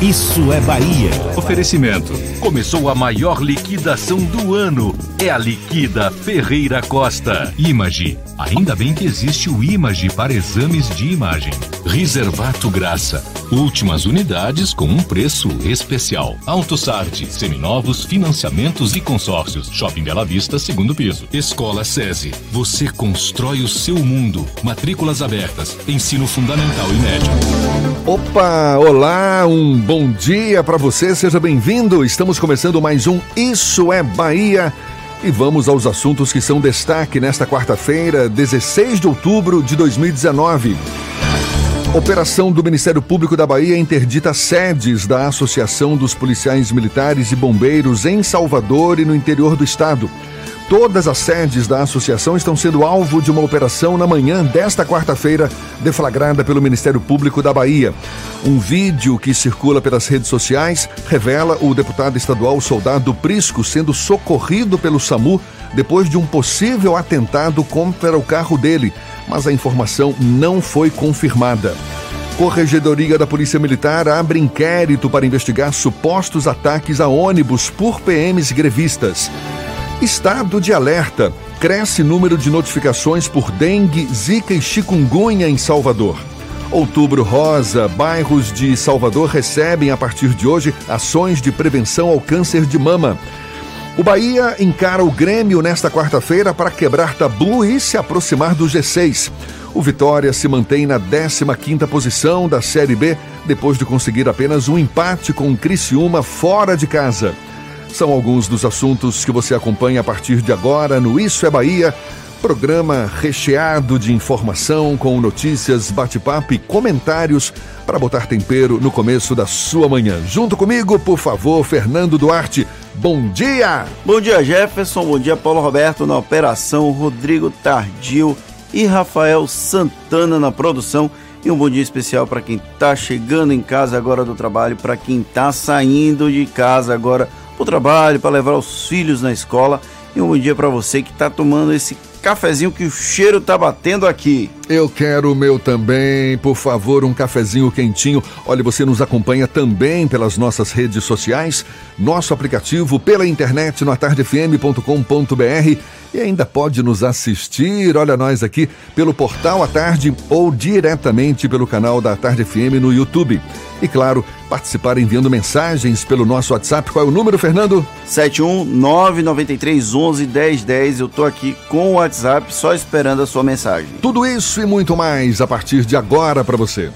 Isso é Bahia. Oferecimento. Começou a maior liquidação do ano. É a Liquida Ferreira Costa. Image. Ainda bem que existe o Image para exames de imagem. Reservato Graça. Últimas unidades com um preço especial. AutoSard. Seminovos, financiamentos e consórcios. Shopping Bela Vista, segundo piso. Escola SESI. Você constrói o seu mundo. Matrículas abertas. Ensino fundamental e médio. Opa, olá, um bom dia para você, seja bem-vindo. Estamos começando mais um Isso é Bahia. E vamos aos assuntos que são destaque nesta quarta-feira, 16 de outubro de 2019. Operação do Ministério Público da Bahia interdita sedes da Associação dos Policiais Militares e Bombeiros em Salvador e no interior do estado. Todas as sedes da associação estão sendo alvo de uma operação na manhã desta quarta-feira, deflagrada pelo Ministério Público da Bahia. Um vídeo que circula pelas redes sociais revela o deputado estadual Soldado Prisco sendo socorrido pelo SAMU depois de um possível atentado contra o carro dele, mas a informação não foi confirmada. Corregedoria da Polícia Militar abre inquérito para investigar supostos ataques a ônibus por PMs grevistas. Estado de alerta. Cresce número de notificações por dengue, zika e chikungunya em Salvador. Outubro Rosa, bairros de Salvador recebem a partir de hoje ações de prevenção ao câncer de mama. O Bahia encara o Grêmio nesta quarta-feira para quebrar tabu e se aproximar do G6. O Vitória se mantém na 15ª posição da Série B depois de conseguir apenas um empate com o Criciúma fora de casa. São alguns dos assuntos que você acompanha a partir de agora no Isso é Bahia, programa recheado de informação com notícias, bate-papo e comentários para botar tempero no começo da sua manhã. Junto comigo, por favor, Fernando Duarte. Bom dia! Bom dia, Jefferson. Bom dia, Paulo Roberto na operação, Rodrigo Tardio e Rafael Santana na produção. E um bom dia especial para quem está chegando em casa agora do trabalho, para quem está saindo de casa agora para o trabalho, para levar os filhos na escola. E um bom dia para você que está tomando esse cafezinho que o cheiro tá batendo aqui. Eu quero o meu também, por favor, um cafezinho quentinho. Olha, você nos acompanha também pelas nossas redes sociais, nosso aplicativo pela internet no atardefm.com.br e ainda pode nos assistir, olha nós aqui, pelo portal à tarde ou diretamente pelo canal da Tarde FM no YouTube. E claro, participar enviando mensagens pelo nosso WhatsApp. Qual é o número, Fernando? 71993111010. Eu tô aqui com o WhatsApp só esperando a sua mensagem. Tudo isso e muito mais a partir de agora para você.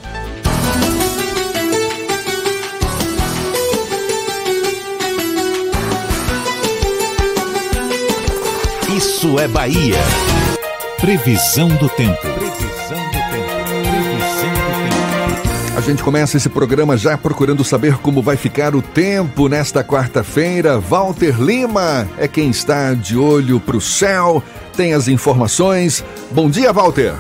Isso é Bahia. Previsão do tempo. Previsão do tempo. Previsão do tempo. A gente começa esse programa já procurando saber como vai ficar o tempo nesta quarta-feira. Walter Lima é quem está de olho para o céu, tem as informações. Bom dia, Walter.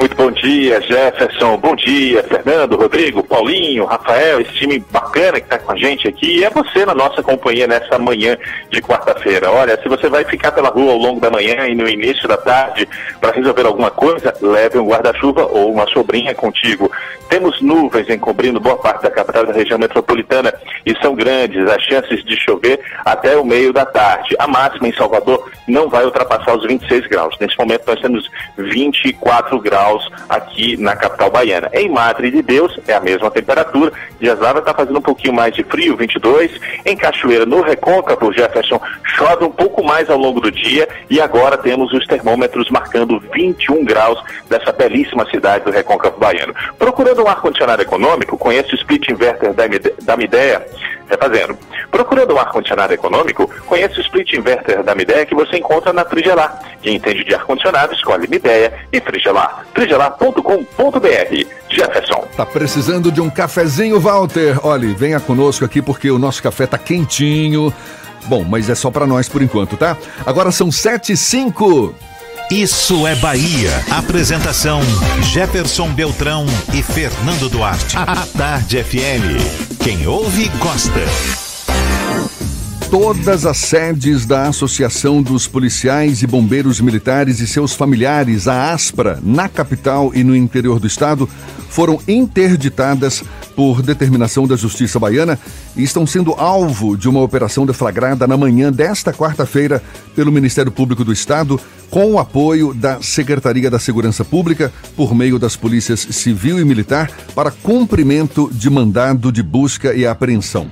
Muito bom dia, Jefferson. Bom dia, Fernando, Rodrigo, Paulinho, Rafael, esse time bacana que está com a gente aqui. E é você na nossa companhia nessa manhã de quarta-feira. Olha, se você vai ficar pela rua ao longo da manhã e no início da tarde para resolver alguma coisa, leve um guarda-chuva ou uma sobrinha contigo. Temos nuvens encobrindo boa parte da capital da região metropolitana e são grandes as chances de chover até o meio da tarde. A máxima em Salvador não vai ultrapassar os 26 graus. Nesse momento nós temos 24 graus graus aqui na capital baiana. Em Madre de Deus é a mesma temperatura. Diaslava está fazendo um pouquinho mais de frio, 22. Em Cachoeira, no Recôncavo, Jefferson, chove um pouco mais ao longo do dia e agora temos os termômetros marcando 21 graus dessa belíssima cidade do Recôncavo baiano. Procurando um ar-condicionado econômico, conhece o split inverter da, Midea, refazendo. Procurando um ar-condicionado econômico, conhece o split inverter da Midea que você encontra na Frigelar. Quem entende de ar-condicionado, escolhe Midea e Frigelar. frigelar.com.br. Jefferson. Tá precisando de um cafezinho, Walter? Olhe, venha conosco aqui porque o nosso café tá quentinho. Bom, mas é só para nós por enquanto, tá? Agora são 7 e 5. Isso é Bahia. Apresentação: Jefferson Beltrão e Fernando Duarte. A Tarde FM. Quem ouve, gosta. Todas as sedes da Associação dos Policiais e Bombeiros Militares e seus familiares, a ASPRA, na capital e no interior do estado, foram interditadas por determinação da Justiça Baiana e estão sendo alvo de uma operação deflagrada na manhã desta quarta-feira pelo Ministério Público do Estado, com o apoio da Secretaria da Segurança Pública, por meio das polícias civil e militar, para cumprimento de mandado de busca e apreensão.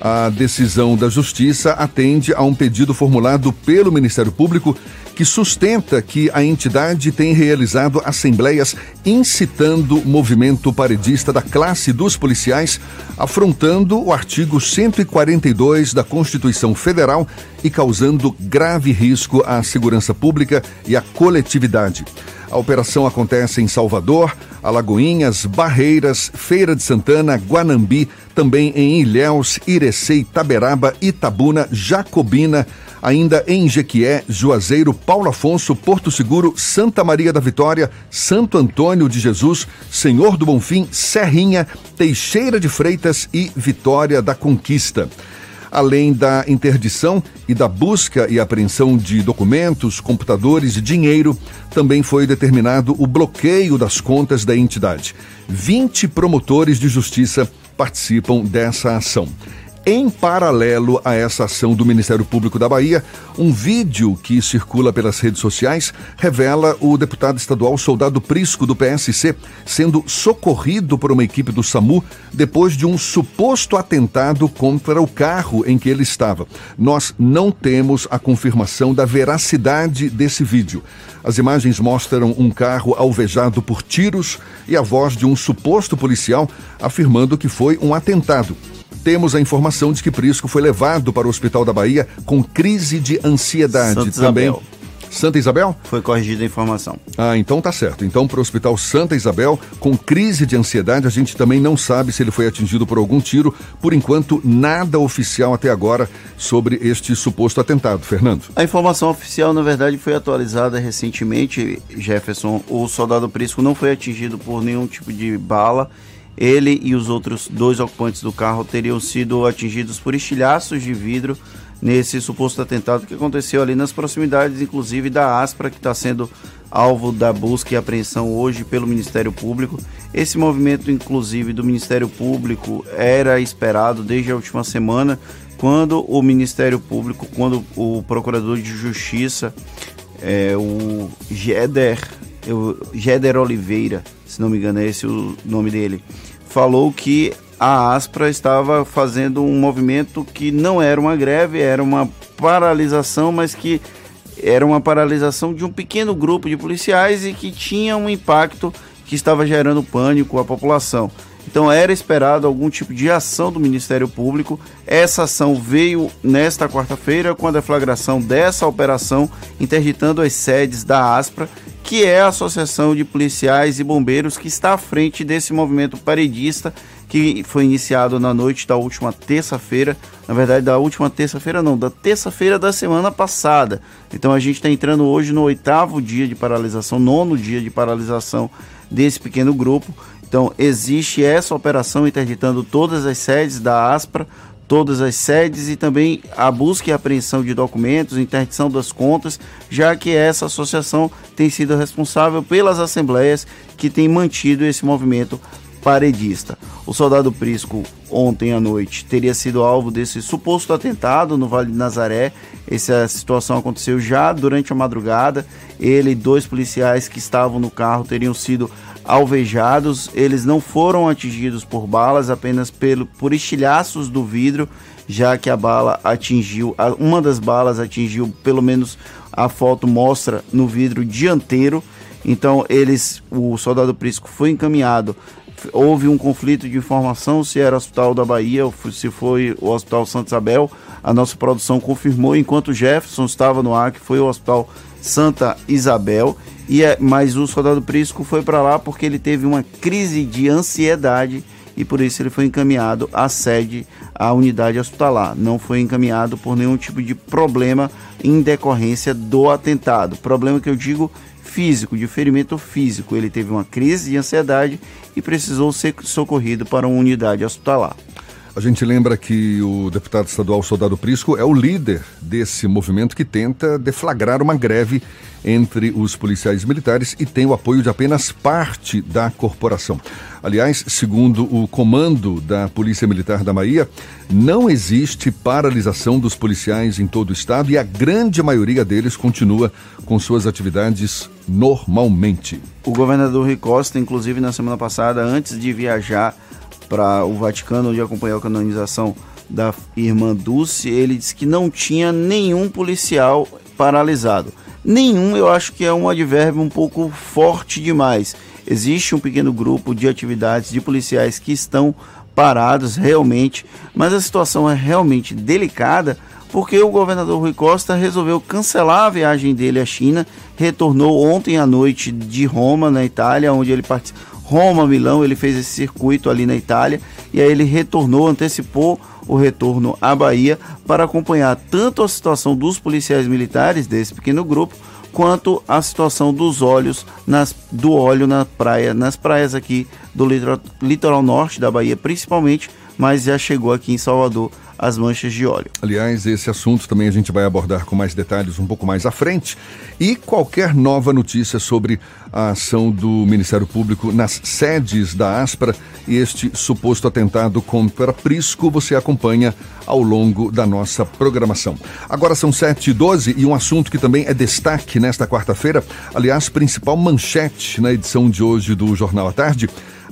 A decisão da Justiça atende a um pedido formulado pelo Ministério Público que sustenta que a entidade tem realizado assembleias incitando movimento paredista da classe dos policiais, afrontando o artigo 142 da Constituição Federal e causando grave risco à segurança pública e à coletividade. A operação acontece em Salvador, Alagoinhas, Barreiras, Feira de Santana, Guanambi, também em Ilhéus, Irecê, Taberaba, Itabuna, Jacobina, ainda em Jequié, Juazeiro, Paulo Afonso, Porto Seguro, Santa Maria da Vitória, Santo Antônio de Jesus, Senhor do Bonfim, Serrinha, Teixeira de Freitas e Vitória da Conquista. Além da interdição e da busca e apreensão de documentos, computadores e dinheiro, também foi determinado o bloqueio das contas da entidade. 20 promotores de justiça participam dessa ação. Em paralelo a essa ação do Ministério Público da Bahia, um vídeo que circula pelas redes sociais revela o deputado estadual Soldado Prisco do PSC sendo socorrido por uma equipe do SAMU depois de um suposto atentado contra o carro em que ele estava. Nós não temos a confirmação da veracidade desse vídeo. As imagens mostram um carro alvejado por tiros e a voz de um suposto policial afirmando que foi um atentado temos a informação de que Prisco foi levado para o Hospital da Bahia com crise de ansiedade. Santa Também. Isabel. Santa Isabel? Foi corrigida a informação. Ah, então tá certo. Então, para o Hospital Santa Isabel, com crise de ansiedade, a gente também não sabe se ele foi atingido por algum tiro. Por enquanto, nada oficial até agora sobre este suposto atentado. Fernando. A informação oficial, na verdade, foi atualizada recentemente, Jefferson. O soldado Prisco não foi atingido por nenhum tipo de bala ele e os outros dois ocupantes do carro teriam sido atingidos por estilhaços de vidro nesse suposto atentado que aconteceu ali nas proximidades, inclusive da Aspra, que está sendo alvo da busca e apreensão hoje pelo Ministério Público. Esse movimento, inclusive, do Ministério Público era esperado desde a última semana, quando o Ministério Público, quando o Procurador de Justiça, é, o Geder, o Geder Oliveira, se não me engano é esse o nome dele, falou que a Aspra estava fazendo um movimento que não era uma greve, era uma paralisação, mas que era uma paralisação de um pequeno grupo de policiais e que tinha um impacto que estava gerando pânico à população. Então era esperado algum tipo de ação do Ministério Público. Essa ação veio nesta quarta-feira com a deflagração dessa operação interditando as sedes da Aspra que é a Associação de Policiais e Bombeiros que está à frente desse movimento paredista que foi iniciado na noite da última terça-feira, na verdade da última terça-feira não, da terça-feira da semana passada. Então a gente está entrando hoje no oitavo dia de paralisação, nono dia de paralisação desse pequeno grupo. Então existe essa operação interditando todas as sedes da ASPRA, todas as sedes e também a busca e apreensão de documentos, interdição das contas, já que essa associação tem sido responsável pelas assembleias que tem mantido esse movimento paredista. O soldado Prisco, ontem à noite, teria sido alvo desse suposto atentado no Vale de Nazaré. Essa situação aconteceu já durante a madrugada. Ele e dois policiais que estavam no carro teriam sido alvejados. Eles não foram atingidos por balas, apenas pelo, por estilhaços do vidro, já que a bala atingiu, uma das balas atingiu, pelo menos a foto mostra no vidro dianteiro. Então eles, o soldado Prisco foi encaminhado. Houve um conflito de informação se era o Hospital da Bahia ou se foi o Hospital Santa Isabel. A nossa produção confirmou, enquanto Jefferson estava no ar, que foi o Hospital Santa Isabel. E é, mas o soldado Prisco foi para lá porque ele teve uma crise de ansiedade e por isso ele foi encaminhado à sede, à unidade hospitalar. Não foi encaminhado por nenhum tipo de problema em decorrência do atentado. Problema que eu digo físico, de ferimento físico. Ele teve uma crise de ansiedade e precisou ser socorrido para uma unidade hospitalar. A gente lembra que o deputado estadual Soldado Prisco é o líder desse movimento que tenta deflagrar uma greve entre os policiais militares e tem o apoio de apenas parte da corporação. Aliás, segundo o comando da Polícia Militar da Bahia, não existe paralisação dos policiais em todo o estado e a grande maioria deles continua com suas atividades normalmente. O governador Rui Costa, inclusive na semana passada, antes de viajar para o Vaticano, onde acompanhou a canonização da irmã Dulce, ele disse que não tinha nenhum policial paralisado. Nenhum, eu acho que é um advérbio um pouco forte demais. Existe um pequeno grupo de atividades de policiais que estão parados realmente, mas a situação é realmente delicada porque o governador Rui Costa resolveu cancelar a viagem dele à China, retornou ontem à noite de Roma, na Itália, onde ele participou Roma, Milão, ele fez esse circuito ali na Itália e aí ele retornou, antecipou o retorno à Bahia para acompanhar tanto a situação dos policiais militares desse pequeno grupo quanto a situação dos óleos nas, do óleo na praia, nas praias aqui do litoral, litoral norte da Bahia, principalmente, mas já chegou aqui em Salvador as manchas de óleo. Aliás, esse assunto também a gente vai abordar com mais detalhes um pouco mais à frente. E qualquer nova notícia sobre a ação do Ministério Público nas sedes da Aspra e este suposto atentado contra Prisco, você acompanha ao longo da nossa programação. Agora são 7h12 e um assunto que também é destaque nesta quarta-feira, aliás, principal manchete na edição de hoje do Jornal à Tarde,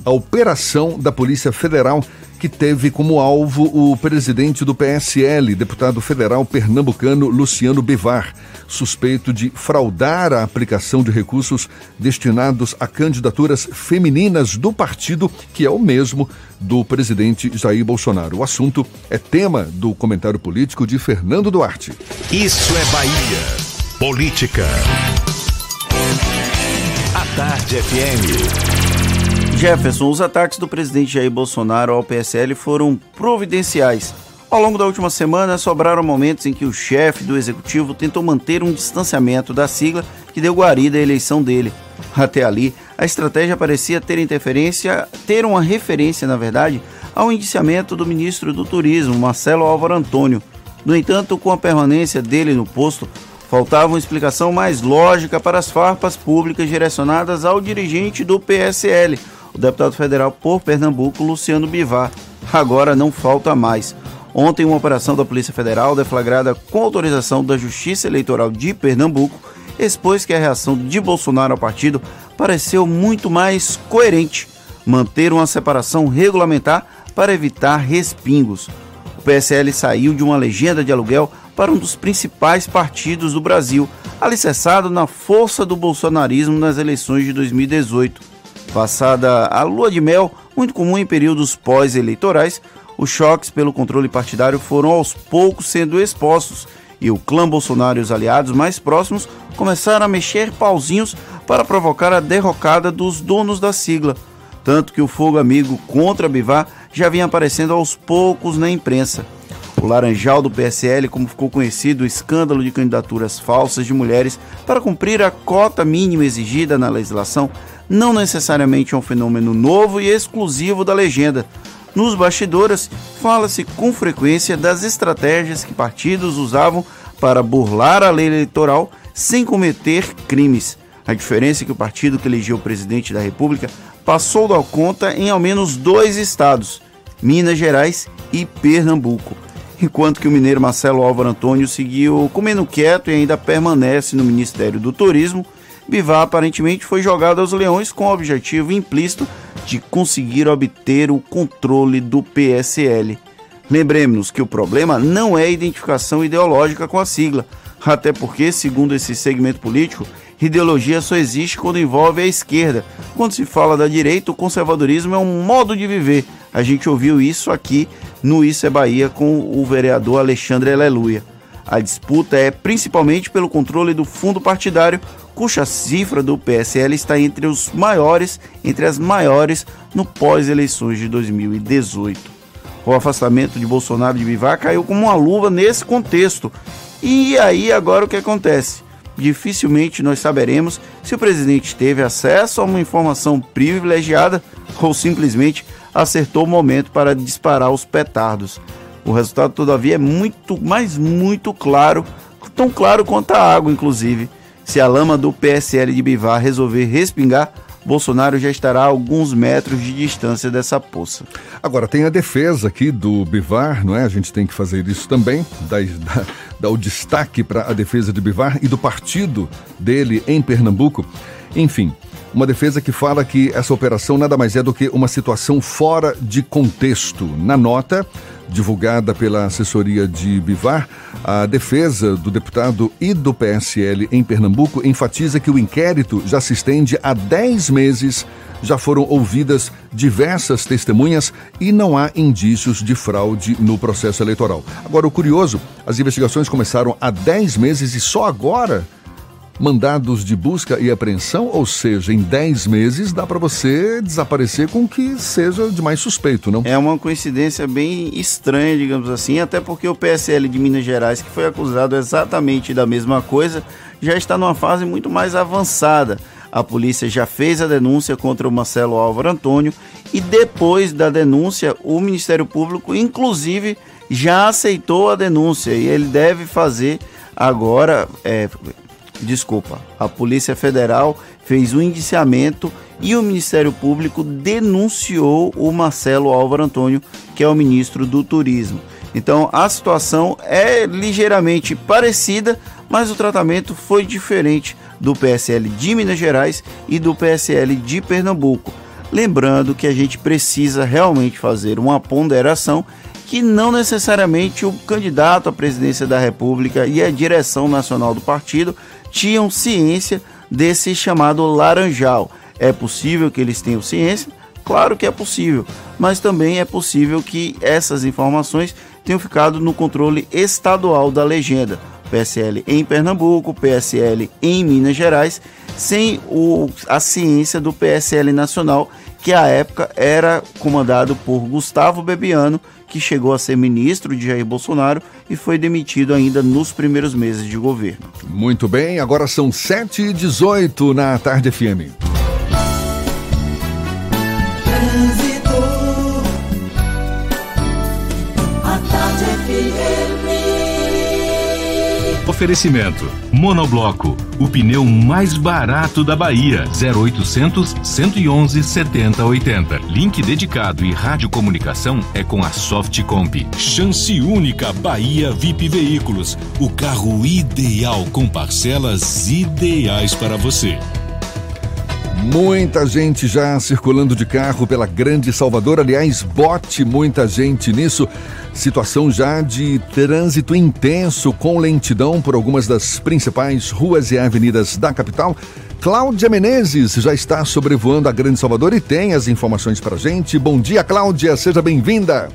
a operação da Polícia Federal que teve como alvo o presidente do PSL, deputado federal pernambucano Luciano Bivar, suspeito de fraudar a aplicação de recursos destinados a candidaturas femininas do partido, que é o mesmo do presidente Jair Bolsonaro. O assunto é tema do comentário político de Fernando Duarte. Isso é Bahia. Política. A Tarde FM. Jefferson, os ataques do presidente Jair Bolsonaro ao PSL foram providenciais. Ao longo da última semana, sobraram momentos em que o chefe do executivo tentou manter um distanciamento da sigla que deu guarida à eleição dele. Até ali, a estratégia parecia ter interferência, ter uma referência, na verdade, ao indiciamento do ministro do Turismo, Marcelo Álvaro Antônio. No entanto, com a permanência dele no posto, faltava uma explicação mais lógica para as farpas públicas direcionadas ao dirigente do PSL, o deputado federal por Pernambuco, Luciano Bivar. Agora não falta mais. Ontem, uma operação da Polícia Federal, deflagrada com autorização da Justiça Eleitoral de Pernambuco, expôs que a reação de Bolsonaro ao partido pareceu muito mais coerente manter uma separação regulamentar para evitar respingos. O PSL saiu de uma legenda de aluguel para um dos principais partidos do Brasil, alicerçado na força do bolsonarismo nas eleições de 2018. Passada a lua de mel, muito comum em períodos pós-eleitorais, os choques pelo controle partidário foram aos poucos sendo expostos e o clã Bolsonaro e os aliados mais próximos começaram a mexer pauzinhos para provocar a derrocada dos donos da sigla. Tanto que o fogo amigo contra Bivar já vinha aparecendo aos poucos na imprensa. O Laranjal do PSL, como ficou conhecido, o escândalo de candidaturas falsas de mulheres para cumprir a cota mínima exigida na legislação, não necessariamente é um fenômeno novo e exclusivo da legenda. Nos bastidores, fala-se com frequência das estratégias que partidos usavam para burlar a lei eleitoral sem cometer crimes. A diferença é que o partido que elegeu o presidente da República passou da conta em ao menos dois estados, Minas Gerais e Pernambuco. Enquanto que o mineiro Marcelo Álvaro Antônio seguiu comendo quieto e ainda permanece no Ministério do Turismo, Bivar aparentemente foi jogado aos leões com o objetivo implícito de conseguir obter o controle do PSL. Lembremos que o problema não é a identificação ideológica com a sigla, até porque, segundo esse segmento político, ideologia só existe quando envolve a esquerda. Quando se fala da direita, o conservadorismo é um modo de viver. A gente ouviu isso aqui no Isso é Bahia com o vereador Alexandre Aleluia. A disputa é principalmente pelo controle do fundo partidário, cuja cifra do PSL está entre os maiores, entre as maiores no pós-eleições de 2018. O afastamento de Bolsonaro de Bivar caiu como uma luva nesse contexto. E aí agora o que acontece? Dificilmente nós saberemos se o presidente teve acesso a uma informação privilegiada ou simplesmente acertou o momento para disparar os petardos. O resultado, todavia, é muito, mas muito claro, tão claro quanto a água, inclusive. Se a lama do PSL de Bivar resolver respingar, Bolsonaro já estará a alguns metros de distância dessa poça. Agora, tem a defesa aqui do Bivar, não é? A gente tem que fazer isso também, dar, dar, o destaque para a defesa de Bivar e do partido dele em Pernambuco. Enfim, uma defesa que fala que essa operação nada mais é do que uma situação fora de contexto. Na nota, divulgada pela assessoria de Bivar, a defesa do deputado e do PSL em Pernambuco enfatiza que o inquérito já se estende há 10 meses, já foram ouvidas diversas testemunhas e não há indícios de fraude no processo eleitoral. Agora, o curioso, as investigações começaram há 10 meses e só agora mandados de busca e apreensão, ou seja, em 10 meses dá para você desaparecer com o que seja de mais suspeito, não? É uma coincidência bem estranha, digamos assim, até porque o PSL de Minas Gerais, que foi acusado exatamente da mesma coisa, já está numa fase muito mais avançada. A polícia já fez a denúncia contra o Marcelo Álvaro Antônio e depois da denúncia, o Ministério Público, inclusive, já aceitou a denúncia e ele deve fazer agora, é, desculpa, a Polícia Federal fez um indiciamento e o Ministério Público denunciou o Marcelo Álvaro Antônio, que é o ministro do Turismo. Então a situação é ligeiramente parecida, mas o tratamento foi diferente do PSL de Minas Gerais e do PSL de Pernambuco. Lembrando que a gente precisa realmente fazer uma ponderação que não necessariamente o candidato à presidência da República e a direção nacional do partido tinham ciência desse chamado laranjal. É possível que eles tenham ciência? Claro que é possível, mas também é possível que essas informações tenham ficado no controle estadual da legenda. PSL em Pernambuco, PSL em Minas Gerais, sem o, a ciência do PSL nacional, que à época era comandado por Gustavo Bebiano, que chegou a ser ministro de Jair Bolsonaro e foi demitido ainda nos primeiros meses de governo. Muito bem, agora são 7h18 na Tarde FM. Oferecimento: Monobloco, o pneu mais barato da Bahia. 0800 111 7080. Link dedicado e radiocomunicação é com a Softcomp. Chance única Bahia VIP Veículos. O carro ideal com parcelas ideais para você. Muita gente já circulando de carro pela Grande Salvador, aliás, bote muita gente nisso. Situação já de trânsito intenso com lentidão por algumas das principais ruas e avenidas da capital. Cláudia Menezes já está sobrevoando a Grande Salvador e tem as informações para gente. Bom dia, Cláudia, seja bem-vinda.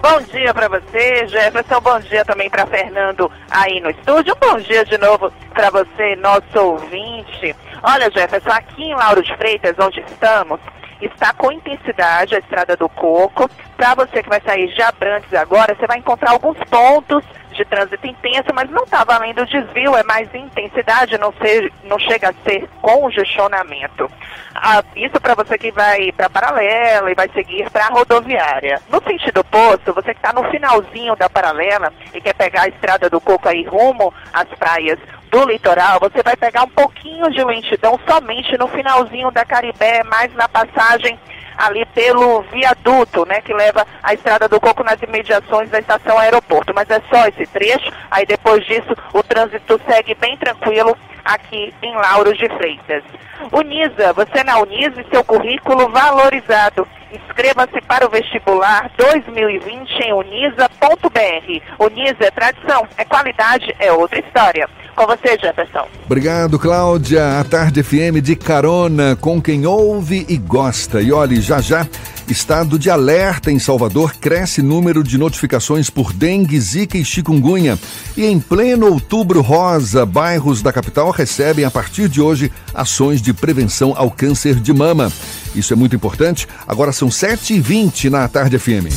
Bom dia para você, Jefferson. Bom dia também para Fernando aí no estúdio. Bom dia de novo para você, nosso ouvinte. Olha, Jefferson, aqui em Lauro de Freitas, onde estamos, está com intensidade a Estrada do Coco. Para você que vai sair de Abrantes agora, você vai encontrar alguns pontos de trânsito intenso, mas não está valendo desvio, é mais intensidade, não, ser, não chega a ser congestionamento. Ah, isso para você que vai para paralela e vai seguir para a rodoviária. No sentido oposto, você que está no finalzinho da paralela e quer pegar a estrada do Coco aí rumo às praias do litoral, você vai pegar um pouquinho de lentidão somente no finalzinho da Caribé, mais na passagem ali pelo viaduto, né, que leva a Estrada do Coco nas imediações da estação aeroporto. Mas é só esse trecho, aí depois disso o trânsito segue bem tranquilo aqui em Lauros de Freitas. Unisa, você na Unisa seu currículo valorizado. Inscreva-se para o vestibular 2020 em unisa.br. Unisa é tradição, é qualidade, é outra história. Com você, Jefferson. Obrigado, Cláudia. A Tarde FM de carona com quem ouve e gosta. E olhe, já já Estado de alerta em Salvador cresce número de notificações por dengue, zika e chikungunya. E em pleno outubro rosa, bairros da capital recebem a partir de hoje ações de prevenção ao câncer de mama. Isso é muito importante. Agora são 7h20 na Tarde FM.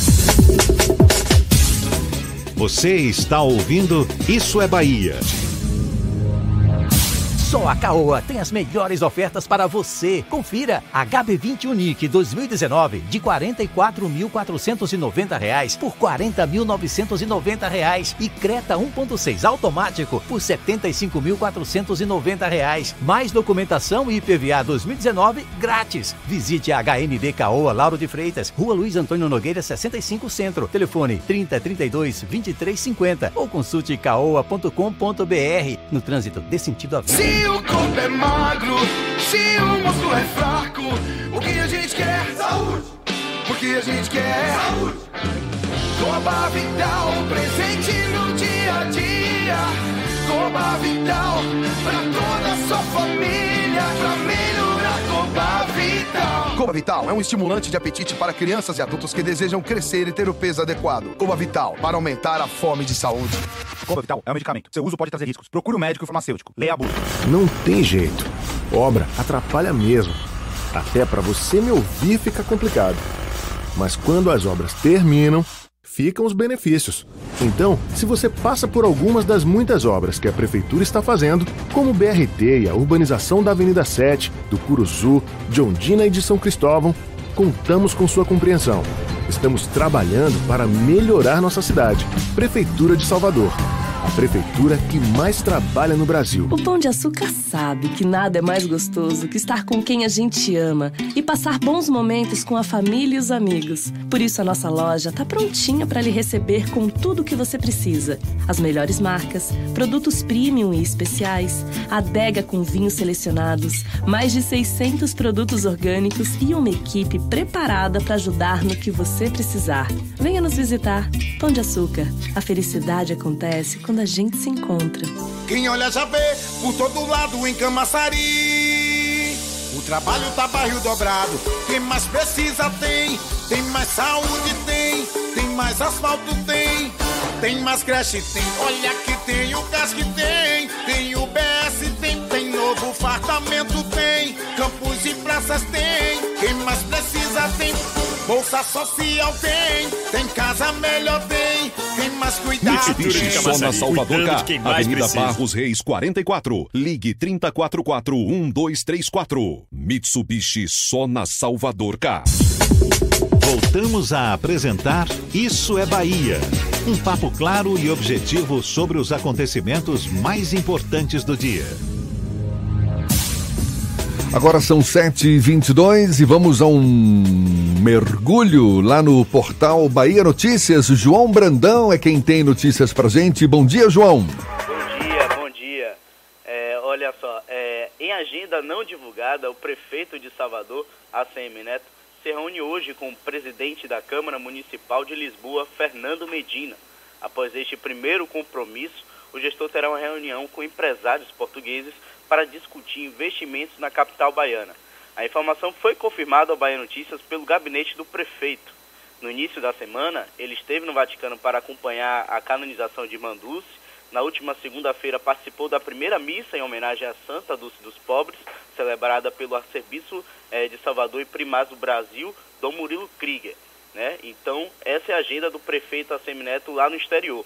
Você está ouvindo Isso é Bahia. Só a Caoa tem as melhores ofertas para você. Confira HB20 Unique 2019 de R$ 44.490 por R$ 40.990 e Creta 1.6 automático por R$ 75.490. Mais documentação e IPVA 2019 grátis. Visite a HMB Caoa Lauro de Freitas, Rua Luiz Antônio Nogueira 65 Centro. Telefone 30 32 23 50 ou consulte caoa.com.br. No trânsito dê sentido à vida. Se o corpo é magro, se o músculo é fraco, o que a gente quer? Saúde! O que a gente quer? Saúde! Coba Vital, presente no dia a dia. Coba Vital, pra toda a sua família, pra melhorar Coba Vital. Coba Vital é um estimulante de apetite para crianças e adultos que desejam crescer e ter o peso adequado. Coba Vital, para aumentar a fome de saúde. Coba Vital é um medicamento. Seu uso pode trazer riscos. Procure o um médico farmacêutico. Leia a bula. Não tem jeito. Obra atrapalha mesmo. Até para você me ouvir fica complicado. Mas quando as obras terminam, ficam os benefícios. Então, se você passa por algumas das muitas obras que a prefeitura está fazendo, como o BRT e a urbanização da Avenida 7, do Curuzu, de Ondina e de São Cristóvão, contamos com sua compreensão. Estamos trabalhando para melhorar nossa cidade. Prefeitura de Salvador. A prefeitura que mais trabalha no Brasil. O Pão de Açúcar sabe que nada é mais gostoso que estar com quem a gente ama e passar bons momentos com a família e os amigos. Por isso a nossa loja está prontinha para lhe receber com tudo o que você precisa. As melhores marcas, produtos premium e especiais, adega com vinhos selecionados, mais de 600 produtos orgânicos e uma equipe preparada para ajudar no que você precisar. Venha nos visitar. Pão de Açúcar. A felicidade acontece quando a gente se encontra. Quem olha já vê por todo lado em Camaçari. O trabalho tá barril dobrado. Quem mais precisa tem. Tem mais saúde tem. Tem mais asfalto tem. Tem mais creche tem. Olha que tem o gás que tem. Tem o BS tem. Tem novo fartamento tem. Campos e praças tem. Quem mais precisa tem. Bolsa social tem, tem casa melhor tem, tem mais cuidado Mitsubishi tem. só na Salvador Car. Avenida precisa. Barros Reis 44. Ligue 3044-1234. Mitsubishi só na Salvador Car. Voltamos a apresentar Isso é Bahia. Um papo claro e objetivo sobre os acontecimentos mais importantes do dia. Agora são 7h22 e vamos a um mergulho lá no portal Bahia Notícias. João Brandão é quem tem notícias pra gente. Bom dia, João. Bom dia, bom dia. É, olha só, é, em agenda não divulgada, o prefeito de Salvador, ACM Neto, se reúne hoje com o presidente da Câmara Municipal de Lisboa, Fernando Medina. Após este primeiro compromisso, o gestor terá uma reunião com empresários portugueses para discutir investimentos na capital baiana. A informação foi confirmada ao Bahia Notícias pelo gabinete do prefeito. No início da semana, ele esteve no Vaticano para acompanhar a canonização de Manduce. Na última segunda-feira, participou da primeira missa em homenagem à Santa Dulce dos Pobres, celebrada pelo arcebispo eh, de Salvador e primaz do Brasil, Dom Murilo Krieger. Né? Então, essa é a agenda do prefeito Assemineto lá no exterior.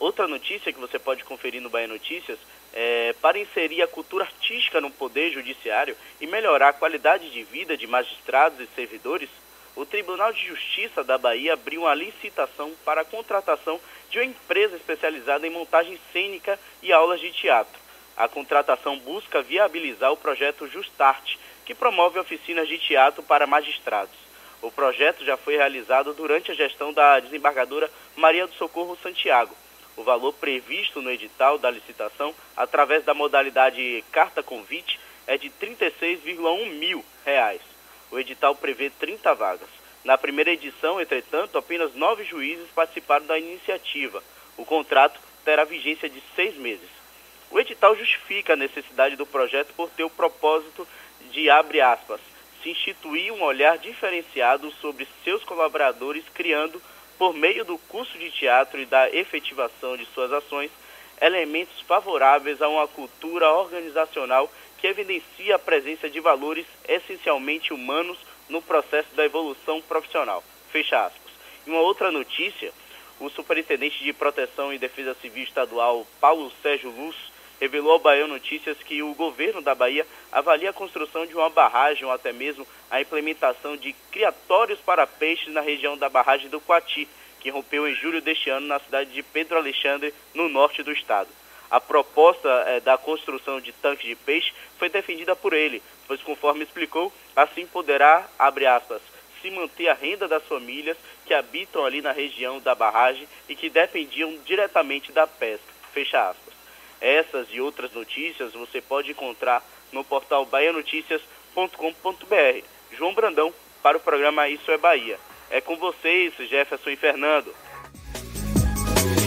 Outra notícia que você pode conferir no Bahia Notícias é, para inserir a cultura artística no Poder Judiciário e melhorar a qualidade de vida de magistrados e servidores, o Tribunal de Justiça da Bahia abriu uma licitação para a contratação de uma empresa especializada em montagem cênica e aulas de teatro. A contratação busca viabilizar o projeto Justarte, que promove oficinas de teatro para magistrados. O projeto já foi realizado durante a gestão da desembargadora Maria do Socorro Santiago. O valor previsto no edital da licitação, através da modalidade carta convite, é de 36,1 mil reais. O edital prevê 30 vagas. Na primeira edição, entretanto, apenas nove juízes participaram da iniciativa. O contrato terá vigência de seis meses. O edital justifica a necessidade do projeto por ter o propósito de, abre aspas, se instituir um olhar diferenciado sobre seus colaboradores, criando, por meio do curso de teatro e da efetivação de suas ações, elementos favoráveis a uma cultura organizacional que evidencia a presença de valores essencialmente humanos no processo da evolução profissional. Fecha aspas. Em uma outra notícia, o superintendente de Proteção e Defesa Civil Estadual, Paulo Sérgio Luz, revelou ao Bahia Notícias que o governo da Bahia avalia a construção de uma barragem ou até mesmo a implementação de criatórios para peixes na região da barragem do Coati, que rompeu em julho deste ano na cidade de Pedro Alexandre, no norte do estado. A proposta eh, da construção de tanques de peixe foi defendida por ele, pois conforme explicou, assim poderá, abre aspas, se manter a renda das famílias que habitam ali na região da barragem e que dependiam diretamente da pesca. Fecha aspas. Essas e outras notícias você pode encontrar no portal baianoticias.com.br. João Brandão, para o programa Isso é Bahia. É com vocês, Jefferson e Fernando.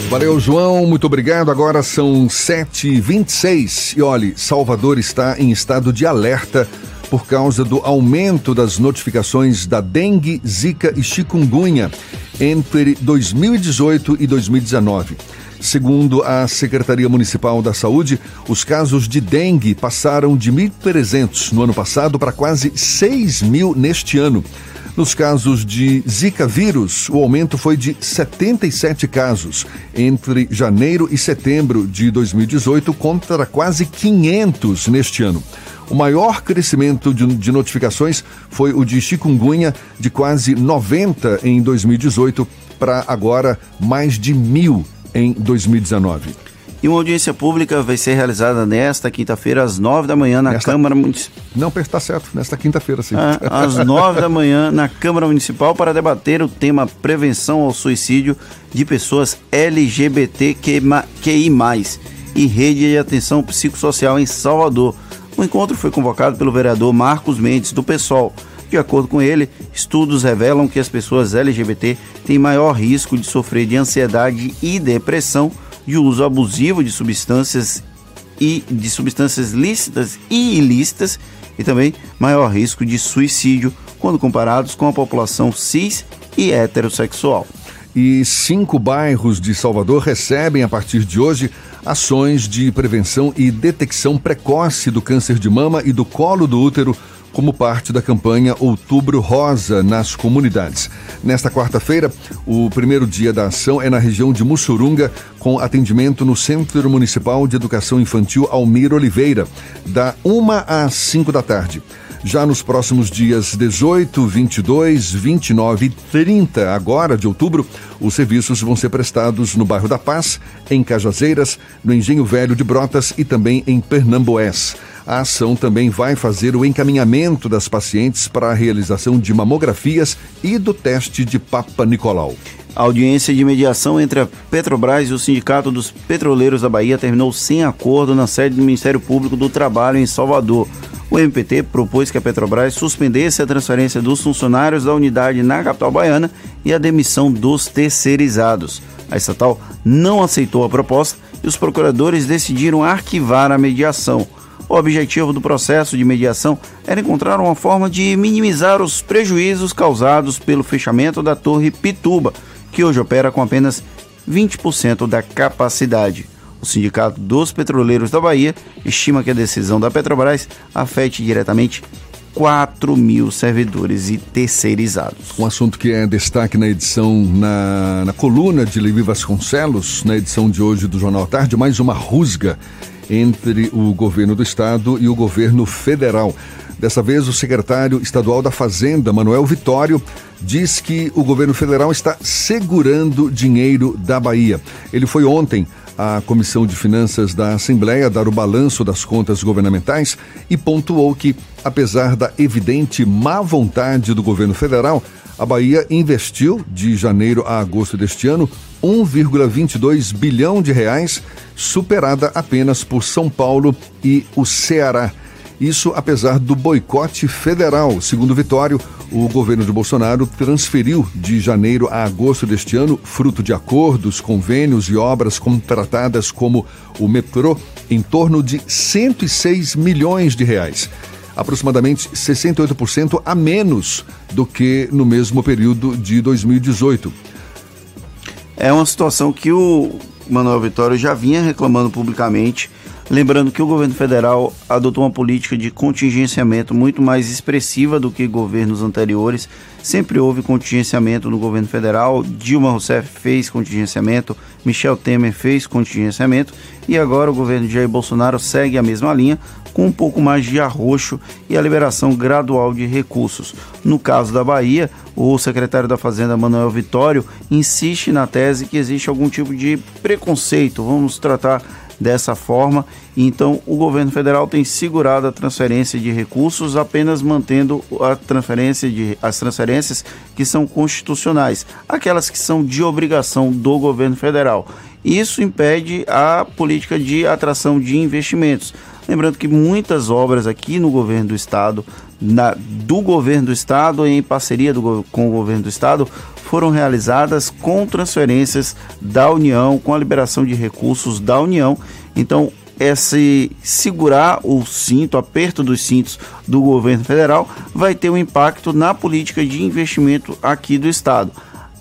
Valeu, João, muito obrigado. Agora são 7h26 e olhe, Salvador está em estado de alerta por causa do aumento das notificações da dengue, zika e chikungunya entre 2018 e 2019. Segundo a Secretaria Municipal da Saúde, os casos de dengue passaram de 1.300 no ano passado para quase 6 mil neste ano. Nos casos de Zika vírus, o aumento foi de 77 casos entre janeiro e setembro de 2018 contra quase 500 neste ano. O maior crescimento de, notificações foi o de chikungunya, de quase 90 em 2018 para agora mais de mil em 2019. E uma audiência pública vai ser realizada nesta quinta-feira, às nove da manhã, na nesta... Câmara Municipal. Não, está certo, nesta quinta-feira, sim. Ah, às nove da manhã, na Câmara Municipal, para debater o tema prevenção ao suicídio de pessoas LGBTQI, e rede de atenção psicossocial em Salvador. O encontro foi convocado pelo vereador Marcos Mendes, do PSOL. De acordo com ele, estudos revelam que as pessoas LGBT têm maior risco de sofrer de ansiedade e depressão de uso abusivo de substâncias e de substâncias lícitas e ilícitas e também maior risco de suicídio quando comparados com a população cis e heterossexual. E cinco bairros de Salvador recebem a partir de hoje ações de prevenção e detecção precoce do câncer de mama e do colo do útero como parte da campanha Outubro Rosa nas comunidades. Nesta quarta-feira, o primeiro dia da ação é na região de Mussurunga, com atendimento no Centro Municipal de Educação Infantil Almir Oliveira, da 1 às 5 da tarde. Já nos próximos dias 18, 22, 29 e 30, agora de outubro, os serviços vão ser prestados no bairro da Paz, em Cajazeiras, no Engenho Velho de Brotas e também em Pernambués. A ação também vai fazer o encaminhamento das pacientes para a realização de mamografias e do teste de Papa Nicolau. A audiência de mediação entre a Petrobras e o Sindicato dos Petroleiros da Bahia terminou sem acordo na sede do Ministério Público do Trabalho em Salvador. O MPT propôs que a Petrobras suspendesse a transferência dos funcionários da unidade na capital baiana e a demissão dos terceirizados. A estatal não aceitou a proposta e os procuradores decidiram arquivar a mediação. O objetivo do processo de mediação era encontrar uma forma de minimizar os prejuízos causados pelo fechamento da Torre Pituba, que hoje opera com apenas 20% da capacidade. O Sindicato dos Petroleiros da Bahia estima que a decisão da Petrobras afete diretamente 4 mil servidores e terceirizados. Um assunto que é destaque na edição, na, na coluna de Levi Vasconcelos, na edição de hoje do Jornal Tarde, mais uma rusga entre o governo do estado e o governo federal. Dessa vez, o secretário estadual da Fazenda, Manuel Vitório, diz que o governo federal está segurando dinheiro da Bahia. Ele foi ontem à Comissão de Finanças da Assembleia dar o balanço das contas governamentais e pontuou que, apesar da evidente má vontade do governo federal, a Bahia investiu de janeiro a agosto deste ano 1,22 bilhão de reais, superada apenas por São Paulo e o Ceará. Isso apesar do boicote federal. Segundo Vitório, o governo de Bolsonaro transferiu de janeiro a agosto deste ano, fruto de acordos, convênios e obras contratadas como o metrô, em torno de 106 milhões de reais. Aproximadamente 68% a menos do que no mesmo período de 2018. É uma situação que o Manuel Vitório já vinha reclamando publicamente Lembrando que o governo federal adotou uma política de contingenciamento muito mais expressiva do que governos anteriores. Sempre houve contingenciamento no governo federal. Dilma Rousseff fez contingenciamento, Michel Temer fez contingenciamento e agora o governo de Jair Bolsonaro segue a mesma linha, com um pouco mais de arroxo e a liberação gradual de recursos. No caso da Bahia, o secretário da Fazenda, Manuel Vitório, insiste na tese que existe algum tipo de preconceito, vamos tratar dessa forma. Então, o governo federal tem segurado a transferência de recursos, apenas mantendo a transferência de, as transferências que são constitucionais, aquelas que são de obrigação do governo federal. Isso impede a política de atração de investimentos. Lembrando que muitas obras aqui no governo do estado, na, do governo do estado em parceria do, com o governo do estado, foram realizadas com transferências da União, com a liberação de recursos da União. Então, esse segurar o cinto, aperto dos cintos do governo federal, vai ter um impacto na política de investimento aqui do estado.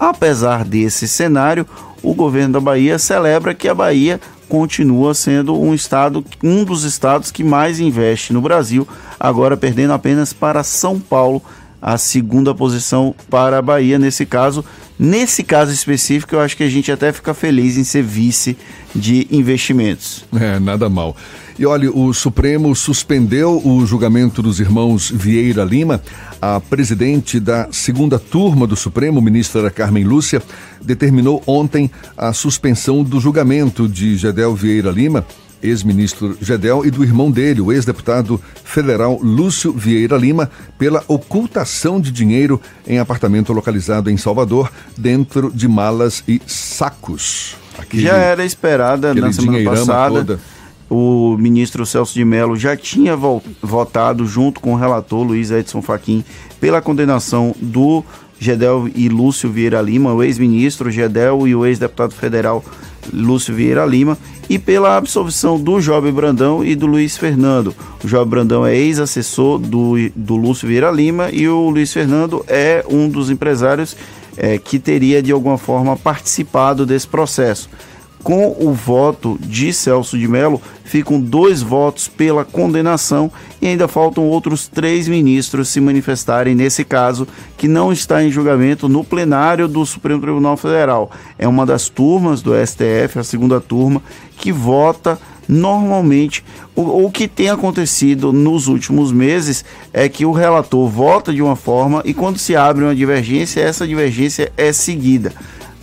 Apesar desse cenário, o governo da Bahia celebra que a Bahia continua sendo um estado, um dos estados que mais investe no Brasil, agora perdendo apenas para São Paulo, a segunda posição para a Bahia nesse caso. Nesse caso específico, eu acho que a gente até fica feliz em ser vice de investimentos. É, nada mal. E olha, o Supremo suspendeu o julgamento dos irmãos Vieira Lima. A presidente da segunda turma do Supremo, ministra Carmen Lúcia, determinou ontem a suspensão do julgamento de Gedel Vieira Lima ex-ministro Gedel, e do irmão dele, o ex-deputado federal Lúcio Vieira Lima, pela ocultação de dinheiro em apartamento localizado em Salvador, dentro de malas e sacos. Já era esperada na semana passada. Toda. O ministro Celso de Mello já tinha votado, junto com o relator Luiz Edson Fachin, pela condenação do Gedel e Lúcio Vieira Lima, o ex-ministro Gedel e o ex-deputado federal Lúcio Vieira Lima, e pela absolvição do Job Brandão e do Luiz Fernando. O Job Brandão é ex-assessor do, do Lúcio Vieira Lima e o Luiz Fernando é um dos empresários é, que teria de alguma forma participado desse processo com o voto de Celso de Mello, ficam dois votos pela condenação e ainda faltam outros três ministros se manifestarem nesse caso, que não está em julgamento no plenário do Supremo Tribunal Federal. É uma das turmas do STF, a segunda turma, que vota normalmente o, o, que tem acontecido nos últimos meses é que o relator vota de uma forma e quando se abre uma divergência, essa divergência é seguida.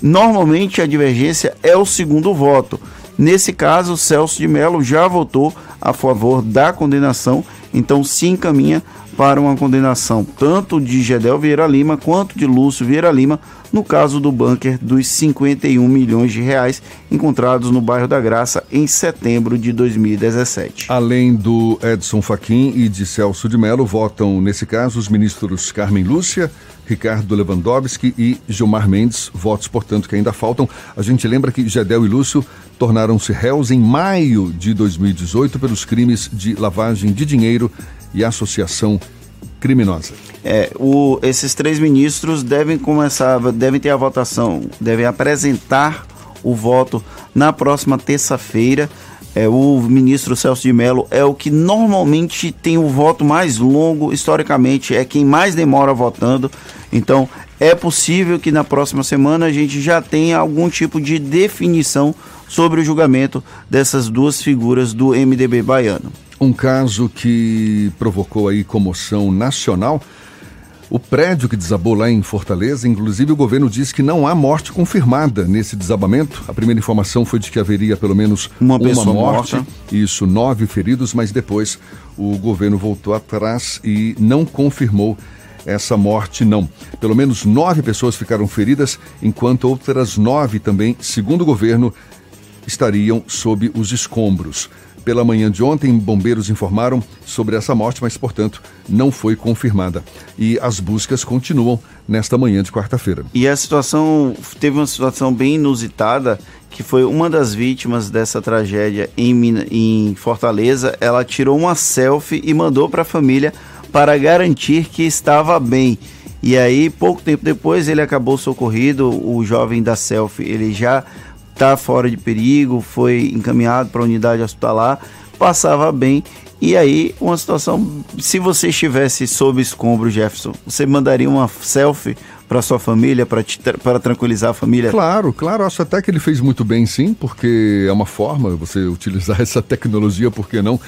Normalmente a divergência é o segundo voto. Nesse caso, Celso de Mello já votou a favor da condenação, então se encaminha para uma condenação tanto de Gedel Vieira Lima quanto de Lúcio Vieira Lima, no caso do bunker dos 51 milhões de reais encontrados no bairro da Graça em setembro de 2017. Além do Edson Fachin e de Celso de Mello, votam nesse caso os ministros Carmen Lúcia, Ricardo Lewandowski e Gilmar Mendes, votos, portanto, que ainda faltam. A gente lembra que Gedel e Lúcio tornaram-se réus em maio de 2018 pelos crimes de lavagem de dinheiro e associação criminosa. É, o, esses três ministros devem começar, devem ter a votação, devem apresentar o voto na próxima terça-feira. É, o ministro Celso de Mello é o que normalmente tem o voto mais longo, historicamente, é quem mais demora votando. Então, é possível que na próxima semana a gente já tenha algum tipo de definição sobre o julgamento dessas duas figuras do MDB baiano. Um caso que provocou aí comoção nacional. O prédio que desabou lá em Fortaleza, inclusive o governo diz que não há morte confirmada nesse desabamento. A primeira informação foi de que haveria pelo menos uma, uma morte, morta. isso, nove feridos, mas depois o governo voltou atrás e não confirmou essa morte não. Pelo menos nove pessoas ficaram feridas, enquanto outras nove também, segundo o governo, estariam sob os escombros. Pela manhã de ontem, bombeiros informaram sobre essa morte, mas, portanto, não foi confirmada. E as buscas continuam nesta manhã de quarta-feira. E a situação teve uma situação bem inusitada, que foi uma das vítimas dessa tragédia em, em Fortaleza. Ela tirou uma selfie e mandou para a família para garantir que estava bem. E aí, pouco tempo depois, ele acabou socorrido. O jovem da selfie, ele já está fora de perigo, foi encaminhado para a unidade hospitalar, passava bem. E aí, uma situação, se você estivesse sob escombro, Jefferson, você mandaria uma selfie para sua família, para tranquilizar a família? Claro, claro, acho até que ele fez muito bem sim, porque é uma forma você utilizar essa tecnologia, por que não?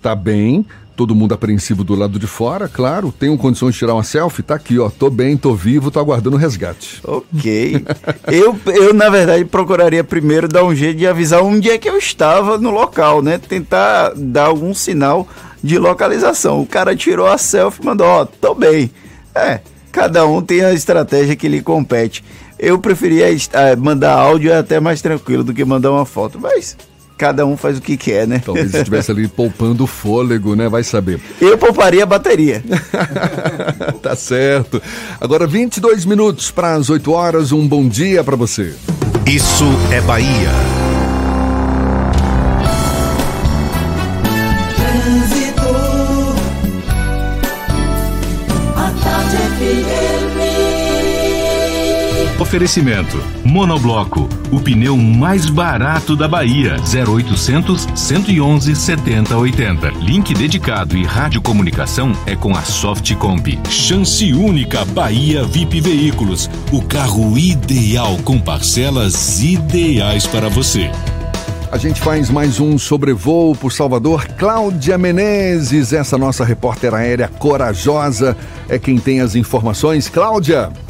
Tá bem, todo mundo apreensivo do lado de fora, claro, tenho condições de tirar uma selfie, tá aqui, ó, tô bem, tô vivo, tô aguardando o resgate. Ok. eu, eu, na verdade, procuraria primeiro dar um jeito de avisar onde é que eu estava no local, né? Tentar dar algum sinal de localização. O cara tirou a selfie e mandou, ó, tô bem. É, cada um tem a estratégia que lhe compete. Eu preferia eh, mandar áudio é até mais tranquilo do que mandar uma foto, mas cada um faz o que quer, né? Talvez estivesse ali poupando o fôlego, né? Vai saber. Eu pouparia a bateria. tá certo. Agora 22 minutos para as 8 horas, um bom dia para você. Isso é Bahia. Oferecimento: Monobloco, o pneu mais barato da Bahia. 0800 111 7080. Link dedicado e radiocomunicação é com a Softcomp. Chance única Bahia VIP Veículos. O carro ideal com parcelas ideais para você. A gente faz mais um sobrevoo por Salvador. Cláudia Menezes, essa nossa repórter aérea corajosa, é quem tem as informações. Cláudia!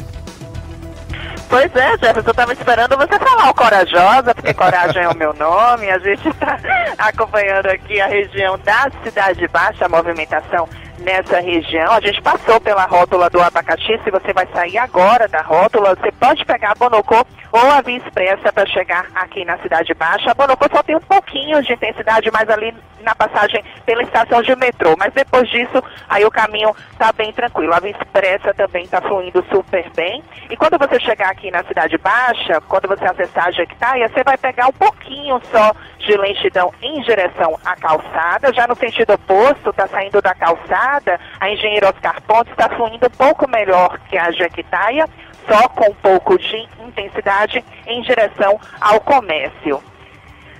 Pois é, Jefferson, eu estava esperando você falar o Corajosa, porque Coragem é o meu nome. A gente está acompanhando aqui a região da Cidade Baixa, a movimentação nessa região. A gente passou pela rótula do abacaxi. Se você vai sair agora da rótula, você pode pegar a Bonocô ou a Via Expressa para chegar aqui na Cidade Baixa. A Bonocô só tem um pouquinho de intensidade mais ali na passagem pela estação de metrô, mas depois disso, aí o caminho está bem tranquilo. A Via Expressa também está fluindo super bem. E quando você chegar aqui na Cidade Baixa, quando você acessar a Jequitaia, você vai pegar um pouquinho só de lentidão em direção à calçada. Já no sentido oposto, está saindo da calçada, a Engenheiro Oscar Pontes está fluindo um pouco melhor que a Jequitaia, só com um pouco de intensidade em direção ao comércio.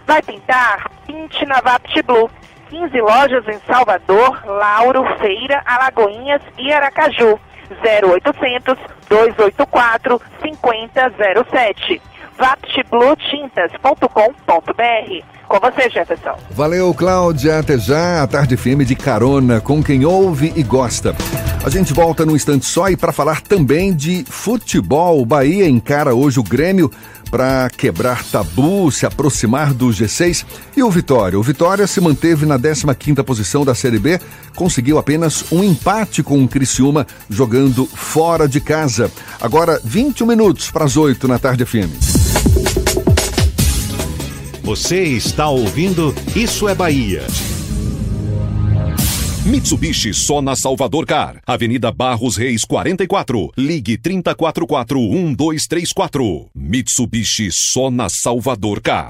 Vai pintar? Pinte na Vapt Blue. 15 lojas em Salvador, Lauro, Feira, Alagoinhas e Aracaju. 0800 284 5007. vaptbluetintas.com.br. Com você, Jefferson. Valeu, Cláudia. Até já. A tarde firme de carona com quem ouve e gosta. A gente volta num instante só e para falar também de futebol. O Bahia encara hoje o Grêmio para quebrar tabu, se aproximar do G6. E o Vitória? O Vitória se manteve na 15ª posição da Série B, conseguiu apenas um empate com o Criciúma jogando fora de casa. Agora 21 minutos para as 8 na tarde FM. Você está ouvindo Isso é Bahia. Mitsubishi só na Salvador Car. Avenida Barros Reis 44. Ligue 30441234. Mitsubishi só na Salvador Car.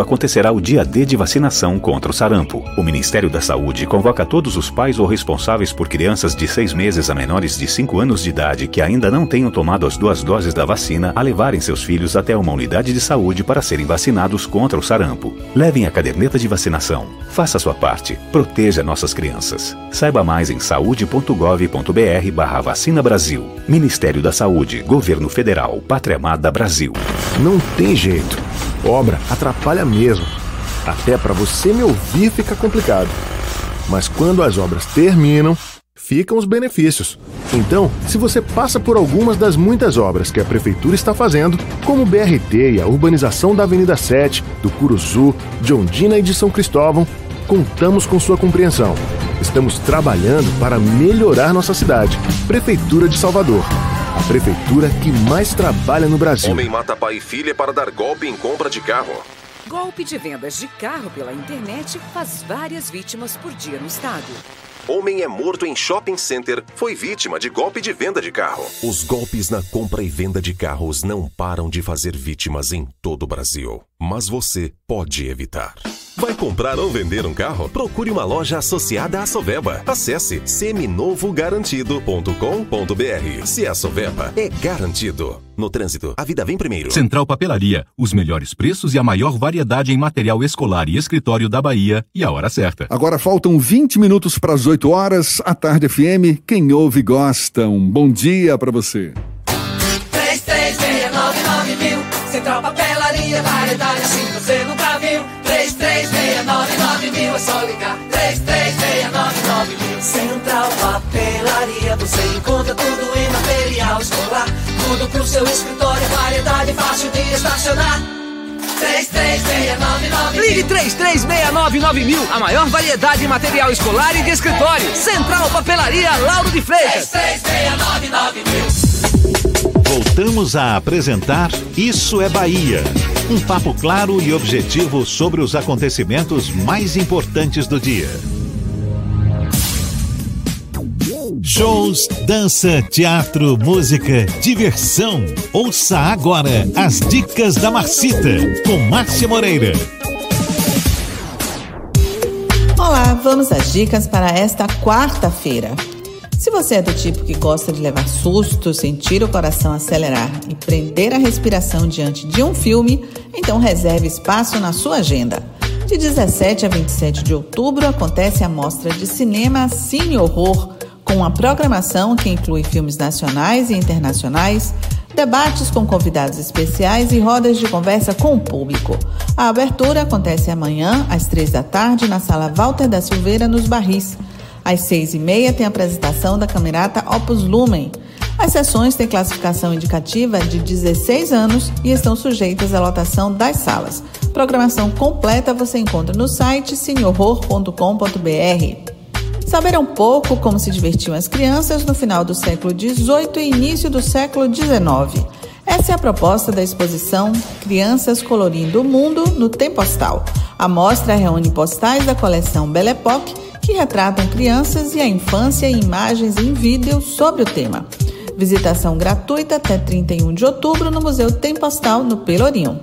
acontecerá o dia D de vacinação contra o sarampo. O Ministério da Saúde convoca todos os pais ou responsáveis por crianças de seis meses a menores de 5 anos de idade que ainda não tenham tomado as duas doses da vacina a levarem seus filhos até uma unidade de saúde para serem vacinados contra o sarampo. Levem a caderneta de vacinação. Faça sua parte. Proteja nossas crianças. Saiba mais em saúde.gov.br barra vacina Brasil. Ministério da Saúde, Governo Federal, Pátria Amada Brasil. Não tem jeito. Obra atrapalha mesmo. Até para você me ouvir fica complicado. Mas quando as obras terminam, ficam os benefícios. Então, se você passa por algumas das muitas obras que a prefeitura está fazendo, como o BRT e a urbanização da Avenida 7, do Curuzu, de Ondina e de São Cristóvão, contamos com sua compreensão. Estamos trabalhando para melhorar nossa cidade. Prefeitura de Salvador. A prefeitura que mais trabalha no Brasil. Homem mata pai e filha para dar golpe em compra de carro. Golpe de vendas de carro pela internet faz várias vítimas por dia no estado. Homem é morto em shopping center. Foi vítima de golpe de venda de carro. Os golpes na compra e venda de carros não param de fazer vítimas em todo o Brasil. Mas você pode evitar. Vai comprar ou vender um carro? Procure uma loja associada à Soveba. Acesse seminovogarantido.com.br. Se é a Soveba, é garantido. No trânsito, a vida vem primeiro. Central Papelaria, os melhores preços e a maior variedade em material escolar e escritório da Bahia e a hora certa. Agora faltam 20 minutos para as 8 horas. A Tarde FM, quem ouve gosta. Um bom dia para você. 3369 mil Central Papelaria, variedade assim você nunca viu 3369 mil só ligar. 3369 mil. Central Papelaria, você encontra tudo em material escolar. Tudo pro seu escritório, variedade fácil de estacionar. 3369 Ligue 3369 mil, a maior variedade em material escolar e de escritório. Central Papelaria Lauro de Freitas. 3369 mil Voltamos a apresentar Isso é Bahia. Um papo claro e objetivo sobre os acontecimentos mais importantes do dia. Shows, dança, teatro, música, diversão. Ouça agora as dicas da Marcita com Márcia Moreira. Olá, vamos às dicas para esta quarta-feira. Se você é do tipo que gosta de levar susto, sentir o coração acelerar e prender a respiração diante de um filme, então reserve espaço na sua agenda. De 17 a 27 de outubro acontece a mostra de cinema Cine Horror, com uma programação que inclui filmes nacionais e internacionais, debates com convidados especiais e rodas de conversa com o público. A abertura acontece amanhã, às três da tarde, na sala Walter da Silveira, nos Barris. Às seis e meia tem a apresentação da camerata Opus Lumen. As sessões têm classificação indicativa de 16 anos e estão sujeitas à lotação das salas. Programação completa você encontra no site cinehorror.com.br. Saber um pouco como se divertiam as crianças no final do século XVIII e início do século XIX. Essa é a proposta da exposição Crianças Colorindo o Mundo no Tempo Postal. A mostra reúne postais da coleção Belle Époque que retratam crianças e a infância em imagens em vídeo sobre o tema. Visitação gratuita até 31 de outubro no Museu Tempo Postal no Pelourinho.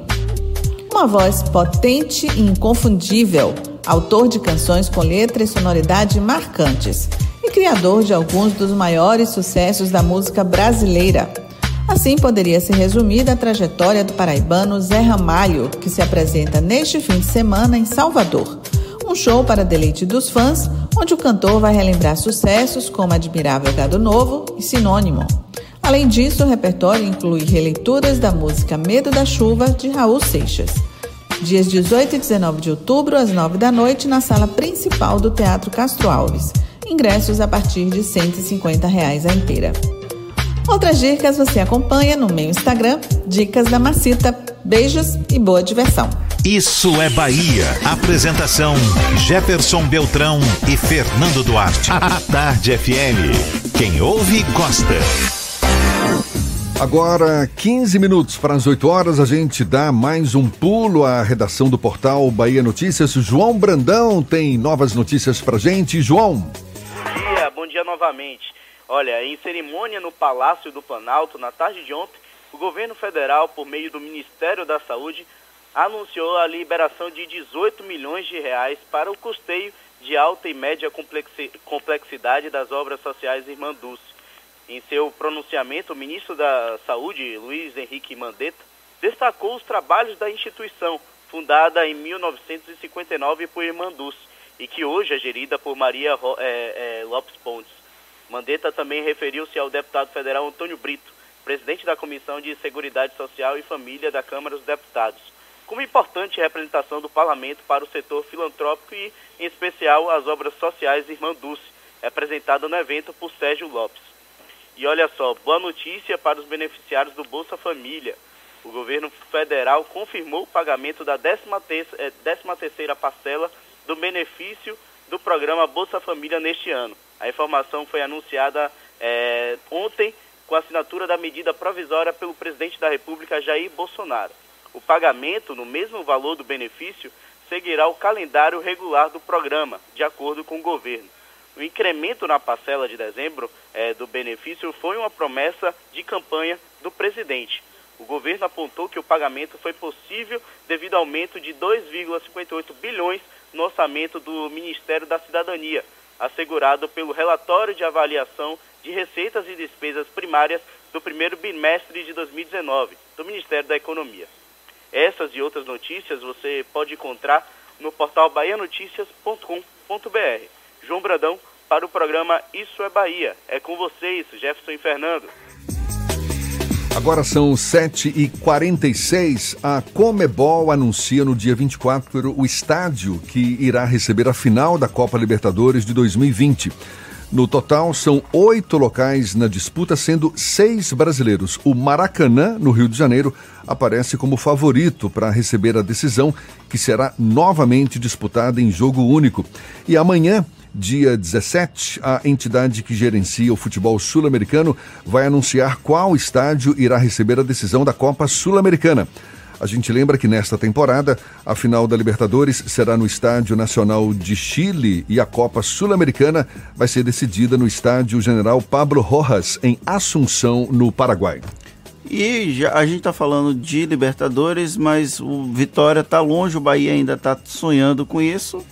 Uma voz potente e inconfundível, autor de canções com letra e sonoridade marcantes e criador de alguns dos maiores sucessos da música brasileira. Assim poderia ser resumida a trajetória do paraibano Zé Ramalho, que se apresenta neste fim de semana em Salvador. Um show para deleite dos fãs, onde o cantor vai relembrar sucessos como Admirável Gado Novo e Sinônimo. Além disso, o repertório inclui releituras da música Medo da Chuva, de Raul Seixas. Dias 18 e 19 de outubro, às 9 da noite, na sala principal do Teatro Castro Alves. Ingressos a partir de 150 reais a inteira. Outras dicas você acompanha no meu Instagram, Dicas da Macita. Beijos e boa diversão. Isso é Bahia. Apresentação: Jefferson Beltrão e Fernando Duarte. A Tarde FM. Quem ouve, gosta. Agora, 15 minutos para as 8 horas, a gente dá mais um pulo à redação do portal Bahia Notícias. João Brandão tem novas notícias para gente. João. Bom dia, bom dia novamente. Olha, em cerimônia no Palácio do Planalto, na tarde de ontem, o governo federal, por meio do Ministério da Saúde, anunciou a liberação de 18 milhões de reais para o custeio de alta e média complexi complexidade das obras sociais Irmã Dulce. Em seu pronunciamento, o ministro da Saúde, Luiz Henrique Mandetta, destacou os trabalhos da instituição, fundada em 1959 por Irmã Dulce, e que hoje é gerida por Maria é, é, Lopes Pontes. Mandetta também referiu-se ao deputado federal Antônio Brito, presidente da Comissão de Seguridade Social e Família da Câmara dos Deputados, como importante representação do parlamento para o setor filantrópico e, em especial, as obras sociais Irmã Dulce, representada no evento por Sérgio Lopes. E olha só, boa notícia para os beneficiários do Bolsa Família. O governo federal confirmou o pagamento da 13ª parcela do benefício do programa Bolsa Família neste ano. A informação foi anunciada é, ontem com a assinatura da medida provisória pelo presidente da República, Jair Bolsonaro. O pagamento, no mesmo valor do benefício, seguirá o calendário regular do programa, de acordo com o governo. O incremento na parcela de dezembro é, do benefício foi uma promessa de campanha do presidente. O governo apontou que o pagamento foi possível devido ao aumento de 2,58 bilhões no orçamento do Ministério da Cidadania, assegurado pelo relatório de avaliação de receitas e despesas primárias do primeiro bimestre de 2019 do Ministério da Economia. Essas e outras notícias você pode encontrar no portal bahianoticias.com.br. João Bradão para o programa Isso é Bahia. É com vocês, Jefferson e Fernando. Agora são 7h46. A Comebol anuncia no dia 24 o estádio que irá receber a final da Copa Libertadores de 2020. No total, são oito locais na disputa, sendo seis brasileiros. O Maracanã, no Rio de Janeiro, aparece como favorito para receber a decisão, que será novamente disputada em jogo único. E amanhã, dia 17, a entidade que gerencia o futebol sul-americano vai anunciar qual estádio irá receber a decisão da Copa Sul-Americana. A gente lembra que nesta temporada, a final da Libertadores será no Estádio Nacional de Chile e a Copa Sul-Americana vai ser decidida no Estádio General Pablo Rojas, em Assunção, no Paraguai. E já, a gente está falando de Libertadores, mas o Vitória está longe, o Bahia ainda está sonhando com isso.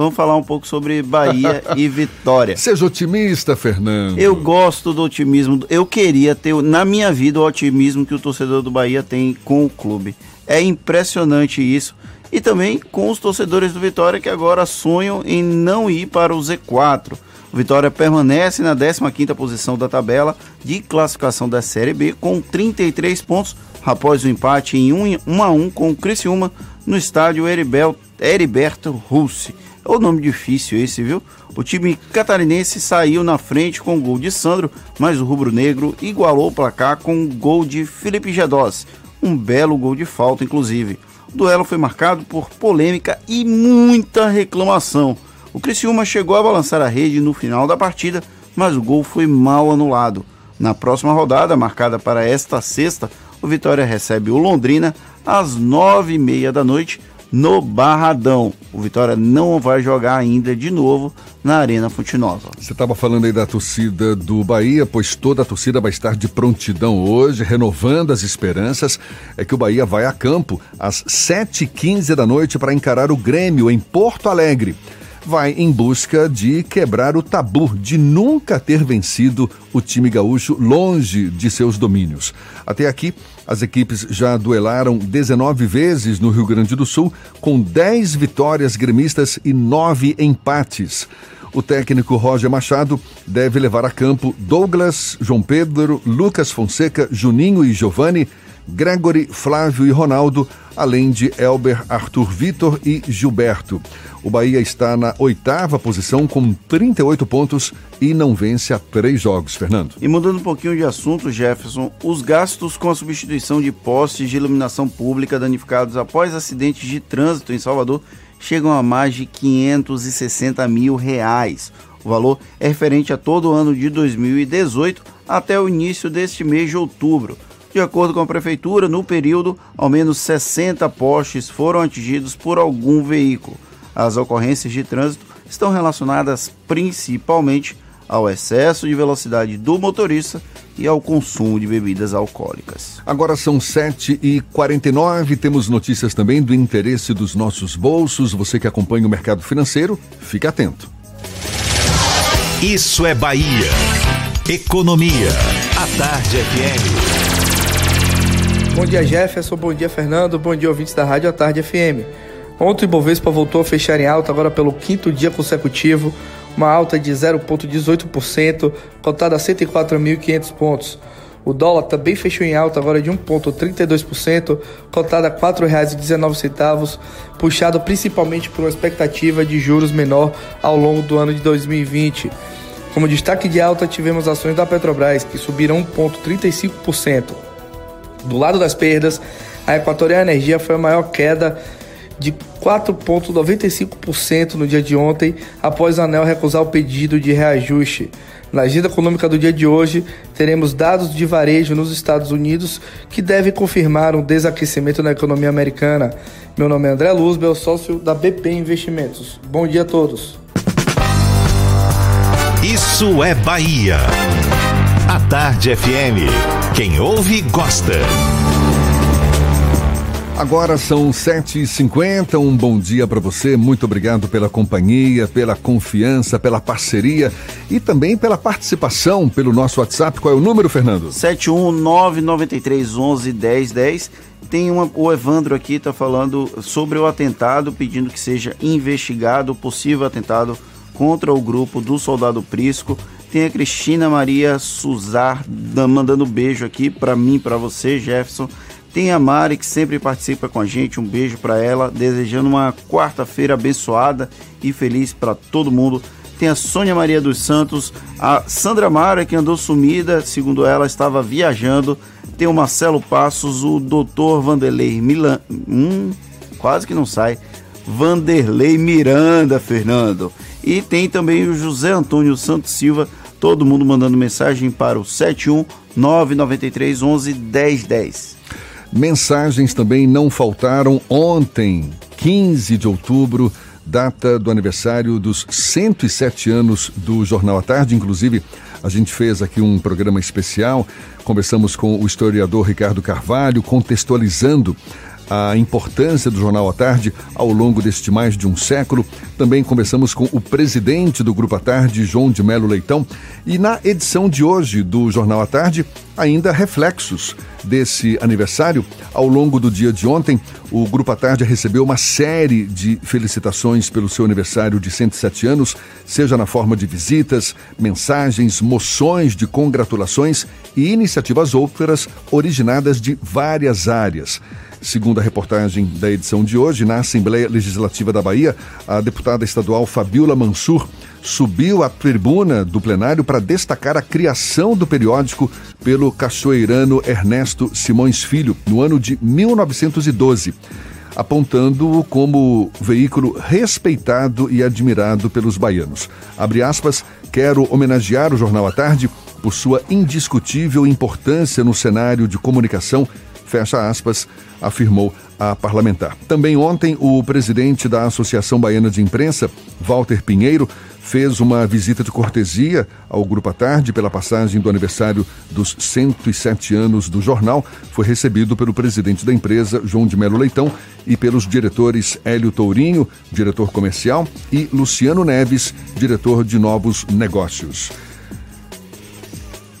Vamos falar um pouco sobre Bahia e Vitória. Seja otimista, Fernando. Eu gosto do otimismo. Eu queria ter, na minha vida, o otimismo que o torcedor do Bahia tem com o clube. É impressionante isso. E também com os torcedores do Vitória que agora sonham em não ir para o Z4. O Vitória permanece na 15ª posição da tabela de classificação da Série B com 33 pontos após o empate em 1 um, a 1 com o Criciúma no estádio Heribel, Heriberto Russi. É o nome difícil esse, viu? O time catarinense saiu na frente com o gol de Sandro, mas o rubro-negro igualou o placar com o gol de Felipe Gedós um belo gol de falta, inclusive. O duelo foi marcado por polêmica e muita reclamação. O Criciúma chegou a balançar a rede no final da partida, mas o gol foi mal anulado. Na próxima rodada, marcada para esta sexta, o Vitória recebe o Londrina às nove e meia da noite no Barradão. O Vitória não vai jogar ainda de novo na Arena Fonte Nova. Você estava falando aí da torcida do Bahia, pois toda a torcida vai estar de prontidão hoje, renovando as esperanças. É que o Bahia vai a campo às 7h15 da noite para encarar o Grêmio em Porto Alegre vai em busca de quebrar o tabu de nunca ter vencido o time gaúcho longe de seus domínios. Até aqui, as equipes já duelaram 19 vezes no Rio Grande do Sul, com 10 vitórias gremistas e 9 empates. O técnico Roger Machado deve levar a campo Douglas, João Pedro, Lucas Fonseca, Juninho e Giovanni, Gregory, Flávio e Ronaldo, além de Elber, Arthur Vitor e Gilberto. O Bahia está na oitava posição com 38 pontos e não vence há três jogos, Fernando. E mudando um pouquinho de assunto, Jefferson, os gastos com a substituição de postes de iluminação pública danificados após acidentes de trânsito em Salvador chegam a mais de 560 mil reais. O valor é referente a todo o ano de 2018 até o início deste mês de outubro. De acordo com a prefeitura, no período, ao menos 60 postes foram atingidos por algum veículo. As ocorrências de trânsito estão relacionadas principalmente ao excesso de velocidade do motorista e ao consumo de bebidas alcoólicas. Agora são 7h49, temos notícias também do interesse dos nossos bolsos. Você que acompanha o mercado financeiro, fique atento. Isso é Bahia. Economia. A Tarde FM. Bom dia, Jefferson. Bom dia, Fernando. Bom dia, ouvintes da Rádio A Tarde FM. Ontem o Ibovespa voltou a fechar em alta, agora pelo quinto dia consecutivo, uma alta de 0,18%, cotada a 104.500 pontos. O dólar também fechou em alta agora de 1,32%, cotado a R$ 4,19, puxado principalmente por uma expectativa de juros menor ao longo do ano de 2020. Como destaque de alta, tivemos ações da Petrobras, que subiram 1,35%. Do lado das perdas, a Equatorial Energia foi a maior queda de 4,95% no dia de ontem, após a ANEL recusar o pedido de reajuste. Na agenda econômica do dia de hoje, teremos dados de varejo nos Estados Unidos que devem confirmar um desaquecimento na economia americana. Meu nome é André Luzbel, sócio da BP Investimentos. Bom dia a todos. Isso é Bahia. A Tarde FM. Quem ouve, gosta. Agora são 7h50, um bom dia para você. Muito obrigado pela companhia, pela confiança, pela parceria e também pela participação pelo nosso WhatsApp. Qual é o número, Fernando? 71993111010. Tem uma, o Evandro aqui está falando sobre o atentado, pedindo que seja investigado o possível atentado contra o grupo do Soldado Prisco. Tem a Cristina Maria Suzar mandando beijo aqui para mim, para você, Jefferson. Tem a Mari que sempre participa com a gente. Um beijo para ela, desejando uma quarta-feira abençoada e feliz para todo mundo. Tem a Sônia Maria dos Santos, a Sandra Mara que andou sumida, segundo ela, estava viajando. Tem o Marcelo Passos, o Dr. Vanderlei Milan, hum, quase que não sai. Vanderlei Miranda, Fernando. E tem também o José Antônio Santos Silva, todo mundo mandando mensagem para o 71 993 11 1010. Mensagens também não faltaram ontem, 15 de outubro, data do aniversário dos 107 anos do Jornal à Tarde. Inclusive, a gente fez aqui um programa especial, conversamos com o historiador Ricardo Carvalho, contextualizando a importância do Jornal à Tarde ao longo deste mais de um século. Também conversamos com o presidente do Grupo à Tarde, João de Melo Leitão. E na edição de hoje do Jornal à Tarde, ainda reflexos desse aniversário. Ao longo do dia de ontem, o Grupo à Tarde recebeu uma série de felicitações pelo seu aniversário de 107 anos, seja na forma de visitas, mensagens, moções de congratulações e iniciativas outras originadas de várias áreas. Segundo a reportagem da edição de hoje, na Assembleia Legislativa da Bahia, a deputada estadual Fabiola Mansur subiu à tribuna do plenário para destacar a criação do periódico pelo cachoeirano Ernesto Simões Filho, no ano de 1912 apontando-o como veículo respeitado e admirado pelos baianos. Abre aspas, quero homenagear o Jornal à Tarde por sua indiscutível importância no cenário de comunicação fecha aspas, afirmou a parlamentar. Também ontem, o presidente da Associação Baiana de Imprensa, Walter Pinheiro, fez uma visita de cortesia ao Grupo à Tarde pela passagem do aniversário dos 107 anos do jornal. Foi recebido pelo presidente da empresa, João de Melo Leitão, e pelos diretores Hélio Tourinho, diretor comercial, e Luciano Neves, diretor de novos negócios.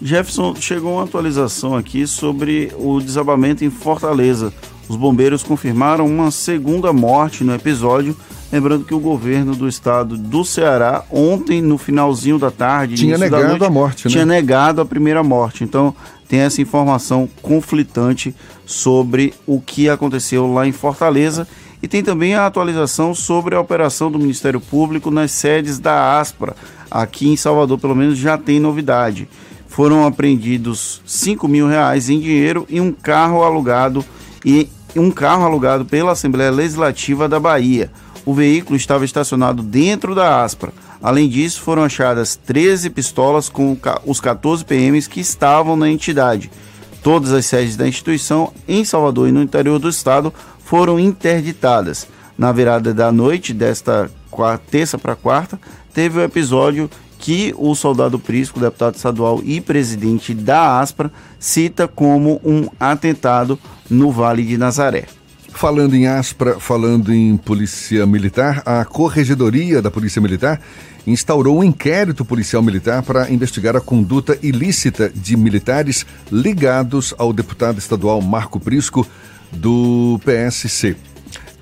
Jefferson, chegou uma atualização aqui sobre o desabamento em Fortaleza. Os bombeiros confirmaram uma segunda morte no episódio, lembrando que o governo do estado do Ceará, ontem, no finalzinho da tarde, tinha negado noite, a morte, né? Tinha negado a primeira morte. Então, tem essa informação conflitante sobre o que aconteceu lá em Fortaleza. E tem também a atualização sobre a operação do Ministério Público nas sedes da Aspra. Aqui em Salvador, pelo menos, já tem novidade foram apreendidos 5 mil reais em dinheiro e um carro alugado e um carro alugado pela Assembleia Legislativa da Bahia. O veículo estava estacionado dentro da Aspra. Além disso, foram achadas 13 pistolas com os 14 PMs que estavam na entidade. Todas as sedes da instituição, em Salvador e no interior do estado, foram interditadas. Na virada da noite desta terça para quarta, teve o episódio que o soldado Prisco, deputado estadual e presidente da ASPRA, cita como um atentado no Vale de Nazaré. Falando em ASPRA, falando em Polícia Militar, a Corregedoria da Polícia Militar instaurou um inquérito policial militar para investigar a conduta ilícita de militares ligados ao deputado estadual Marco Prisco, do PSC.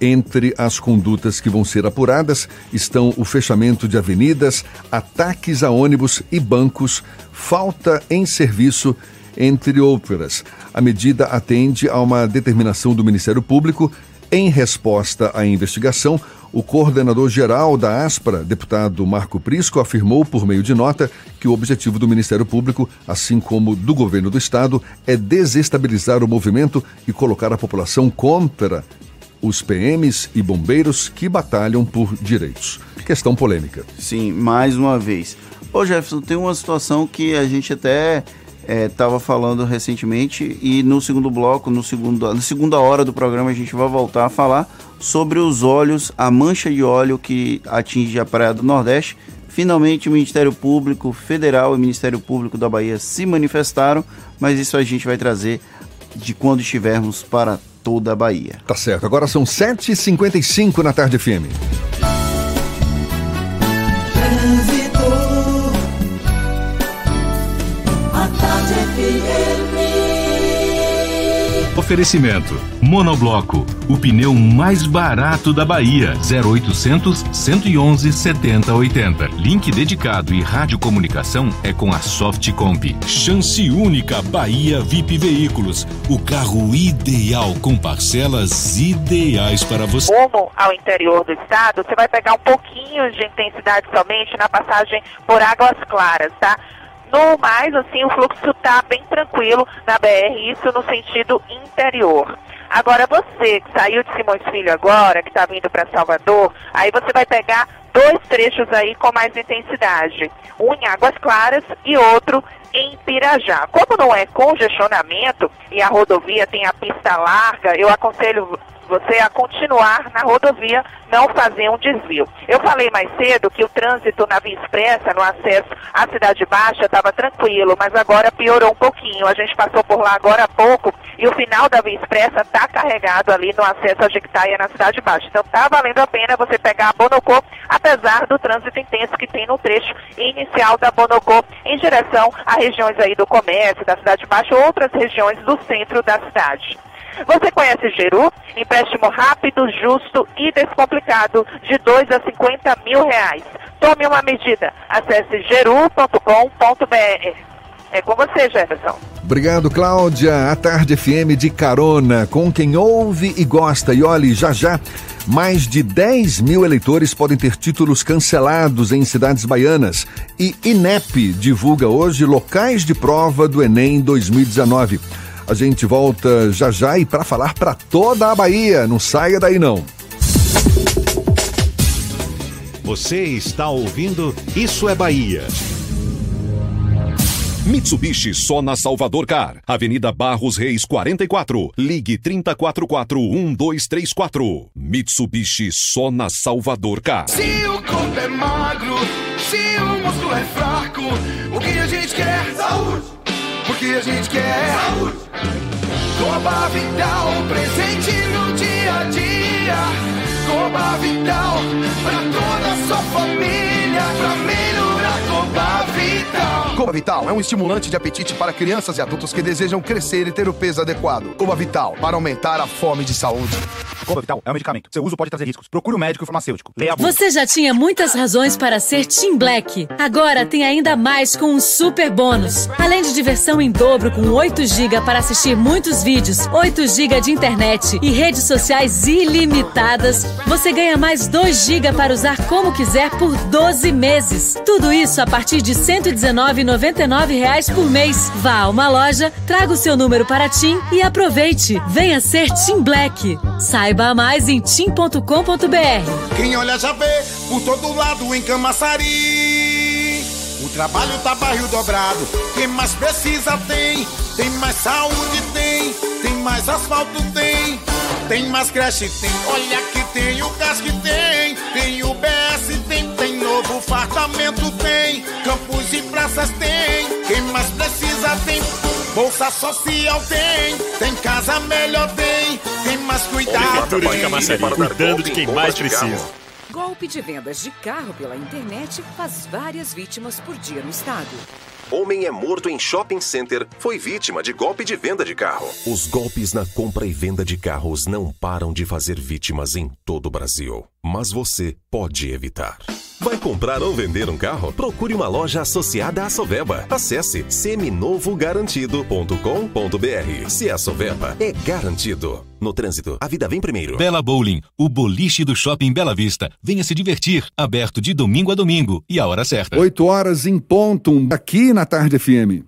Entre as condutas que vão ser apuradas estão o fechamento de avenidas, ataques a ônibus e bancos, falta em serviço, entre outras. A medida atende a uma determinação do Ministério Público. Em resposta à investigação, o coordenador-geral da ASPRA, deputado Marco Prisco, afirmou por meio de nota que o objetivo do Ministério Público, assim como do governo do Estado, é desestabilizar o movimento e colocar a população contra os PMs e bombeiros que batalham por direitos. Questão polêmica. Sim, mais uma vez. Ô Jefferson, tem uma situação que a gente até estava é, falando recentemente e no segundo bloco, no segundo, na segunda hora do programa, a gente vai voltar a falar sobre os olhos, a mancha de óleo que atinge a Praia do Nordeste. Finalmente, o Ministério Público Federal e o Ministério Público da Bahia se manifestaram, mas isso a gente vai trazer de quando estivermos para toda a Bahia. Tá certo. Agora são 7h55 na tarde FM. Oferecimento: Monobloco, o pneu mais barato da Bahia. 0800 111 7080. Link dedicado e radiocomunicação é com a Softcomp. Chance única Bahia VIP Veículos, o carro ideal com parcelas ideais para você. Como ao interior do estado, você vai pegar um pouquinho de intensidade somente na passagem por Águas Claras, tá? No mais, assim, o fluxo está bem tranquilo na BR, isso no sentido interior. Agora, você que saiu de Simões Filho agora, que está vindo para Salvador, aí você vai pegar dois trechos aí com mais intensidade. Um em Águas Claras e outro em Pirajá. Como não é congestionamento e a rodovia tem a pista larga, eu aconselho você a continuar na rodovia, não fazer um desvio. Eu falei mais cedo que o trânsito na Via Expressa, no acesso à Cidade Baixa, estava tranquilo, mas agora piorou um pouquinho. A gente passou por lá agora há pouco e o final da Via Expressa está carregado ali no acesso a Jequitaia na Cidade Baixa. Então está valendo a pena você pegar a Bonocô, apesar do trânsito intenso que tem no trecho inicial da Bonocô em direção a regiões aí do comércio, da Cidade Baixa, outras regiões do centro da cidade. Você conhece Geru? Empréstimo rápido, justo e descomplicado, de 2 a 50 mil reais. Tome uma medida. Acesse geru.com.br. É com você, Jefferson. Obrigado, Cláudia. A Tarde FM de carona com quem ouve e gosta. E olhe, já já, mais de 10 mil eleitores podem ter títulos cancelados em cidades baianas. E INEP divulga hoje locais de prova do Enem 2019. A gente volta já já e para falar para toda a Bahia. Não saia daí não. Você está ouvindo Isso é Bahia. Mitsubishi só na Salvador Car, Avenida Barros Reis 44, ligue 3044 1234. Mitsubishi só na Salvador Car. Se o corpo é magro, se o músculo é fraco, o que a gente quer? Saúde! Porque a gente quer saúde. Coba Vital, presente no dia a dia. Coba Vital, pra toda a sua família, pra Vital. Coba Vital é um estimulante de apetite para crianças e adultos que desejam crescer e ter o peso adequado. Coba Vital, para aumentar a fome de saúde. Coba Vital é um medicamento. Seu uso pode trazer riscos. Procure o um médico e farmacêutico. Leia a. Você já tinha muitas razões para ser Team Black. Agora tem ainda mais com um super bônus. Além de diversão em dobro com 8 GB para assistir muitos vídeos, 8 GB de internet e redes sociais ilimitadas, você ganha mais 2 GB para usar como quiser por 12 meses. Tudo isso a partir de R$ 119,99 por mês. Vá a uma loja, traga o seu número para Tim e aproveite. Venha ser Team Black. Saiba mais em tim.com.br. Quem olha já vê por todo lado em Camaçari. O trabalho tá barril dobrado. Quem mais precisa tem. Tem mais saúde tem. Tem mais asfalto tem. Tem mais creche tem. Olha que tem o gás que tem. Tem o BS tem. Tem novo fartamento. Praças tem. Quem mais precisa tem. Bolsa social tem. Tem casa melhor tem. Tem mais cuidado. Prefeitura de Camaçari, cuidando de quem mais precisa. Golpe golpe de vendas de carro pela internet faz várias vítimas por dia no estado. Homem é morto em shopping center. Foi vítima de golpe de venda de carro. Os golpes na compra e venda de carros não param de fazer vítimas em todo o Brasil. Mas você pode evitar. Vai comprar ou vender um carro? Procure uma loja associada à Soveba. Acesse seminovogarantido.com.br. Se é a Soveba, é garantido. No trânsito, a vida vem primeiro. Bela Bowling, o boliche do Shopping Bela Vista. Venha se divertir. Aberto de domingo a domingo e a hora certa. 8 horas em ponto, aqui na Tarde FM.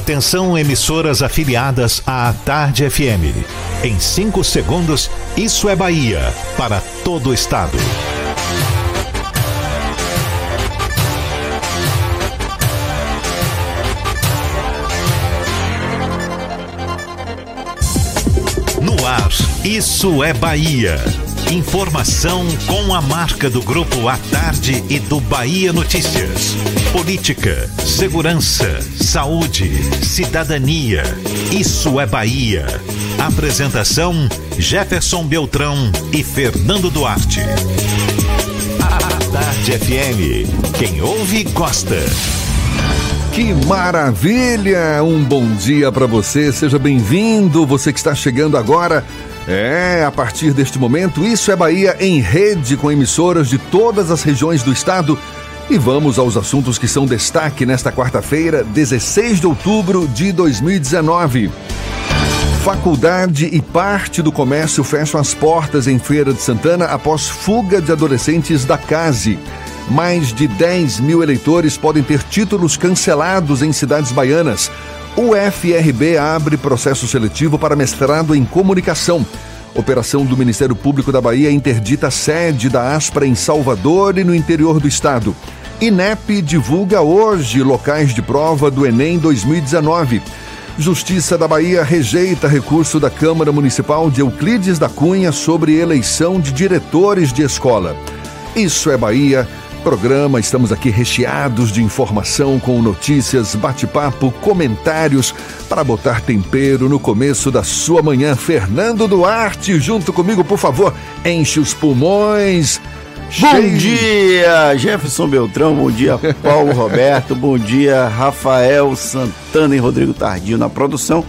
Atenção, emissoras afiliadas à Tarde FM. Em 5 segundos, isso é Bahia para todo o estado. Isso é Bahia. Informação com a marca do Grupo A Tarde e do Bahia Notícias. Política, segurança, saúde, cidadania. Isso é Bahia. Apresentação: Jefferson Beltrão e Fernando Duarte. A Tarde FM. Quem ouve, gosta. Que maravilha! Um bom dia para você, seja bem-vindo, você que está chegando agora. É, a partir deste momento, Isso é Bahia em rede com emissoras de todas as regiões do estado. E vamos aos assuntos que são destaque nesta quarta-feira, 16 de outubro de 2019. Faculdade e parte do comércio fecham as portas em Feira de Santana após fuga de adolescentes da CASE. Mais de 10 mil eleitores podem ter títulos cancelados em cidades baianas. O FRB abre processo seletivo para mestrado em comunicação. Operação do Ministério Público da Bahia interdita a sede da Aspra em Salvador e no interior do estado. INEP divulga hoje locais de prova do Enem 2019. Justiça da Bahia rejeita recurso da Câmara Municipal de Euclides da Cunha sobre eleição de diretores de escola. Isso é Bahia programa. Estamos aqui recheados de informação com notícias, bate-papo, comentários para botar tempero no começo da sua manhã. Fernando Duarte, junto comigo, por favor, enche os pulmões. Bom dia, Jefferson Beltrão, bom dia, Paulo Roberto, bom dia, Rafael Santana e Rodrigo Tardio na produção.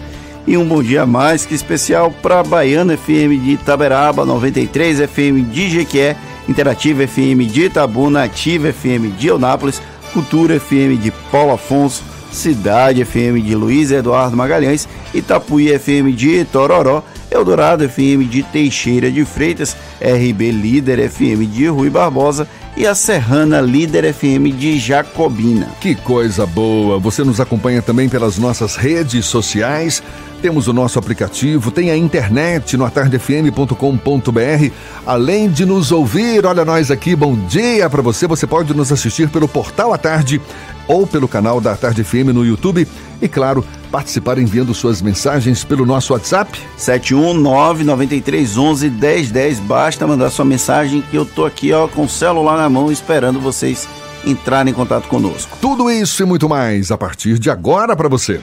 E um bom dia mais que especial para Baiana FM de Itaberaba, 93 FM de Jequié Interativa FM de Itabuna, Ativa FM de Eunápolis, Cultura FM de Paulo Afonso, Cidade FM de Luiz Eduardo Magalhães, Itapuí FM de Tororó, Eldorado FM de Teixeira de Freitas, RB Líder FM de Rui Barbosa e a Serrana Líder FM de Jacobina. Que coisa boa! Você nos acompanha também pelas nossas redes sociais. Temos o nosso aplicativo, tem a internet no atardefm.com.br. Além de nos ouvir, olha nós aqui, bom dia para você. Você pode nos assistir pelo Portal à Tarde ou pelo canal da Tarde FM no YouTube. E claro, participar enviando suas mensagens pelo nosso WhatsApp 71993111010. Basta mandar sua mensagem que eu tô aqui ó com o celular na mão esperando vocês entrarem em contato conosco. Tudo isso e muito mais a partir de agora para você.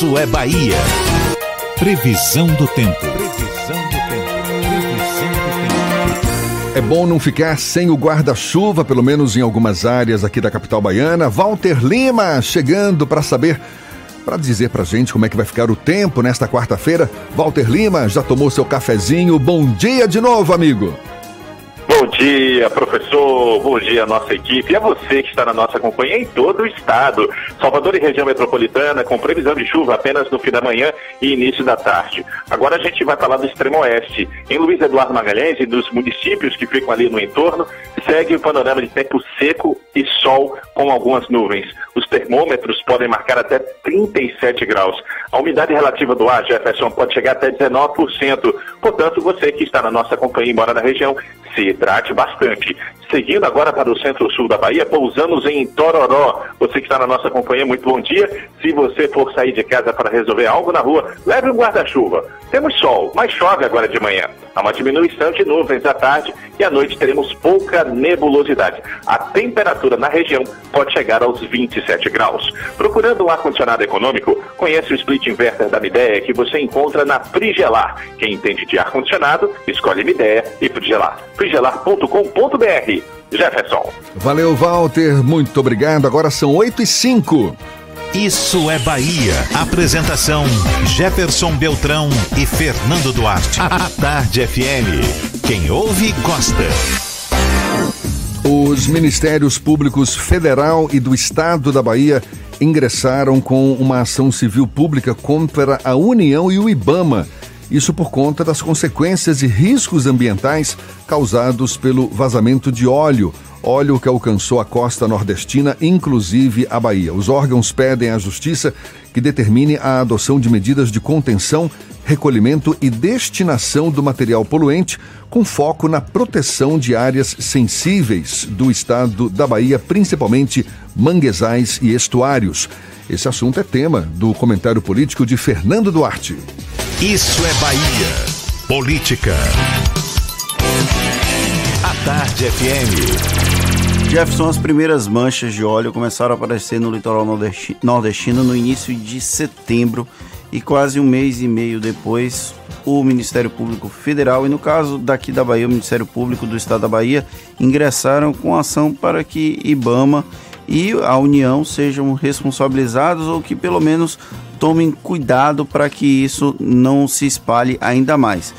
Isso é Bahia. Previsão do tempo. Previsão do tempo. Previsão do tempo. É bom não ficar sem o guarda-chuva, pelo menos em algumas áreas aqui da capital baiana. Walter Lima chegando para saber, para dizer pra gente como é que vai ficar o tempo nesta quarta-feira. Walter Lima já tomou seu cafezinho. Bom dia de novo, amigo. Dia, professor. Bom dia, nossa equipe. E a você que está na nossa companhia em todo o estado. Salvador e região metropolitana, com previsão de chuva apenas no fim da manhã e início da tarde. Agora a gente vai falar do extremo oeste. Em Luiz Eduardo Magalhães e dos municípios que ficam ali no entorno, segue o panorama de tempo seco e sol com algumas nuvens. Os termômetros podem marcar até 37 graus. A umidade relativa do ar, Jefferson, pode chegar até 19%. Portanto, você que está na nossa companhia e mora na região, se hidrate bastante. Seguindo agora para o centro-sul da Bahia, pousamos em Tororó. Você que está na nossa companhia, muito bom dia. Se você for sair de casa para resolver algo na rua, leve um guarda-chuva. Temos sol, mas chove agora de manhã. Há uma diminuição de nuvens à tarde e à noite teremos pouca nebulosidade. A temperatura na região pode chegar aos 27 graus. Procurando um ar-condicionado econômico, conheça o split inverter da Midea que você encontra na Frigelar. Quem entende de ar-condicionado, escolhe Midea e Frigelar. frigelar.com.br Jefferson. Valeu, Walter. Muito obrigado. Agora são 8 e 5. Isso é Bahia. Apresentação: Jefferson Beltrão e Fernando Duarte. A Tarde FM. Quem ouve, gosta. Os Ministérios Públicos Federal e do Estado da Bahia ingressaram com uma ação civil pública contra a União e o IBAMA. Isso por conta das consequências e riscos ambientais causados pelo vazamento de óleo óleo que alcançou a costa nordestina, inclusive a Bahia. Os órgãos pedem à Justiça que determine a adoção de medidas de contenção, recolhimento e destinação do material poluente, com foco na proteção de áreas sensíveis do estado da Bahia, principalmente manguezais e estuários. Esse assunto é tema do comentário político de Fernando Duarte. Isso é Bahia. Política. A Tarde FM. Jefferson, as primeiras manchas de óleo começaram a aparecer no litoral nordestino no início de setembro e quase um mês e meio depois o Ministério Público Federal e no caso daqui da Bahia, o Ministério Público do Estado da Bahia ingressaram com ação para que IBAMA e a União sejam responsabilizados ou que pelo menos tomem cuidado para que isso não se espalhe ainda mais.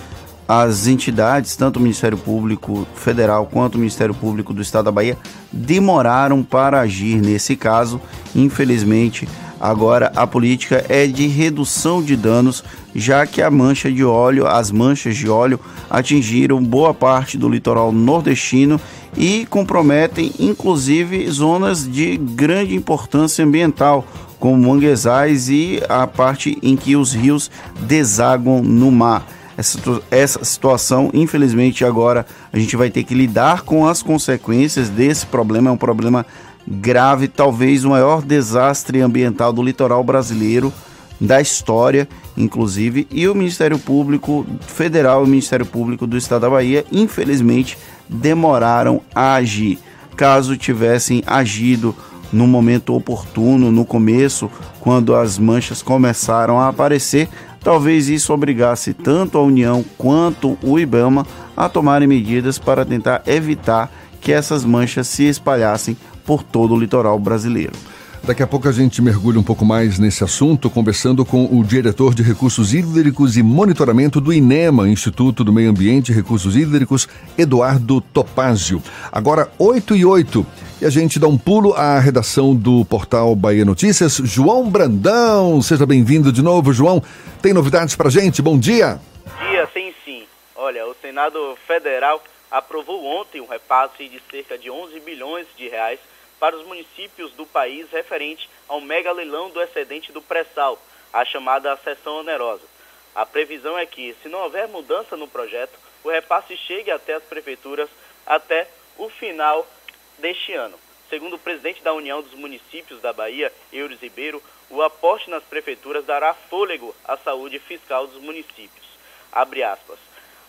As entidades, tanto o Ministério Público Federal quanto o Ministério Público do Estado da Bahia, demoraram para agir nesse caso. Infelizmente, agora a política é de redução de danos, já que a mancha de óleo, as manchas de óleo atingiram boa parte do litoral nordestino e comprometem inclusive zonas de grande importância ambiental, como manguezais e a parte em que os rios desaguam no mar. Essa, essa situação, infelizmente, agora a gente vai ter que lidar com as consequências desse problema. É um problema grave, talvez o maior desastre ambiental do litoral brasileiro da história, inclusive, e o Ministério Público Federal e o Ministério Público do Estado da Bahia, infelizmente, demoraram a agir. Caso tivessem agido no momento oportuno, no começo, quando as manchas começaram a aparecer, talvez isso obrigasse tanto a União quanto o IBAMA a tomarem medidas para tentar evitar que essas manchas se espalhassem por todo o litoral brasileiro. Daqui a pouco a gente mergulha um pouco mais nesse assunto, conversando com o diretor de Recursos Hídricos e Monitoramento do INEMA, Instituto do Meio Ambiente e Recursos Hídricos, Eduardo Topázio. Agora, 8 e 8. E a gente dá um pulo à redação do portal Bahia Notícias. João Brandão, seja bem-vindo de novo, João. Tem novidades pra gente? Bom dia. Dia, sim, sim. Olha, o Senado Federal aprovou ontem um repasse de cerca de 11 bilhões de reais para os municípios do país referente ao mega leilão do excedente do pré-sal, a chamada sessão onerosa. A previsão é que, se não houver mudança no projeto, o repasse chegue até as prefeituras até o final deste ano. Segundo o presidente da União dos Municípios da Bahia, Euros Ribeiro, o aporte nas prefeituras dará fôlego à saúde fiscal dos municípios.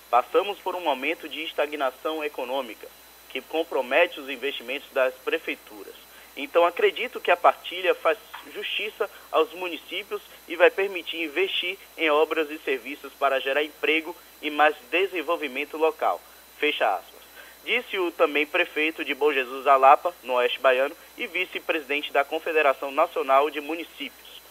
Passamos por um momento de estagnação econômica que compromete os investimentos das prefeituras. Então acredito que a partilha faz justiça aos municípios e vai permitir investir em obras e serviços para gerar emprego e mais desenvolvimento local. Fecha aspas. Disse o também prefeito de Bom Jesus Alapa, no Oeste Baiano, e vice-presidente da Confederação Nacional de Municípios.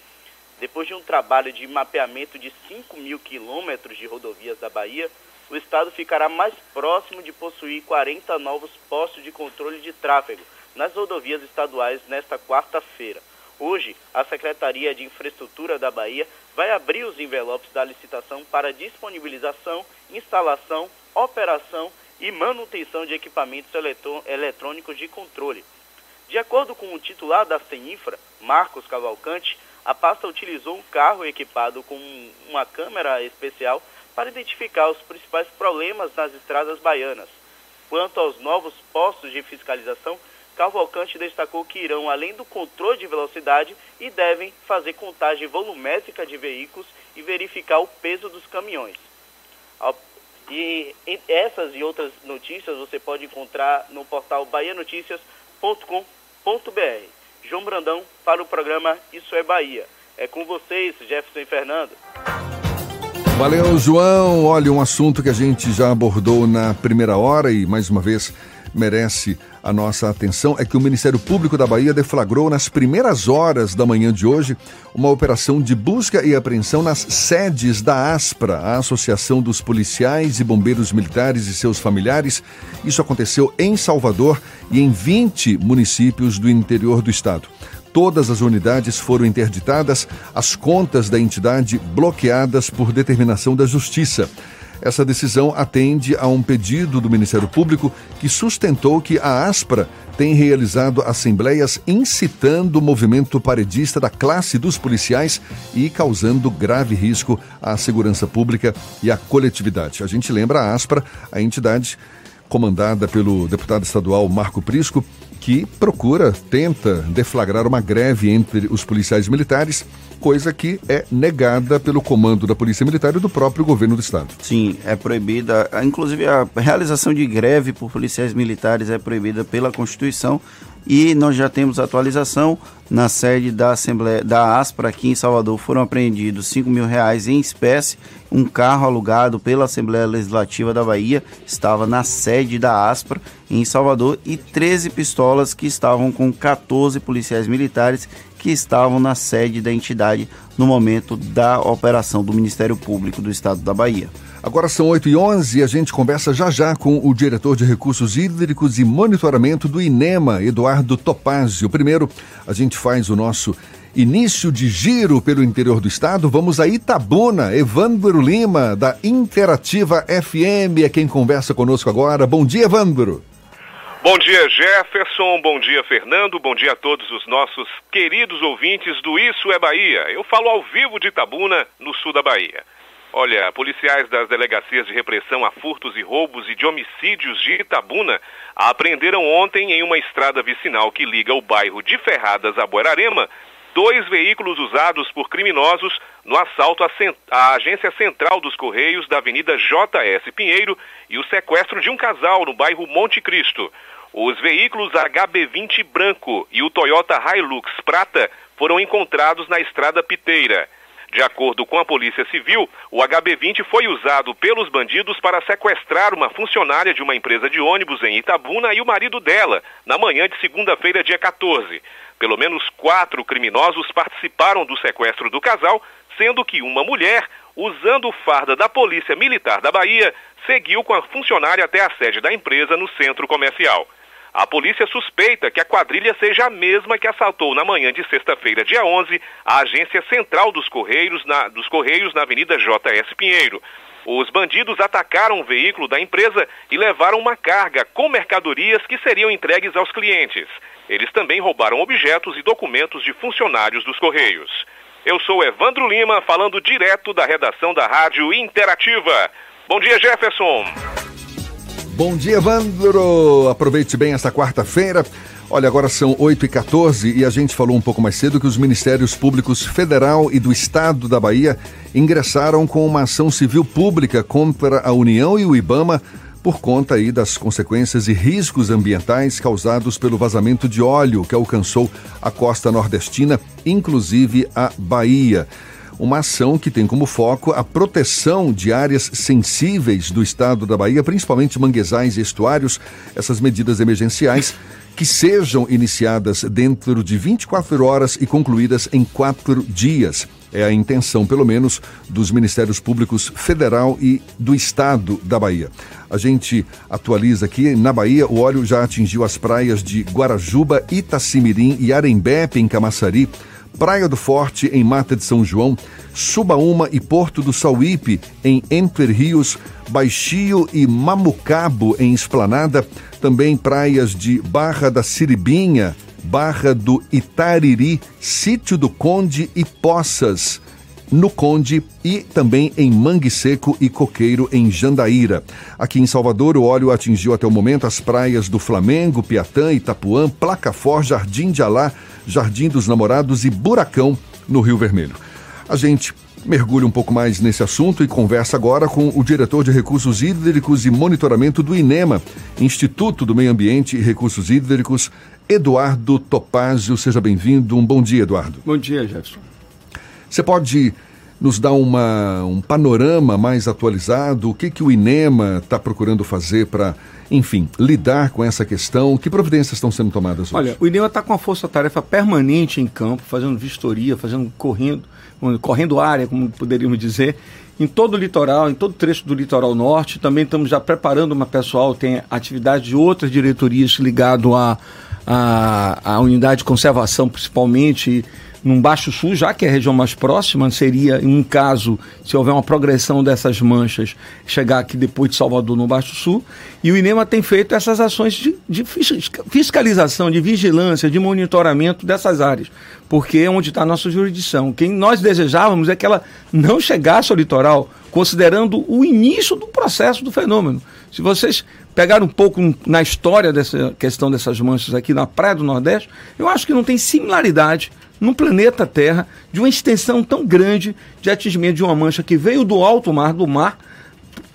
Depois de um trabalho de mapeamento de 5 mil quilômetros de rodovias da Bahia, o Estado ficará mais próximo de possuir 40 novos postos de controle de tráfego nas rodovias estaduais nesta quarta-feira. Hoje, a Secretaria de Infraestrutura da Bahia vai abrir os envelopes da licitação para disponibilização, instalação, operação e manutenção de equipamentos eletrônicos de controle. De acordo com o titular da CENIFRA, Marcos Cavalcante, a pasta utilizou um carro equipado com uma câmera especial para identificar os principais problemas nas estradas baianas. Quanto aos novos postos de fiscalização, Cavalcante destacou que irão além do controle de velocidade e devem fazer contagem volumétrica de veículos e verificar o peso dos caminhões. E essas e outras notícias você pode encontrar no portal bahianoticias.com.br. João Brandão para o programa Isso é Bahia. É com vocês, Jefferson Fernando. Valeu, João. Olha, um assunto que a gente já abordou na primeira hora e mais uma vez merece a nossa atenção é que o Ministério Público da Bahia deflagrou nas primeiras horas da manhã de hoje uma operação de busca e apreensão nas sedes da ASPRA, a Associação dos Policiais e Bombeiros Militares e seus familiares. Isso aconteceu em Salvador e em 20 municípios do interior do estado. Todas as unidades foram interditadas, as contas da entidade bloqueadas por determinação da Justiça. Essa decisão atende a um pedido do Ministério Público que sustentou que a Aspra tem realizado assembleias incitando o movimento paredista da classe dos policiais e causando grave risco à segurança pública e à coletividade. A gente lembra a Aspra, a entidade comandada pelo deputado estadual Marco Prisco, que procura, tenta deflagrar uma greve entre os policiais militares coisa que é negada pelo comando da Polícia Militar e do próprio governo do Estado. Sim, é proibida. Inclusive, a realização de greve por policiais militares é proibida pela Constituição. E nós já temos atualização na sede da Assembleia da ASPRA aqui em Salvador foram apreendidos 5 mil reais em espécie. Um carro alugado pela Assembleia Legislativa da Bahia estava na sede da ASPRA em Salvador e 13 pistolas que estavam com 14 policiais militares que estavam na sede da entidade no momento da operação do Ministério Público do Estado da Bahia. Agora são 8 e 11 e a gente conversa já já com o diretor de Recursos Hídricos e Monitoramento do INEMA, Eduardo Topazio. Primeiro, a gente faz o nosso início de giro pelo interior do estado. Vamos a Itabuna. Evandro Lima, da Interativa FM, é quem conversa conosco agora. Bom dia, Evandro. Bom dia, Jefferson. Bom dia, Fernando. Bom dia a todos os nossos queridos ouvintes do Isso é Bahia. Eu falo ao vivo de Itabuna, no sul da Bahia. Olha, policiais das delegacias de repressão a furtos e roubos e de homicídios de Itabuna apreenderam ontem em uma estrada vicinal que liga o bairro de Ferradas a Boerarema dois veículos usados por criminosos no assalto à, agência central dos Correios da Avenida JS Pinheiro e o sequestro de um casal no bairro Monte Cristo. Os veículos HB20 branco e o Toyota Hilux prata foram encontrados na estrada Piteira. De acordo com a Polícia Civil, o HB20 foi usado pelos bandidos para sequestrar uma funcionária de uma empresa de ônibus em Itabuna e o marido dela, na manhã de segunda-feira, dia 14. Pelo menos quatro criminosos participaram do sequestro do casal, sendo que uma mulher, usando farda da Polícia Militar da Bahia, seguiu com a funcionária até a sede da empresa no centro comercial. A polícia suspeita que a quadrilha seja a mesma que assaltou na manhã de sexta-feira, dia 11, a agência central dos Correios na, dos Correios na Avenida JS Pinheiro. Os bandidos atacaram o veículo da empresa e levaram uma carga com mercadorias que seriam entregues aos clientes. Eles também roubaram objetos e documentos de funcionários dos Correios. Eu sou Evandro Lima, falando direto da redação da Rádio Interativa. Bom dia, Jefferson. Bom dia, Evandro. Aproveite bem esta quarta-feira. Olha, agora são 8h14 e a gente falou um pouco mais cedo que os Ministérios Públicos Federal e do Estado da Bahia ingressaram com uma ação civil pública contra a União e o IBAMA por conta aí das consequências e riscos ambientais causados pelo vazamento de óleo que alcançou a costa nordestina, inclusive a Bahia. Uma ação que tem como foco a proteção de áreas sensíveis do estado da Bahia, principalmente manguezais e estuários, essas medidas emergenciais que sejam iniciadas dentro de 24 horas e concluídas em quatro dias. É a intenção, pelo menos, dos Ministérios Públicos Federal e do Estado da Bahia. A gente atualiza aqui, na Bahia, o óleo já atingiu as praias de Guarajuba, Itacimirim e Arembepe, em Camaçari, Praia do Forte, em Mata de São João, Subaúma e Porto do Sauípe, em Entre Rios, Baixio e Mamucabo, em Esplanada, também praias de Barra da Siribinha, Barra do Itariri, Sítio do Conde e Poças, no Conde e também em Mangue Seco e Coqueiro, em Jandaíra. Aqui em Salvador, o óleo atingiu até o momento as praias do Flamengo, Piatã, Itapuã, Placafor, Jardim de Alá, Jardim dos Namorados e Buracão, no Rio Vermelho. A gente mergulha um pouco mais nesse assunto e conversa agora com o diretor de Recursos Hídricos e Monitoramento do INEMA, Instituto do Meio Ambiente e Recursos Hídricos, Eduardo Topázio. Seja bem-vindo. Um bom dia, Eduardo. Bom dia, Jefferson. Você pode nos dar uma, um panorama mais atualizado? O que, que o INEMA está procurando fazer para, enfim, lidar com essa questão? Que providências estão sendo tomadas hoje? Olha, o INEMA está com uma força-tarefa permanente em campo, fazendo vistoria, fazendo correndo, correndo área, como poderíamos dizer, em todo o litoral, em todo o trecho do litoral norte. Também estamos já preparando uma pessoal, tem atividade de outras diretorias ligado à a, a, a, unidade de conservação, principalmente num Baixo Sul, já que é a região mais próxima, seria, um caso, se houver uma progressão dessas manchas, chegar aqui depois de Salvador, no Baixo Sul. E o INEMA tem feito essas ações de, de fiscalização, de vigilância, de monitoramento dessas áreas, porque é onde está a nossa jurisdição. Quem nós desejávamos é que ela não chegasse ao litoral, considerando o início do processo do fenômeno. Se vocês pegaram um pouco na história dessa questão dessas manchas aqui na Praia do Nordeste, eu acho que não tem similaridade no planeta Terra de uma extensão tão grande de atingimento de uma mancha que veio do alto mar, do mar,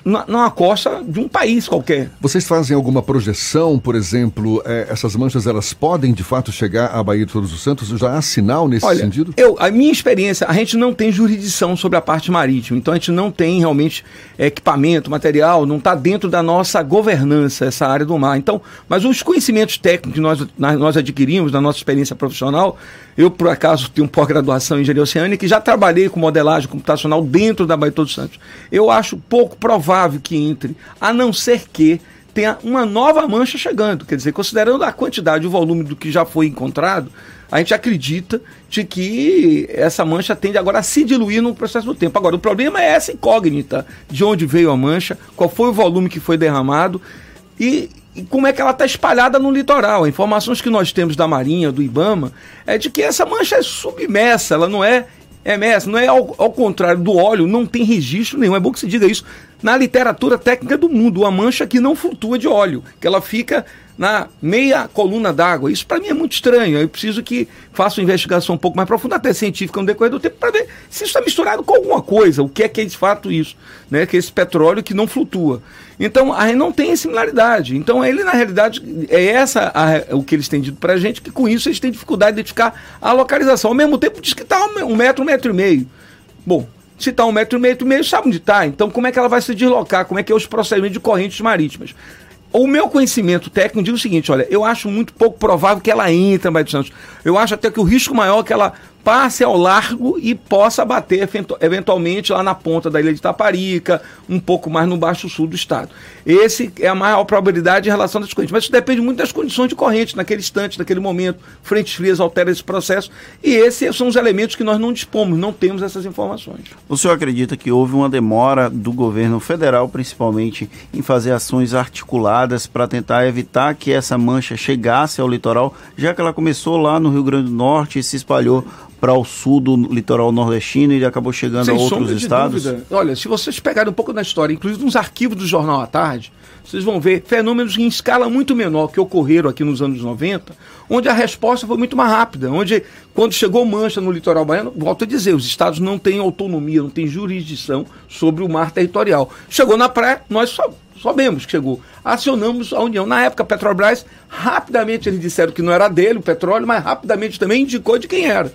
na, numa costa de um país qualquer. Vocês fazem alguma projeção, por exemplo, é, essas manchas elas podem de fato chegar à Baía de Todos os Santos? Já há sinal nesse Olha, sentido? Eu, a minha experiência, a gente não tem jurisdição sobre a parte marítima, então a gente não tem realmente equipamento, material, não está dentro da nossa governança essa área do mar. Então, mas os conhecimentos técnicos que nós, nós adquirimos na nossa experiência profissional, eu por acaso tenho pós-graduação em engenharia oceânica e já trabalhei com modelagem computacional dentro da Baía de Todos os Santos. Eu acho pouco provável provável que entre, a não ser que tenha uma nova mancha chegando. Quer dizer, considerando a quantidade e o volume do que já foi encontrado, a gente acredita de que essa mancha tende agora a se diluir no processo do tempo. Agora, o problema é essa incógnita de onde veio a mancha, qual foi o volume que foi derramado e, e como é que ela está espalhada no litoral. Informações que nós temos da Marinha, do Ibama, é de que essa mancha é submersa, ela não é MS, não é ao, ao, contrário do óleo, não tem registro nenhum. É bom que se diga isso na literatura técnica do mundo, uma mancha que não flutua de óleo, que ela fica na meia coluna d'água. Isso para mim é muito estranho. Eu preciso que faça uma investigação um pouco mais profunda, até científica, no decorrer do tempo, para ver se isso está misturado com alguma coisa. O que é que é de fato isso? Né? Que é esse petróleo que não flutua. Então, a não tem similaridade. Então, ele, na realidade, é essa a, o que eles têm dito para a gente, que com isso eles têm dificuldade de identificar a localização. Ao mesmo tempo, diz que está um metro, um metro e meio. Bom, se está um metro e meio, meio, sabe onde está. Então, como é que ela vai se deslocar? Como é que é os procedimentos de correntes marítimas? O meu conhecimento técnico diz o seguinte: olha, eu acho muito pouco provável que ela entre Baía de Santos. Eu acho até que o risco maior é que ela passe ao largo e possa bater eventualmente lá na ponta da ilha de Taparica, um pouco mais no baixo sul do estado. Esse é a maior probabilidade em relação às correntes, mas isso depende muito das condições de corrente naquele instante, naquele momento. Frentes frias alteram esse processo e esses são os elementos que nós não dispomos, não temos essas informações. O senhor acredita que houve uma demora do governo federal, principalmente, em fazer ações articuladas para tentar evitar que essa mancha chegasse ao litoral, já que ela começou lá no Rio Grande do Norte e se espalhou para o sul do litoral nordestino e acabou chegando Sem a outros estados? Dúvida. Olha, se vocês pegarem um pouco da história, inclusive nos arquivos do Jornal à Tarde, vocês vão ver fenômenos em escala muito menor que ocorreram aqui nos anos 90, onde a resposta foi muito mais rápida, onde quando chegou mancha no litoral baiano, volto a dizer, os estados não têm autonomia, não têm jurisdição sobre o mar territorial. Chegou na praia, nós só sabemos que chegou. Acionamos a União. Na época, a Petrobras, rapidamente eles disseram que não era dele o petróleo, mas rapidamente também indicou de quem era.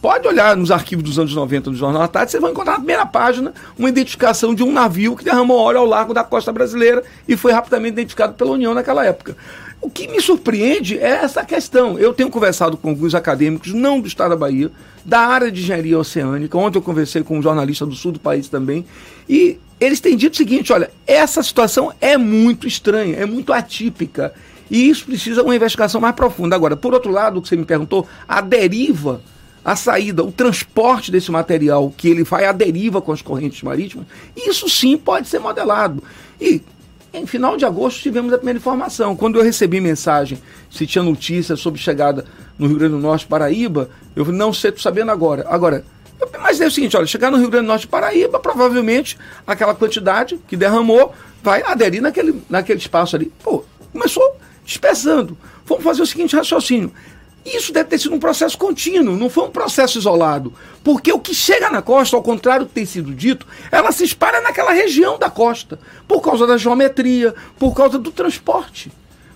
Pode olhar nos arquivos dos anos 90 do Jornal da Tarde, vocês vão encontrar na primeira página uma identificação de um navio que derramou óleo ao largo da costa brasileira e foi rapidamente identificado pela União naquela época. O que me surpreende é essa questão. Eu tenho conversado com alguns acadêmicos, não do estado da Bahia, da área de engenharia oceânica. Ontem eu conversei com um jornalista do sul do país também. E eles têm dito o seguinte: olha, essa situação é muito estranha, é muito atípica. E isso precisa uma investigação mais profunda. Agora, por outro lado, o que você me perguntou, a deriva, a saída, o transporte desse material, que ele vai à deriva com as correntes marítimas, isso sim pode ser modelado. E em final de agosto tivemos a primeira informação. Quando eu recebi mensagem se tinha notícia sobre chegada no Rio Grande do Norte, Paraíba, eu não sei, tô sabendo agora. Agora, eu é o seguinte, olha, chegar no Rio Grande do Norte, Paraíba, provavelmente aquela quantidade que derramou vai aderir naquele, naquele espaço ali. Pô, começou dispersando. Vamos fazer o seguinte raciocínio. Isso deve ter sido um processo contínuo, não foi um processo isolado. Porque o que chega na costa, ao contrário do que tem sido dito, ela se espalha naquela região da costa, por causa da geometria, por causa do transporte.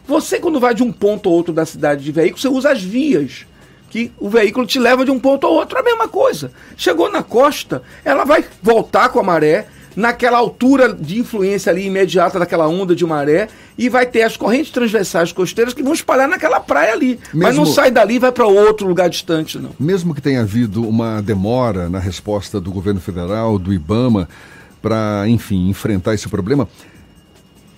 Você, quando vai de um ponto ou outro da cidade de veículo, você usa as vias. Que o veículo te leva de um ponto ao outro, a mesma coisa. Chegou na costa, ela vai voltar com a maré, naquela altura de influência ali imediata daquela onda de maré e vai ter as correntes transversais costeiras que vão espalhar naquela praia ali. Mesmo, Mas não sai dali e vai para outro lugar distante, não. Mesmo que tenha havido uma demora na resposta do governo federal, do IBAMA, para, enfim, enfrentar esse problema,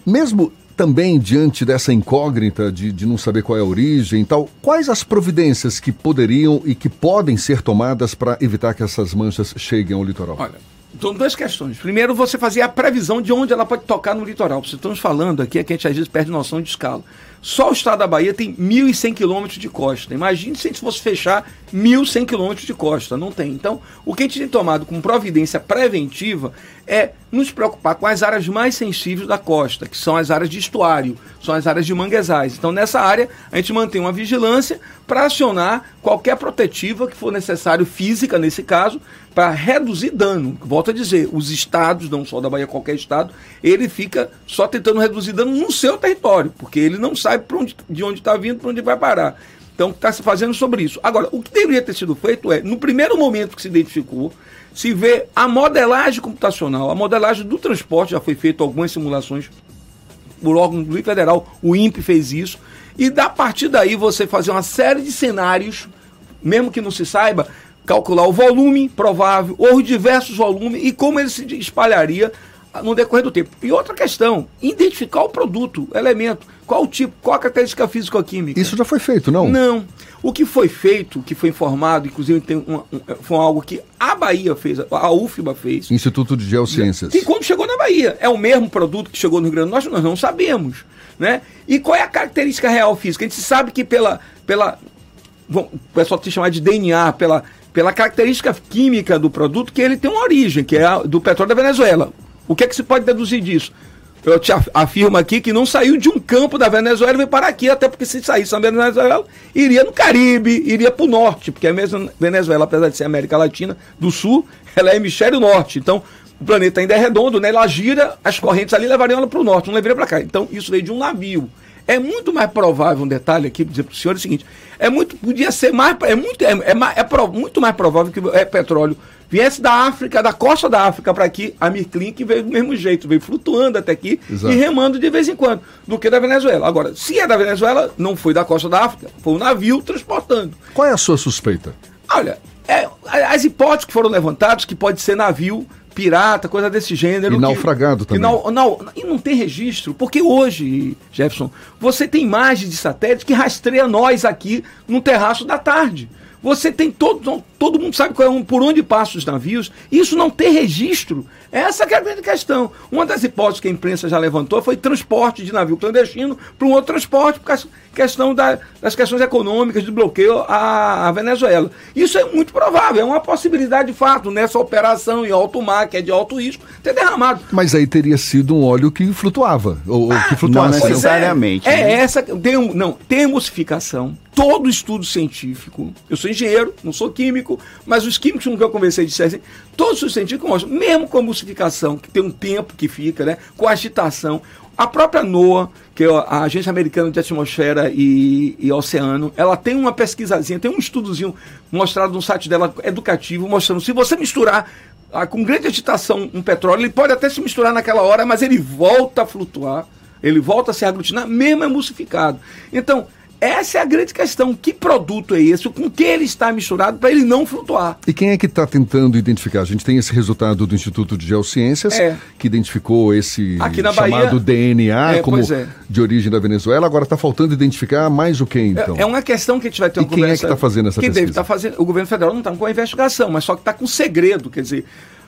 mesmo também diante dessa incógnita de, de não saber qual é a origem e tal, quais as providências que poderiam e que podem ser tomadas para evitar que essas manchas cheguem ao litoral? Olha, então, duas questões. Primeiro, você fazia a previsão de onde ela pode tocar no litoral. Você estamos falando aqui é que a gente às vezes perde noção de escala. Só o estado da Bahia tem 1.100 quilômetros de costa. Imagine se a gente fosse fechar 1.100 quilômetros de costa. Não tem. Então, o que a gente tem tomado como providência preventiva é nos preocupar com as áreas mais sensíveis da costa, que são as áreas de estuário, são as áreas de manguezais. Então, nessa área, a gente mantém uma vigilância para acionar qualquer protetiva que for necessário, física nesse caso, para reduzir dano. Volto a dizer, os estados, não só da Bahia, qualquer estado, ele fica só tentando reduzir dano no seu território, porque ele não sabe onde, de onde está vindo, para onde vai parar. Então, está se fazendo sobre isso. Agora, o que deveria ter sido feito é, no primeiro momento que se identificou, se vê a modelagem computacional, a modelagem do transporte, já foi feito algumas simulações por órgão do federal, o INPE fez isso, e da partir daí você fazer uma série de cenários, mesmo que não se saiba, calcular o volume provável, ou os diversos volumes e como ele se espalharia no decorrer do tempo. E outra questão, identificar o produto, o elemento, qual o tipo, qual a característica físico-química. Isso já foi feito, não? Não. O que foi feito, que foi informado, inclusive tem um, foi algo que a Bahia fez, a UFBA fez. Instituto de Geociências. E quando chegou na Bahia, é o mesmo produto que chegou no Rio Grande do Norte, nós não sabemos. Né? E qual é a característica real física? A gente sabe que pela. pela o pessoal te chamar de DNA, pela pela característica química do produto que ele tem uma origem, que é a, do petróleo da Venezuela. O que é que se pode deduzir disso? Eu te afirmo aqui que não saiu de um campo da Venezuela e veio para aqui, até porque se saísse da Venezuela, iria no Caribe, iria para o norte, porque a mesma Venezuela, apesar de ser América Latina do Sul, ela é hemisfério norte. Então, o planeta ainda é redondo, né? Ela gira, as correntes ali levariam ela para o norte, não levaria para cá. Então, isso veio de um navio. É muito mais provável, um detalhe aqui, dizer para o senhor é o seguinte: é muito, podia ser mais, é muito, é, é, é pro, muito mais provável que é, petróleo viesse da África, da costa da África para aqui, a Mirklin, que veio do mesmo jeito, veio flutuando até aqui Exato. e remando de vez em quando, do que da Venezuela. Agora, se é da Venezuela, não foi da costa da África, foi um navio transportando. Qual é a sua suspeita? Olha, é, as hipóteses que foram levantadas, que pode ser navio pirata, coisa desse gênero. E naufragado que, também. E não, não, e não tem registro, porque hoje, Jefferson, você tem imagens de satélite que rastreia nós aqui no terraço da tarde. Você tem todo, todo mundo sabe é, por onde passam os navios. Isso não tem registro. Essa é a grande questão. Uma das hipóteses que a imprensa já levantou foi transporte de navio clandestino para um outro transporte, por causa questão da, das questões econômicas de bloqueio à, à, Venezuela. Isso é muito provável, é uma possibilidade de fato nessa operação em alto mar, que é de alto risco, ter derramado. Mas aí teria sido um óleo que flutuava, ou, ah, que flutuasse. Não necessariamente. É, né? é essa, tem não, tem emulsificação, todo estudo científico, eu sou engenheiro, não sou químico, mas os químicos com que eu conversei disseram assim, todos os científicos mostram, mesmo com a emulsificação, que tem um tempo que fica, né, com a agitação, a própria NOAA, que é a Agência Americana de Atmosfera e, e, Oceano, ela tem uma pesquisazinha, tem um estudozinho mostrado no site dela, educativo, mostrando se você misturar ah, com grande agitação um petróleo, ele pode até se misturar naquela hora, mas ele volta a flutuar, ele volta a se aglutinar, mesmo emulsificado. Então, essa é a grande questão. Que produto é esse? Com que ele está misturado para ele não flutuar? E quem é que está tentando identificar? A gente tem esse resultado do Instituto de Geociências, é. que identificou esse chamado Bahia, DNA é, como é. de origem da Venezuela. Agora está faltando identificar mais o que, então? É, é, uma questão que a gente vai ter uma e quem é que está fazendo essa quem pesquisa? Deve tá fazendo, o governo federal não está com a investigação, mas só que está com segredo. Quer dizer,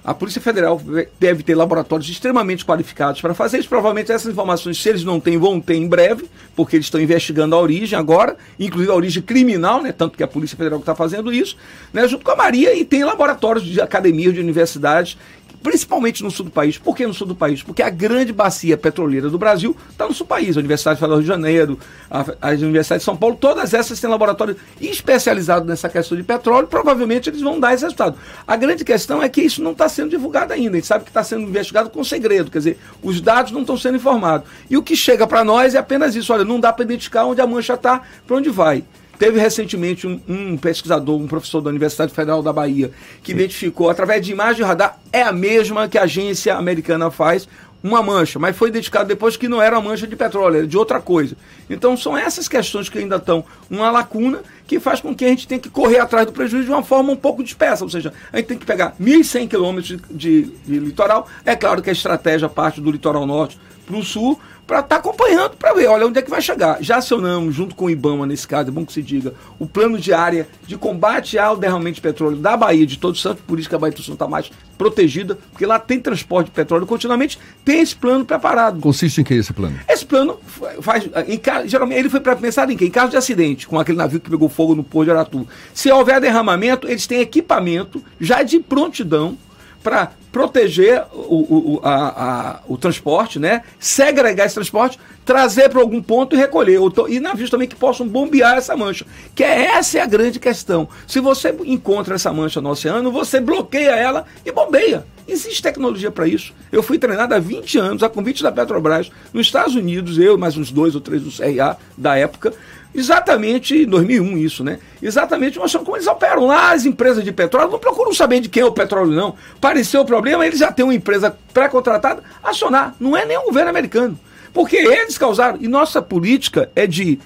a Polícia Federal deve ter laboratórios extremamente qualificados para fazer isso. Provavelmente essas informações, se eles não têm, vão ter em breve, porque eles estão investigando a origem agora, inclusive a origem criminal, né? Tanto que a Polícia Federal está fazendo isso, né? Junto com a Maria, e tem laboratórios de academias, de universidades principalmente no sul do país. Por que no sul do país? Porque a grande bacia petroleira do Brasil está no sul do país. A Universidade Federal do Rio de Janeiro, a, as universidades de São Paulo, todas essas têm laboratórios especializados nessa questão de petróleo. Provavelmente eles vão dar esse resultado. A grande questão é que isso não está sendo divulgado ainda. A gente sabe que está sendo investigado com segredo. Quer dizer, os dados não estão sendo informados. E o que chega para nós é apenas isso. Olha, não dá para identificar onde a mancha está, para onde vai. Teve recentemente um, um, pesquisador, um professor da Universidade Federal da Bahia, que identificou, através de imagem de radar, é a mesma que a agência americana faz, uma mancha, mas foi identificado depois que não era uma mancha de petróleo, era de outra coisa. Então são essas questões que ainda estão uma lacuna que faz com que a gente tenha que correr atrás do prejuízo de uma forma um pouco dispersa, ou seja, a gente tem que pegar 1.100 quilômetros de, de, de litoral, é claro que a estratégia parte do litoral norte para o sul, para estar tá acompanhando, para ver, olha, onde é que vai chegar. Já acionamos, junto com o IBAMA, nesse caso, é bom que se diga, o plano de área de combate ao derramamento de petróleo da Bahia, de Todos Santos, por isso que a Bahia do Sul está mais protegida, porque lá tem transporte de petróleo continuamente, tem esse plano preparado. Consiste em que esse plano? Esse plano faz, em, geralmente, ele foi pensado em quê? Em caso de acidente, com aquele navio que pegou fogo no Porto de Aratu. Se houver derramamento, eles têm equipamento já de prontidão para proteger o, o, a, a, o transporte, né? segregar esse transporte, trazer para algum ponto e recolher. E navios também que possam bombear essa mancha. Que é, essa é a grande questão. Se você encontra essa mancha no oceano, você bloqueia ela e bombeia. Existe tecnologia para isso. Eu fui treinado há 20 anos, a convite da Petrobras, nos Estados Unidos, eu mais uns dois ou três do CRA da época, Exatamente em 2001 isso, né? Exatamente mostrando como eles operam. Lá as empresas de petróleo não procuram saber de quem é o petróleo, não. Pareceu o problema, eles já têm uma empresa pré-contratada acionar. Não é nem o governo americano. Porque eles causaram. E nossa política é de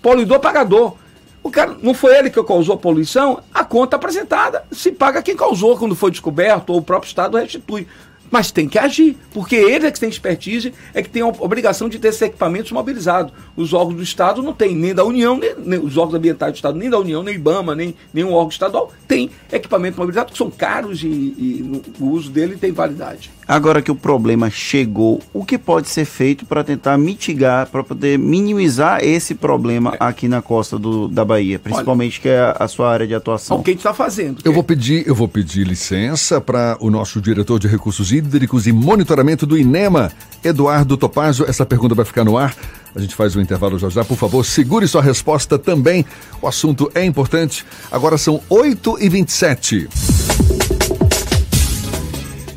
poluidor pagador. O cara não foi ele que causou a poluição, a conta apresentada se paga quem causou quando foi descoberto, ou o próprio Estado restitui. Mas tem que agir, porque ele é que tem expertise, é que tem a obrigação de ter esses equipamentos mobilizados. Os órgãos do Estado não têm, nem da União, nem, nem, os órgãos ambientais do Estado, nem da União, nem IBAMA, nem nenhum órgão estadual, tem equipamento mobilizado, que são caros e, e o uso dele tem validade. Agora que o problema chegou, o que pode ser feito para tentar mitigar, para poder minimizar esse problema é. aqui na costa do, da Bahia, principalmente Olha, que é a, a, sua área de atuação? O que a gente está fazendo? Eu vou pedir, eu vou pedir licença para o nosso diretor de recursos hídricos e monitoramento do INEMA, Eduardo Topazio. Essa pergunta vai ficar no ar. A gente faz o um intervalo já já. Por favor, segure sua resposta também. O assunto é importante. Agora são 8h27.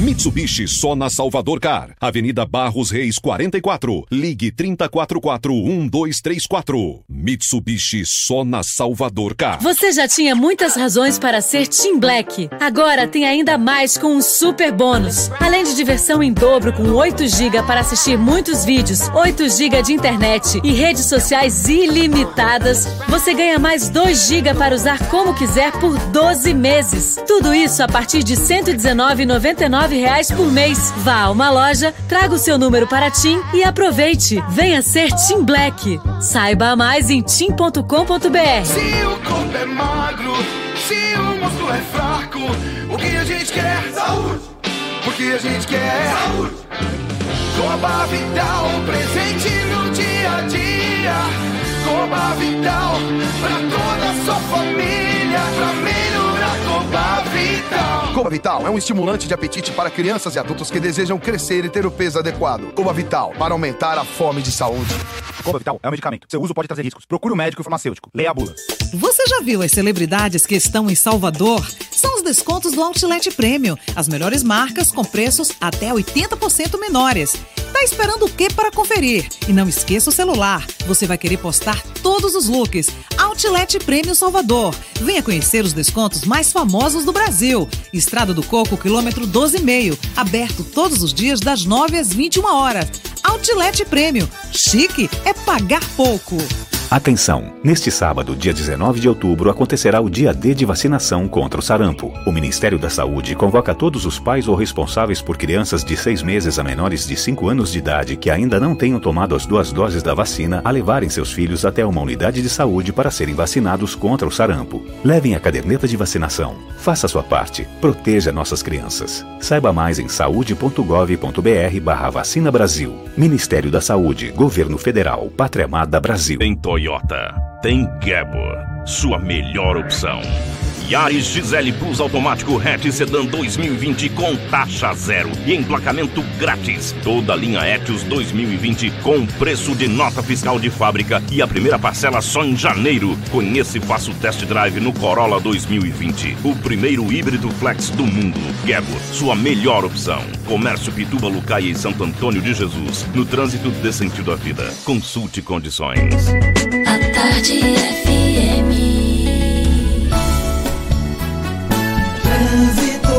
Mitsubishi só na Salvador Car. Avenida Barros Reis 44. Ligue 30441234. Mitsubishi só na Salvador Car. Você já tinha muitas razões para ser Team Black. Agora tem ainda mais com um super bônus. Além de diversão em dobro com 8 GB para assistir muitos vídeos, 8 GB de internet e redes sociais ilimitadas, você ganha mais 2 GB para usar como quiser por 12 meses. Tudo isso a partir de R$ 119,99 reais por mês. Vá a uma loja, traga o seu número para TIM e aproveite. Venha ser Tim Black. Saiba mais em tim.com.br. Se o corpo é magro, se o músculo é fraco, o que a gente quer? Saúde! O que a gente quer? Saúde! Coba Vital, presente no dia a dia. Coba Vital, pra toda a sua família, pra melhorar Coba Vital. É um estimulante de apetite para crianças e adultos que desejam crescer e ter o peso adequado. Coba Vital, para aumentar a fome de saúde. Coba Vital é um medicamento. Seu uso pode trazer riscos. Procure o um médico e farmacêutico. Leia a bula. Você já viu as celebridades que estão em Salvador? São os descontos do Outlet Premium. As melhores marcas com preços até 80% menores. Tá esperando o que para conferir? E não esqueça o celular. Você vai querer postar todos os looks. Outlet Premium Salvador. Venha conhecer os descontos mais famosos do Brasil. Estrada do Coco, quilômetro 12,5. Aberto todos os dias das 9 às 21 horas. Outlet Premium. Chique é pagar pouco. Atenção! Neste sábado, dia 19 de outubro, acontecerá o dia D de vacinação contra o sarampo. O Ministério da Saúde convoca todos os pais ou responsáveis por crianças de 6 meses a menores de 5 anos de idade que ainda não tenham tomado as duas doses da vacina a levarem seus filhos até uma unidade de saúde para serem vacinados contra o sarampo. Levem a caderneta de vacinação. Faça sua parte. Proteja nossas crianças. Saiba mais em saúde.gov.br barra vacina Brasil. Ministério da Saúde, Governo Federal, Pátria Amada Brasil. Em Toyota, tem Gabor, sua melhor opção. Yaris Gisele Plus automático hatch Sedan 2020 com taxa zero e emplacamento grátis. Toda a linha Etios 2020 com preço de nota fiscal de fábrica e a primeira parcela só em janeiro. Conheça e faça o test drive no Corolla 2020, o primeiro híbrido flex do mundo. Gabor, sua melhor opção. Comércio Pituba, Lucaia e Santo Antônio de Jesus. No trânsito dê sentido à vida. Consulte condições. A tarde FM. Trânsito.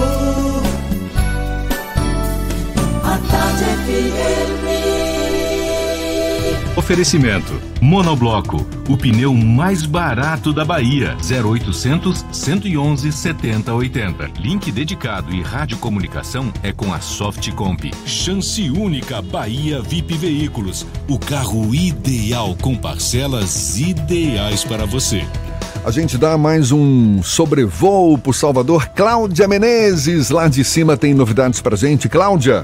A tarde FM. Oferecimento: Monobloco, o pneu mais barato da Bahia. 0800 111 7080. Link dedicado e radiocomunicação é com a Softcomp. Chance única Bahia VIP Veículos. O carro ideal com parcelas ideais para você. A gente dá mais um sobrevoo pro Salvador. Cláudia Menezes, lá de cima, tem novidades pra gente. Cláudia.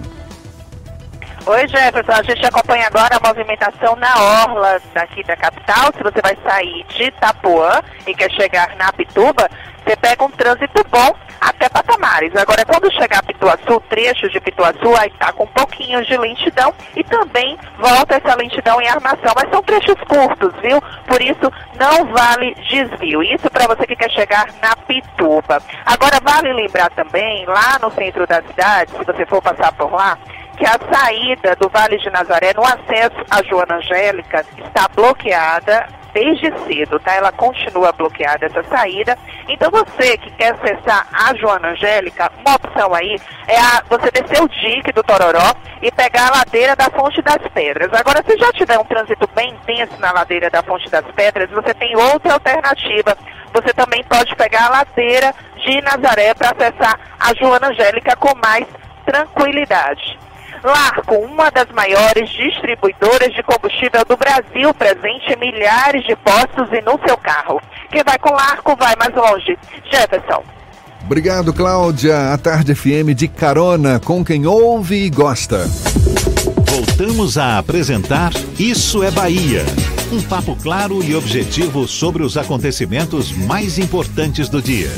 Oi, Jefferson. A gente acompanha agora a movimentação na orla daqui da capital. Se você vai sair de Itapuã e quer chegar na Pituba, você pega um trânsito bom até Patamares. Agora, quando chegar a Pituaçu, trecho de Pituaçu, aí está com um pouquinho de lentidão e também volta essa lentidão em armação. Mas são trechos curtos, viu? Por isso, não vale desvio. Isso para você que quer chegar na Pituba. Agora, vale lembrar também, lá no centro da cidade, se você for passar por lá, que a saída do Vale de Nazaré no acesso à Joana Angélica está bloqueada desde cedo, tá? Ela continua bloqueada essa saída. Então você que quer acessar a Joana Angélica, uma opção aí é a, você descer o dique do Tororó e pegar a ladeira da Fonte das Pedras. Agora, se já tiver um trânsito bem intenso na ladeira da Fonte das Pedras, você tem outra alternativa. Você também pode pegar a ladeira de Nazaré para acessar a Joana Angélica com mais tranquilidade. Larco, uma das maiores distribuidoras de combustível do Brasil, presente em milhares de postos e no seu carro. Quem vai com Larco vai mais longe. Jefferson. Obrigado, Cláudia. A Tarde FM de carona com quem ouve e gosta. Voltamos a apresentar Isso é Bahia. Um papo claro e objetivo sobre os acontecimentos mais importantes do dia.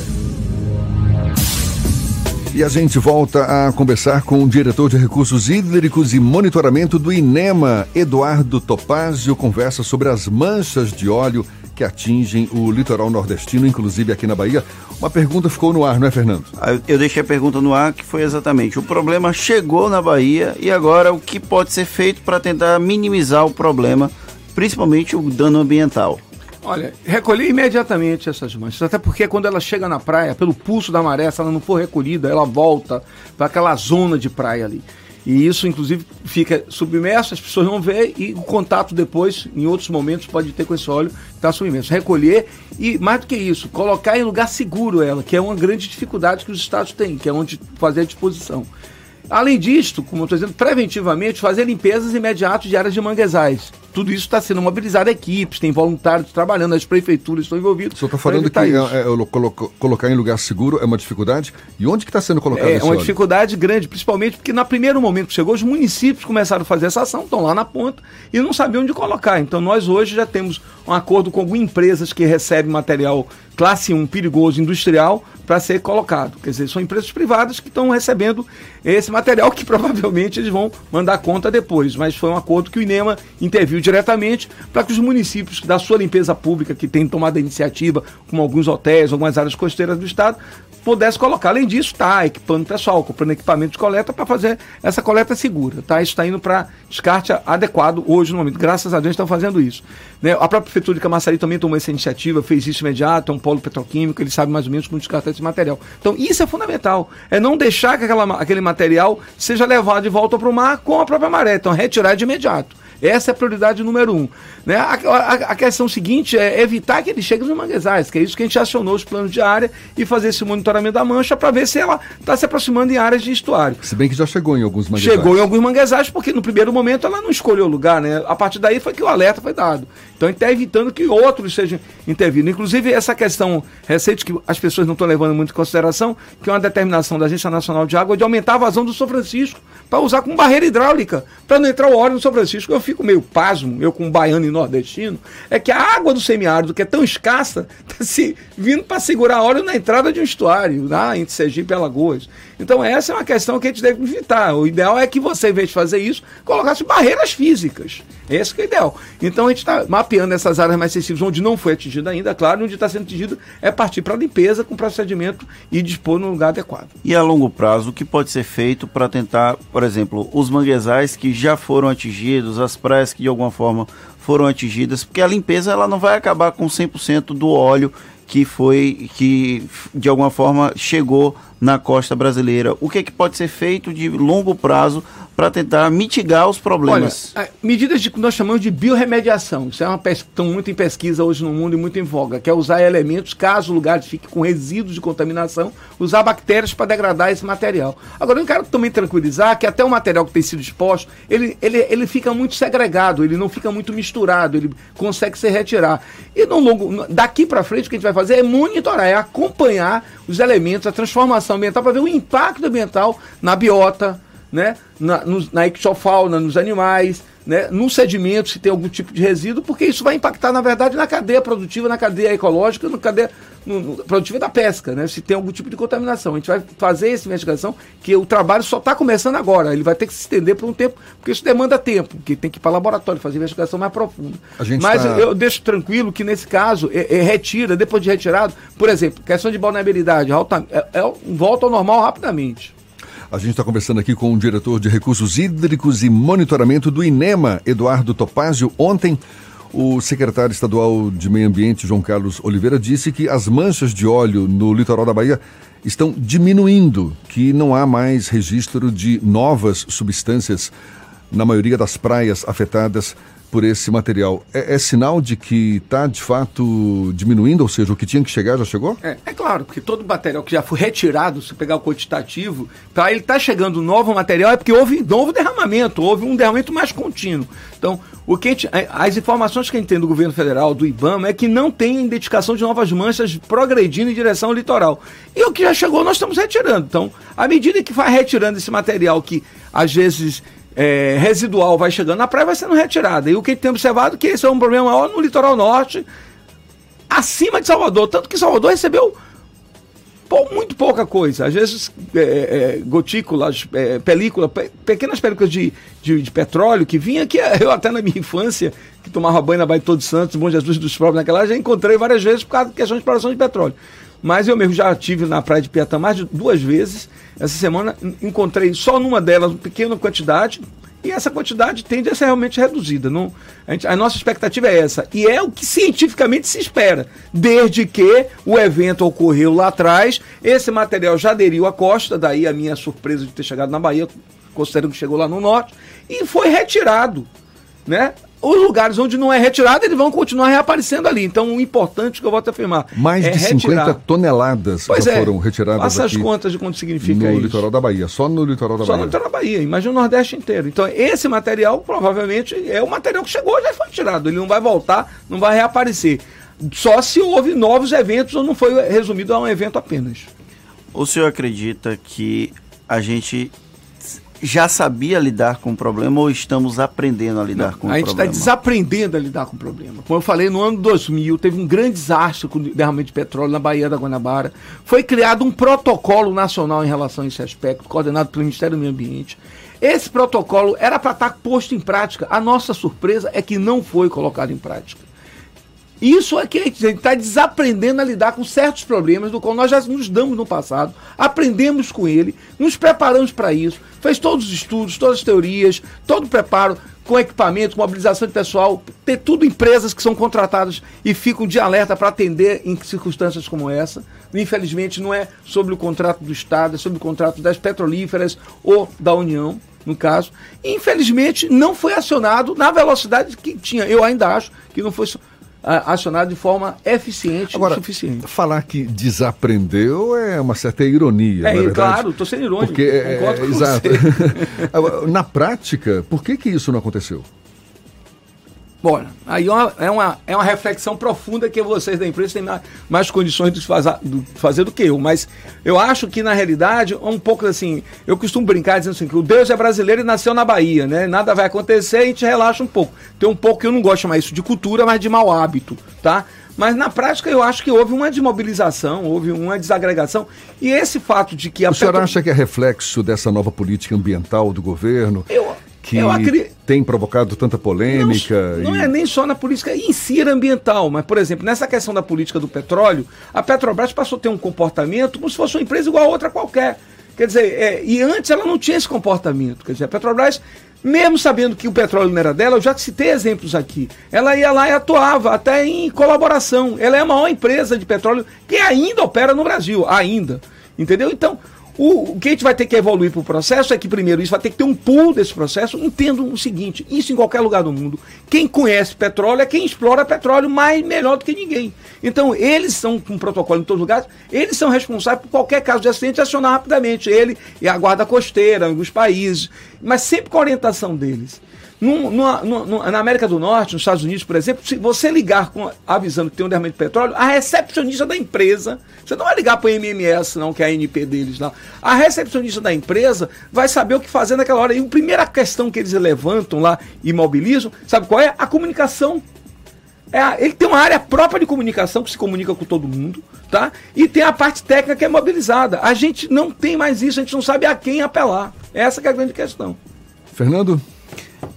E a gente volta a conversar com o diretor de Recursos Hídricos e Monitoramento do INEMA, Eduardo Topazio, conversa sobre as manchas de óleo que atingem o litoral nordestino, inclusive aqui na Bahia. Uma pergunta ficou no ar, não é, Fernando? Ah, Eu deixei a pergunta no ar que foi exatamente: o problema chegou na Bahia e agora o que pode ser feito para tentar minimizar o problema, principalmente o dano ambiental? Olha, recolher imediatamente essas manchas, até porque quando ela chega na praia, pelo pulso da maré, se ela não for recolhida, ela volta para aquela zona de praia ali. E isso, inclusive, fica submerso, as pessoas não veem e o contato depois, em outros momentos, pode ter com esse óleo que está submerso. Recolher e, mais do que isso, colocar em lugar seguro ela, que é uma grande dificuldade que os estados têm, que é onde fazer a disposição. Além disto, como eu estou dizendo, preventivamente fazer limpezas imediatas de áreas de manguezais. Tudo isso está sendo mobilizado equipes, tem voluntários trabalhando, as prefeituras estão envolvidas. O senhor está falando que é, é, é, colo- colocar em lugar seguro é uma dificuldade? E onde que está sendo colocado É esse uma óleo? dificuldade grande, principalmente porque no primeiro momento que chegou, os municípios começaram a fazer essa ação, estão lá na ponta e não sabiam onde colocar. Então nós hoje já temos um acordo com algumas empresas que recebem material classe 1 perigoso industrial para ser colocado. Quer dizer, são empresas privadas que estão recebendo esse material que provavelmente eles vão mandar conta depois. Mas foi um acordo que o INEMA interviu diretamente para que os municípios da sua limpeza pública, que têm tomado a iniciativa, como alguns hotéis, algumas áreas costeiras do estado, pudesse colocar. Além disso, está equipando pessoal, comprando equipamento de coleta para fazer essa coleta segura. Tá? Isso está indo para descarte adequado hoje no momento. Graças a Deus estão fazendo isso. Né? A própria Prefeitura de Camaçari também tomou essa iniciativa, fez isso imediato, é um polo petroquímico, ele sabe mais ou menos como descartar esse material. Então, isso é fundamental. É não deixar que aquela, aquele material seja levado de volta para o mar com a própria maré. Então, retirar de imediato. Essa é a prioridade número um. Né? A, a, a questão seguinte é evitar que ele chegue nos manguezais, que é isso que a gente acionou os planos de área e fazer esse monitoramento da mancha para ver se ela está se aproximando em áreas de estuário. Se bem que já chegou em alguns manguezais. Chegou em alguns manguezais, porque no primeiro momento ela não escolheu o lugar, né? A partir daí foi que o alerta foi dado. Então a gente está evitando que outros sejam intervindo. Inclusive, essa questão recente que as pessoas não estão levando muito em consideração, que é uma determinação da Agência Nacional de Água de aumentar a vazão do São Francisco para usar como barreira hidráulica, para não entrar o óleo no São Francisco. Eu fico meio pasmo, eu como baiano e nordestino, é que a água do semiárido, que é tão escassa, está se vindo para segurar óleo na entrada de um estuário, lá entre Sergipe e Alagoas. Então essa é uma questão que a gente deve evitar. O ideal é que você, em vez de fazer isso, colocasse barreiras físicas. Esse é o ideal. Então a gente está mapeando essas áreas mais sensíveis onde não foi atingido ainda, claro, onde está sendo atingido é partir para a limpeza com procedimento e dispor no lugar adequado. E a longo prazo, o que pode ser feito para tentar, por exemplo, os manguezais que já foram atingidos, as praias que de alguma forma foram atingidas, porque a limpeza ela não vai acabar com 100% do óleo que foi que de alguma forma chegou na costa brasileira. O que, é que pode ser feito de longo prazo para tentar mitigar os problemas. Olha, medidas de que nós chamamos de biorremediação. Isso é uma estão muito em pesquisa hoje no mundo e muito em voga, que é usar elementos, caso o lugar fique com resíduos de contaminação, usar bactérias para degradar esse material. Agora, eu quero também tranquilizar que até o material que tem sido exposto, ele, ele, ele fica muito segregado, ele não fica muito misturado, ele consegue se retirar. E no longo, daqui para frente, o que a gente vai fazer é monitorar, é acompanhar os elementos, a transformação ambiental, para ver o impacto ambiental na biota, né? na, no, na ictiofauna, nos animais, né? no sedimento, se tem algum tipo de resíduo, porque isso vai impactar, na verdade, na cadeia produtiva, na cadeia ecológica, na cadeia no, no, produtiva da pesca, né? se tem algum tipo de contaminação. A gente vai fazer essa investigação, que o trabalho só está começando agora, ele vai ter que se estender por um tempo, porque isso demanda tempo, porque tem que ir para laboratório, fazer investigação mais profunda. Mas tá... eu, deixo tranquilo que, nesse caso, é, é, retira, depois de retirado, por exemplo, questão de vulnerabilidade, é, é, volta ao normal rapidamente. A gente está conversando aqui com o diretor de Recursos Hídricos e Monitoramento do INEMA, Eduardo Topázio. Ontem, o secretário estadual de Meio Ambiente, João Carlos Oliveira, disse que as manchas de óleo no litoral da Bahia estão diminuindo, que não há mais registro de novas substâncias na maioria das praias afetadas por esse material, é, é sinal de que está de fato diminuindo, ou seja, o que tinha que chegar já chegou? É, é claro, porque todo material que já foi retirado, se pegar o quantitativo, para ele estar tá chegando novo material é porque houve novo derramamento, houve um derramamento mais contínuo. Então, o que gente, as informações que a gente tem do governo federal, do IBAMA, é que não tem identificação de novas manchas progredindo em direção ao litoral. E o que já chegou, nós estamos retirando. Então, à medida que vai retirando esse material que às vezes é, residual vai chegando na praia, vai sendo retirada. E o que tem observado é que esse é um problema maior no litoral norte, acima de Salvador. Tanto que Salvador recebeu muito pouca coisa. Às vezes, é, é, gotículas, é, película, pe pequenas películas de, de, de, petróleo que vinha, que eu até na minha infância, que tomava banho na Baía de Todos Santos, Bom Jesus dos Próprios naquela, já encontrei várias vezes por causa de questão de exploração de petróleo. Mas eu mesmo já tive na praia de Piatã mais de duas vezes. Essa semana encontrei só numa delas uma pequena quantidade, e essa quantidade tende a ser realmente reduzida. Não, a, gente, a, nossa expectativa é essa. E é o que cientificamente se espera. Desde que o evento ocorreu lá atrás, esse material já aderiu à costa, daí a minha surpresa de ter chegado na Bahia, considerando que chegou lá no norte, e foi retirado. Né? Os lugares onde não é retirado, eles vão continuar reaparecendo ali. Então, o importante que eu vou te afirmar. Mais é de 50 retirar. toneladas pois já é. foram retiradas. Faça as contas de quanto significa no isso. No litoral da Bahia, só no litoral da só Bahia. Só no litoral da Bahia. Imagina o Nordeste inteiro. Então, esse material provavelmente é o material que chegou já foi retirado. Ele não vai voltar, não vai reaparecer. Só se houve novos eventos ou não foi resumido a um evento apenas. O senhor acredita que a gente já sabia lidar com o problema ou estamos aprendendo a lidar Não, com o a gente está problema? desaprendendo a lidar com o problema. Como eu falei, no ano 2000 teve um grande desastre com o derramamento de petróleo na Baía da Guanabara. Foi criado um protocolo nacional em relação a esse aspecto, coordenado pelo Ministério do Meio Ambiente. Esse protocolo era para estar posto em prática. A nossa surpresa é que não foi colocado em prática. Isso é que a gente está desaprendendo a lidar com certos problemas do qual nós já nos damos no passado, aprendemos com ele, nos preparamos para isso, fez todos os estudos, todas as teorias, todo o preparo com equipamento, com mobilização de pessoal, ter tudo empresas que são contratadas e ficam de alerta para atender em circunstâncias como essa. Infelizmente não é sobre o contrato do Estado, é sobre o contrato das petrolíferas ou da União, no caso. Infelizmente não foi acionado na velocidade que tinha. Eu ainda acho que não foi acionado de forma eficiente Agora, e suficiente. falar que desaprendeu é uma certa ironia. É, não é claro, estou sendo irônico. Porque, é, com exato. Na prática, por que, que isso não aconteceu? Bom, aí é uma, é, uma, é uma reflexão profunda que vocês da empresa têm mais, mais condições de fazer, de fazer do que eu. Mas eu acho que, na realidade, é um pouco assim. Eu costumo brincar dizendo assim: que o Deus é brasileiro e nasceu na Bahia, né? Nada vai acontecer e a gente relaxa um pouco. Tem um pouco que eu não gosto de chamar isso de cultura, mas de mau hábito, tá? Mas na prática eu acho que houve uma desmobilização, houve uma desagregação. E esse fato de que a O senhor Petro- acha que é reflexo dessa nova política ambiental do governo que acri- tem provocado tanta polêmica? Não e- é nem só na política em si ambiental, mas, por exemplo, nessa questão da política do petróleo, a Petrobras passou a ter um comportamento como se fosse uma empresa igual a outra qualquer. Quer dizer, é, e antes ela não tinha esse comportamento. Quer dizer, a Petrobras, mesmo sabendo que o petróleo não era dela, eu já citei exemplos aqui, ela ia lá e atuava até em colaboração. Ela é a maior empresa de petróleo que ainda opera no Brasil, ainda. Entendeu? Então, o, o que a gente vai ter que evoluir para o processo é que, primeiro, isso vai ter que ter um pool desse processo. Entendam o seguinte: isso em qualquer lugar do mundo. Quem conhece petróleo é quem explora petróleo mais melhor do que ninguém. Então, eles são com protocolo em todos os lugares, eles são responsáveis por qualquer caso de acidente acionar rapidamente. Ele e a guarda costeira, alguns países, mas sempre com a orientação deles. Num- numa- numa- na América do Norte, nos Estados Unidos, por exemplo, se você ligar com, avisando que tem um derramamento de petróleo, a recepcionista da empresa, você não vai ligar para o MMS, não, que é a ANP deles lá. A recepcionista da empresa vai saber o que fazer naquela hora. E a primeira questão que eles levantam lá e mobilizam, sabe qual é? A comunicação. É ele tem uma área própria de comunicação que se comunica com todo mundo, tá? E tem a parte técnica que é mobilizada. A gente não tem mais isso, a gente não sabe a quem apelar. Essa é a grande questão. Fernando?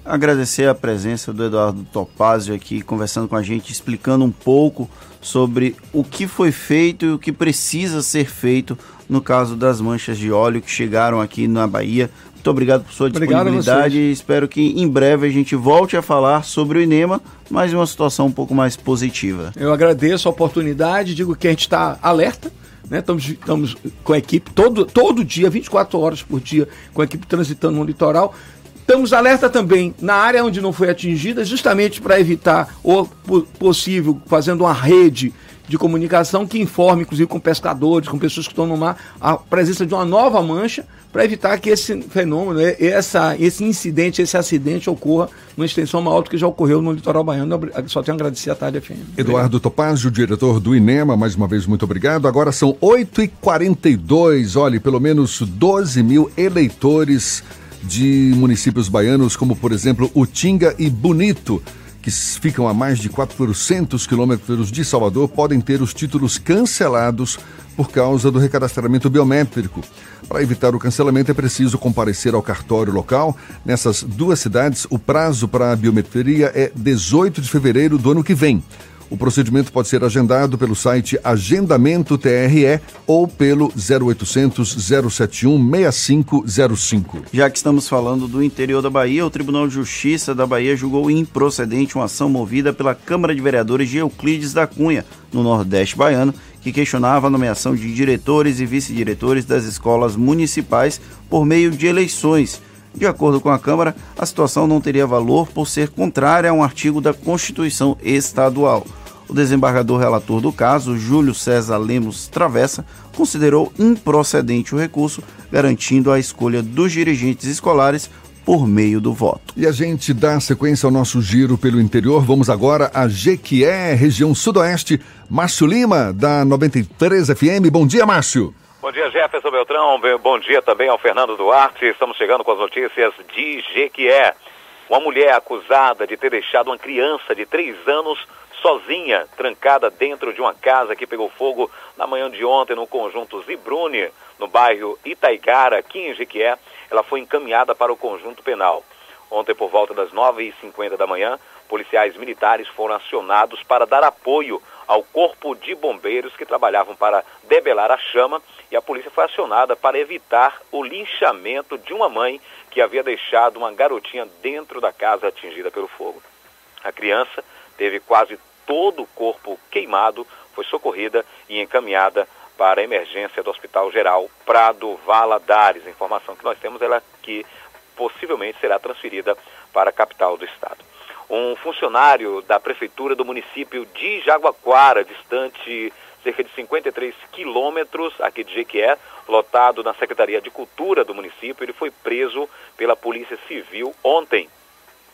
Agradecer a presença do Eduardo Topazio aqui conversando com a gente, explicando um pouco sobre o que foi feito e o que precisa ser feito no caso das manchas de óleo que chegaram aqui na Bahia. Muito obrigado por sua Obrigado disponibilidade e espero que em breve a gente volte a falar sobre o INEMA, mas em uma situação um pouco mais positiva. Eu agradeço a oportunidade, digo que a gente está alerta, né? Estamos, estamos com a equipe todo, todo dia, 24 horas por dia, com a equipe transitando no litoral. Estamos alerta também na área onde não foi atingida, justamente para evitar, po- possível, fazendo uma rede de comunicação que informe, inclusive com pescadores, com pessoas que estão no mar, a presença de uma nova mancha, para evitar que esse fenômeno, essa, esse incidente, esse acidente ocorra numa extensão maior do que já ocorreu no litoral baiano. Só tenho a agradecer à Tarde FM. Eduardo Topazio, diretor do INEMA, mais uma vez muito obrigado. Agora são 8h42, olhe, pelo menos 12 mil eleitores de municípios baianos, como por exemplo Utinga e Bonito, que ficam a mais de 400 quilômetros de Salvador, podem ter os títulos cancelados por causa do recadastramento biométrico. Para evitar o cancelamento, é preciso comparecer ao cartório local. Nessas duas cidades, o prazo para a biometria é 18 de fevereiro do ano que vem. O procedimento pode ser agendado pelo site Agendamento TRE ou pelo 0800 071 6505. Já que estamos falando do interior da Bahia, o Tribunal de Justiça da Bahia julgou improcedente uma ação movida pela Câmara de Vereadores de Euclides da Cunha, no Nordeste baiano, que questionava a nomeação de diretores e vice-diretores das escolas municipais por meio de eleições. De acordo com a Câmara, a situação não teria valor por ser contrária a um artigo da Constituição Estadual. O desembargador relator do caso, Júlio César Lemos Travessa, considerou improcedente o recurso, garantindo a escolha dos dirigentes escolares por meio do voto. E a gente dá sequência ao nosso giro pelo interior. Vamos agora a Jequié, região sudoeste. Márcio Lima, da 93 FM. Bom dia, Márcio. Bom dia, Jefferson Beltrão. Bom dia também ao Fernando Duarte. Estamos chegando com as notícias de Jequié. Uma mulher acusada de ter deixado uma criança de três anos sozinha, trancada dentro de uma casa que pegou fogo na manhã de ontem no conjunto Zibrune, no bairro Itaigara, aqui em Jequié. Ela foi encaminhada para o conjunto penal. Ontem, por volta das 9h50 da manhã, policiais militares foram acionados para dar apoio ao corpo de bombeiros que trabalhavam para debelar a chama e a polícia foi acionada para evitar o linchamento de uma mãe que havia deixado uma garotinha dentro da casa atingida pelo fogo. A criança teve quase todo o corpo queimado, foi socorrida e encaminhada para a emergência do Hospital Geral Prado Valadares. A informação que nós temos é que possivelmente será transferida para a capital do estado um funcionário da prefeitura do município de Jaguaquara, distante cerca de 53 quilômetros aqui de Jequié, lotado na Secretaria de Cultura do município. Ele foi preso pela Polícia Civil ontem.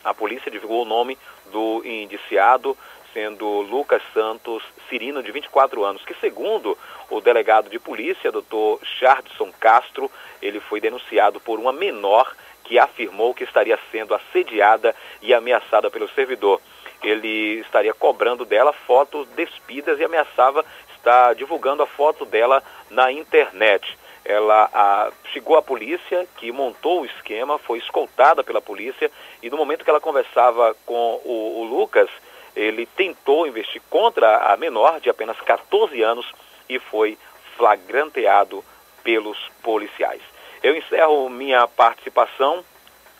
A polícia divulgou o nome do indiciado, sendo Lucas Santos Cirino, de 24 anos, que segundo o delegado de polícia, doutor Chardson Castro, ele foi denunciado por uma menor que afirmou que estaria sendo assediada e ameaçada pelo servidor. Ele estaria cobrando dela fotos despidas e ameaçava estar divulgando a foto dela na internet. Ela a, chegou à polícia, que montou o esquema, foi escoltada pela polícia e no momento que ela conversava com o, o Lucas, ele tentou investir contra a menor de apenas 14 anos e foi flagranteado pelos policiais. Eu encerro minha participação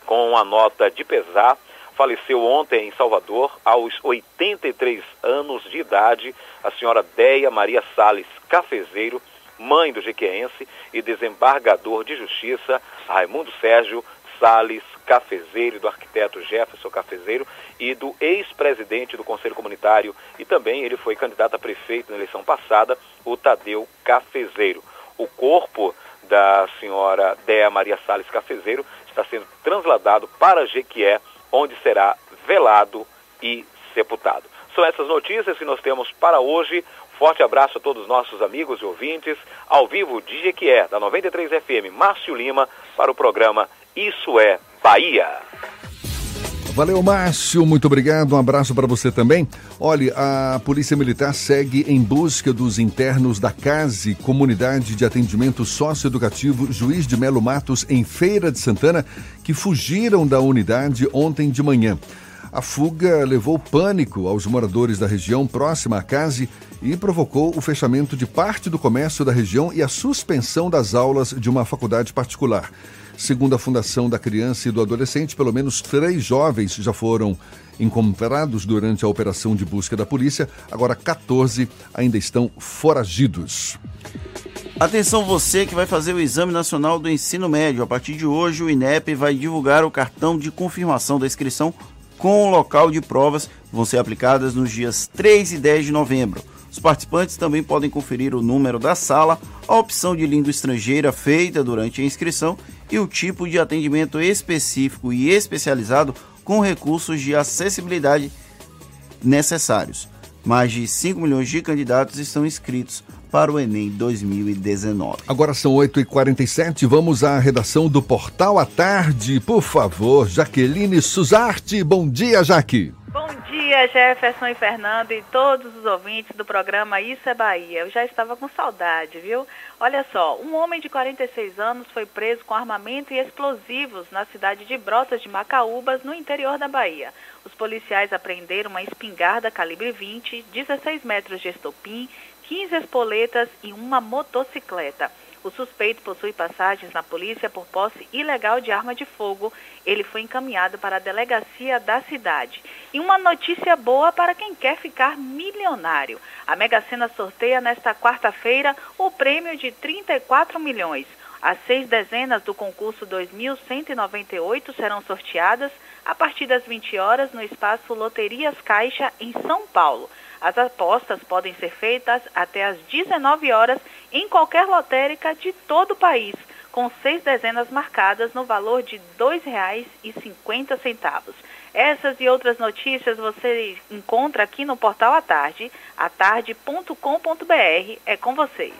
com a nota de pesar. Faleceu ontem em Salvador, aos 83 anos de idade, a senhora Deia Maria Sales Cafezeiro, mãe do jequeense e desembargador de justiça Raimundo Sérgio Sales Cafezeiro, do arquiteto Jefferson Cafezeiro e do ex-presidente do Conselho Comunitário e também ele foi candidato a prefeito na eleição passada, o Tadeu Cafezeiro. O corpo da senhora Dea Maria Salles Cafezeiro está sendo transladado para Jequié, onde será velado e sepultado. São essas notícias que nós temos para hoje. Forte abraço a todos os nossos amigos e ouvintes, ao vivo de Jequié, da 93 FM, Márcio Lima, para o programa Isso é Bahia. Valeu, Márcio. Muito obrigado. Um abraço para você também. Olha, a Polícia Militar segue em busca dos internos da CASE, Comunidade de Atendimento Socioeducativo Juiz de Melo Matos, em Feira de Santana, que fugiram da unidade ontem de manhã. A fuga levou pânico aos moradores da região próxima à CASE e provocou o fechamento de parte do comércio da região e a suspensão das aulas de uma faculdade particular. Segundo a Fundação da Criança e do Adolescente, pelo menos três jovens já foram encontrados durante a operação de busca da polícia. Agora, 14 ainda estão foragidos. Atenção você que vai fazer o Exame Nacional do Ensino Médio. A partir de hoje, o INEP vai divulgar o cartão de confirmação da inscrição com o local de provas vão ser aplicadas nos dias 3 e 10 de novembro. Os participantes também podem conferir o número da sala, a opção de língua estrangeira feita durante a inscrição e o tipo de atendimento específico e especializado com recursos de acessibilidade necessários. Mais de 5 milhões de candidatos estão inscritos para o Enem 2019. Agora são 8h47, vamos à redação do Portal à Tarde. Por favor, Jaqueline Suzarte. Bom dia, Jaque. Bom dia, Jefferson e Fernando e todos os ouvintes do programa Isso é Bahia. Eu já estava com saudade, viu? Olha só, um homem de 46 anos foi preso com armamento e explosivos na cidade de Brotas de Macaúbas, no interior da Bahia. Os policiais apreenderam uma espingarda calibre 20, 16 metros de estopim, 15 espoletas e uma motocicleta. O suspeito possui passagens na polícia por posse ilegal de arma de fogo. Ele foi encaminhado para a delegacia da cidade. E uma notícia boa para quem quer ficar milionário. A Mega Sena sorteia nesta quarta-feira o prêmio de 34 milhões. As seis dezenas do concurso 2198 serão sorteadas a partir das 20 horas no espaço Loterias Caixa, em São Paulo. As apostas podem ser feitas até às 19 horas em qualquer lotérica de todo o país, com seis dezenas marcadas no valor de R$ 2,50. Essas e outras notícias você encontra aqui no portal à tarde, atarde.com.br. É com vocês.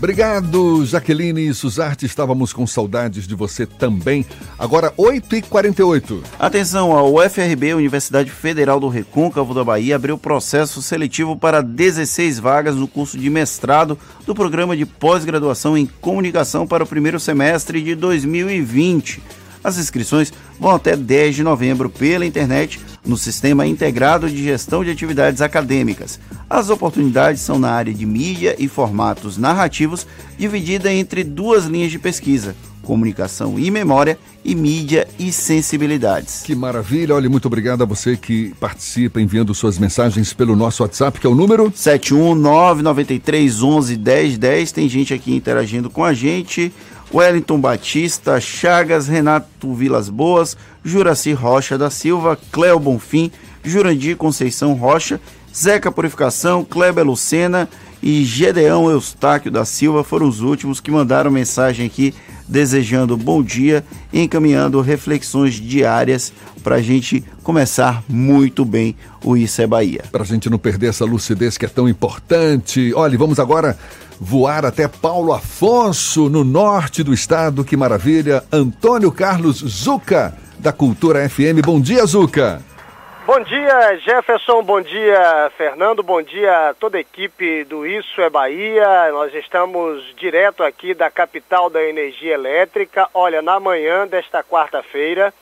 Obrigado, Jaqueline e Suzarte. Estávamos com saudades de você também. Agora, 8h48. Atenção, a UFRB, Universidade Federal do Recôncavo da Bahia, abriu processo seletivo para 16 vagas no curso de mestrado do programa de pós-graduação em comunicação para o primeiro semestre de 2020. As inscrições vão até 10 de novembro pela internet no Sistema Integrado de Gestão de Atividades Acadêmicas. As oportunidades são na área de mídia e formatos narrativos, dividida entre duas linhas de pesquisa: comunicação e memória e mídia e sensibilidades. Que maravilha! Olha, muito obrigado a você que participa enviando suas mensagens pelo nosso WhatsApp, que é o número 71993111010. Tem gente aqui interagindo com a gente. Wellington Batista, Chagas, Renato Vilas Boas, Juraci Rocha da Silva, Cléo Bonfim, Jurandir Conceição Rocha, Zeca Purificação, Kleber Lucena e Gedeão Eustáquio da Silva foram os últimos que mandaram mensagem aqui desejando bom dia e encaminhando reflexões diárias para a gente começar muito bem o Isso é Bahia. Para a gente não perder essa lucidez que é tão importante. Olha, vamos agora voar até Paulo Afonso, no norte do estado. Que maravilha! Antônio Carlos Zuca, da Cultura FM. Bom dia, Zuca! Bom dia, Jefferson. Bom dia, Fernando. Bom dia a toda a equipe do Isso é Bahia. Nós estamos direto aqui da capital da energia elétrica. Olha, na manhã desta quarta-feira,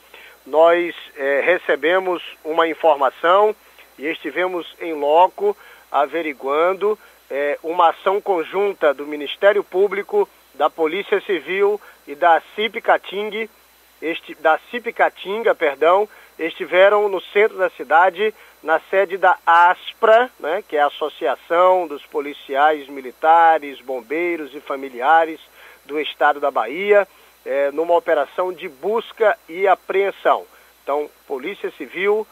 nós eh, recebemos uma informação e estivemos em loco averiguando eh, uma ação conjunta do Ministério Público, da Polícia Civil e da CIP Cating, este, da CIP Catinga, perdão, estiveram no centro da cidade, na sede da ASPRA, né, que é a Associação dos Policiais Militares, Bombeiros e Familiares do Estado da Bahia, é, numa operação de busca e apreensão. Então, Polícia Civil,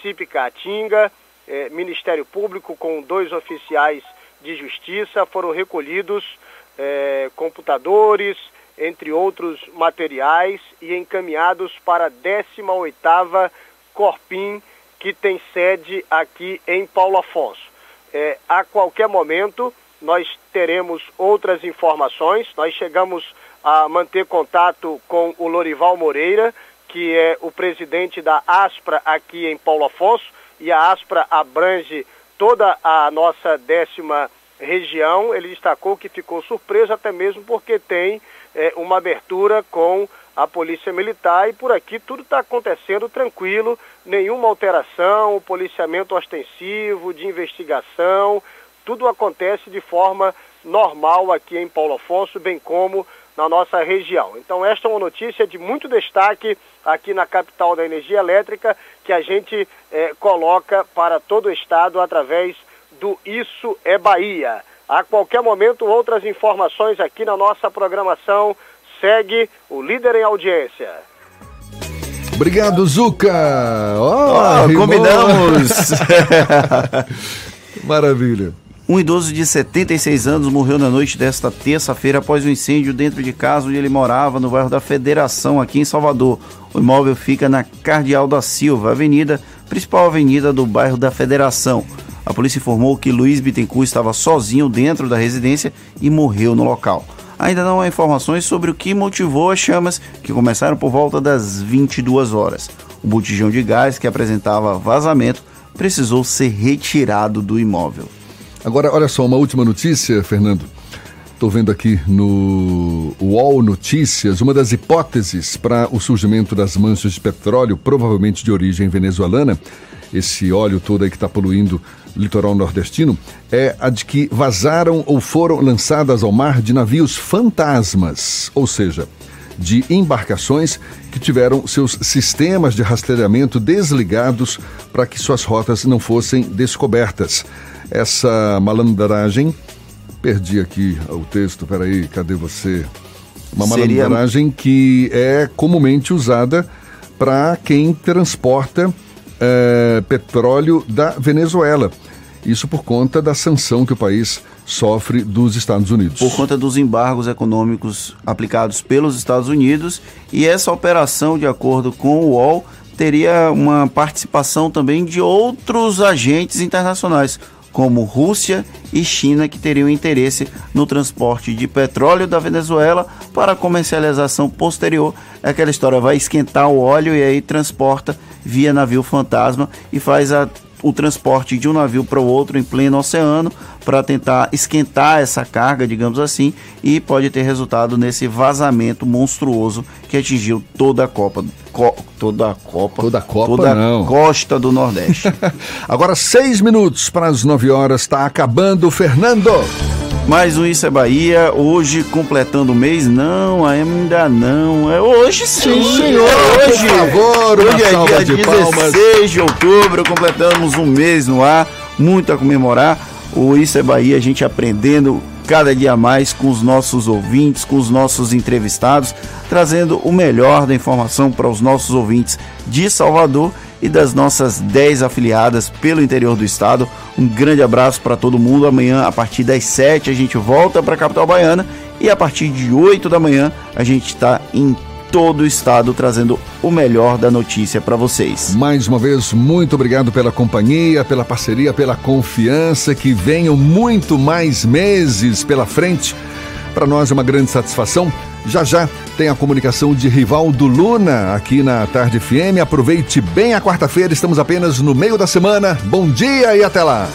CIP Caatinga, é, Ministério Público com dois oficiais de justiça foram recolhidos é, computadores, entre outros materiais, e encaminhados para a 18ª Corpim, que tem sede aqui em Paulo Afonso. É, a qualquer momento, nós teremos outras informações. Nós chegamos a manter contato com o Lorival Moreira, que é o presidente da ASPRA aqui em Paulo Afonso, e a ASPRA abrange toda a nossa décima região. Ele destacou que ficou surpreso até mesmo porque tem é, uma abertura com a Polícia Militar e por aqui tudo está acontecendo tranquilo, nenhuma alteração, policiamento ostensivo, de investigação, tudo acontece de forma normal aqui em Paulo Afonso, bem como na nossa região. Então esta é uma notícia de muito destaque aqui na capital da energia elétrica que a gente é, coloca para todo o estado através do Isso é Bahia. A qualquer momento, outras informações aqui na nossa programação. Segue o líder em audiência. Obrigado, Zuca! Oh, oh combinamos! Maravilha. Um idoso de 76 anos morreu na noite desta terça-feira após um incêndio dentro de casa onde ele morava, no bairro da Federação, aqui em Salvador. O imóvel fica na Cardeal da Silva, avenida, principal avenida do bairro da Federação. A polícia informou que Luiz Bittencourt estava sozinho dentro da residência e morreu no local. Ainda não há informações sobre o que motivou as chamas, que começaram por volta das 22 horas. O botijão de gás que apresentava vazamento precisou ser retirado do imóvel. Agora, olha só, uma última notícia, Fernando. Estou vendo aqui no UOL Notícias uma das hipóteses para o surgimento das manchas de petróleo, provavelmente de origem venezuelana, esse óleo todo aí que está poluindo litoral nordestino é a de que vazaram ou foram lançadas ao mar de navios fantasmas, ou seja, de embarcações que tiveram seus sistemas de rastreamento desligados para que suas rotas não fossem descobertas. Essa malandragem, perdi aqui o texto, peraí, cadê você? Uma malandragem Seria... que é comumente usada para quem transporta é, petróleo da Venezuela. Isso por conta da sanção que o país sofre dos Estados Unidos. Por conta dos embargos econômicos aplicados pelos Estados Unidos e essa operação, de acordo com o UOL, teria uma participação também de outros agentes internacionais, como Rússia e China, que teriam interesse no transporte de petróleo da Venezuela para comercialização posterior. Aquela história, vai esquentar o óleo e aí transporta via navio fantasma e faz a, o transporte de um navio para o outro em pleno oceano para tentar esquentar essa carga, digamos assim, e pode ter resultado nesse vazamento monstruoso que atingiu toda a Copa. Co, toda a Copa. Toda a Copa, toda não. a costa do Nordeste. Agora, seis minutos para as nove horas, está acabando, Fernando. Mais um Isso é Bahia, hoje completando o mês? Não, ainda não. É hoje sim, Sim, senhor. É hoje. Por favor, hoje é dia de 16 palmas. de outubro, completamos um mês no ar, muito a comemorar. O Isso é Bahia, a gente aprendendo cada dia mais com os nossos ouvintes, com os nossos entrevistados, trazendo o melhor da informação para os nossos ouvintes de Salvador e das nossas 10 afiliadas pelo interior do estado. Um grande abraço para todo mundo. Amanhã, a partir das 7, a gente volta para a capital baiana e a partir de 8 da manhã a gente está em todo o estado trazendo o melhor da notícia para vocês. Mais uma vez, muito obrigado pela companhia, pela parceria, pela confiança. Que venham muito mais meses pela frente. Para nós é uma grande satisfação. Já já tem a comunicação de Rivaldo Luna aqui na Tarde FM. Aproveite bem a quarta-feira, estamos apenas no meio da semana. Bom dia e até lá!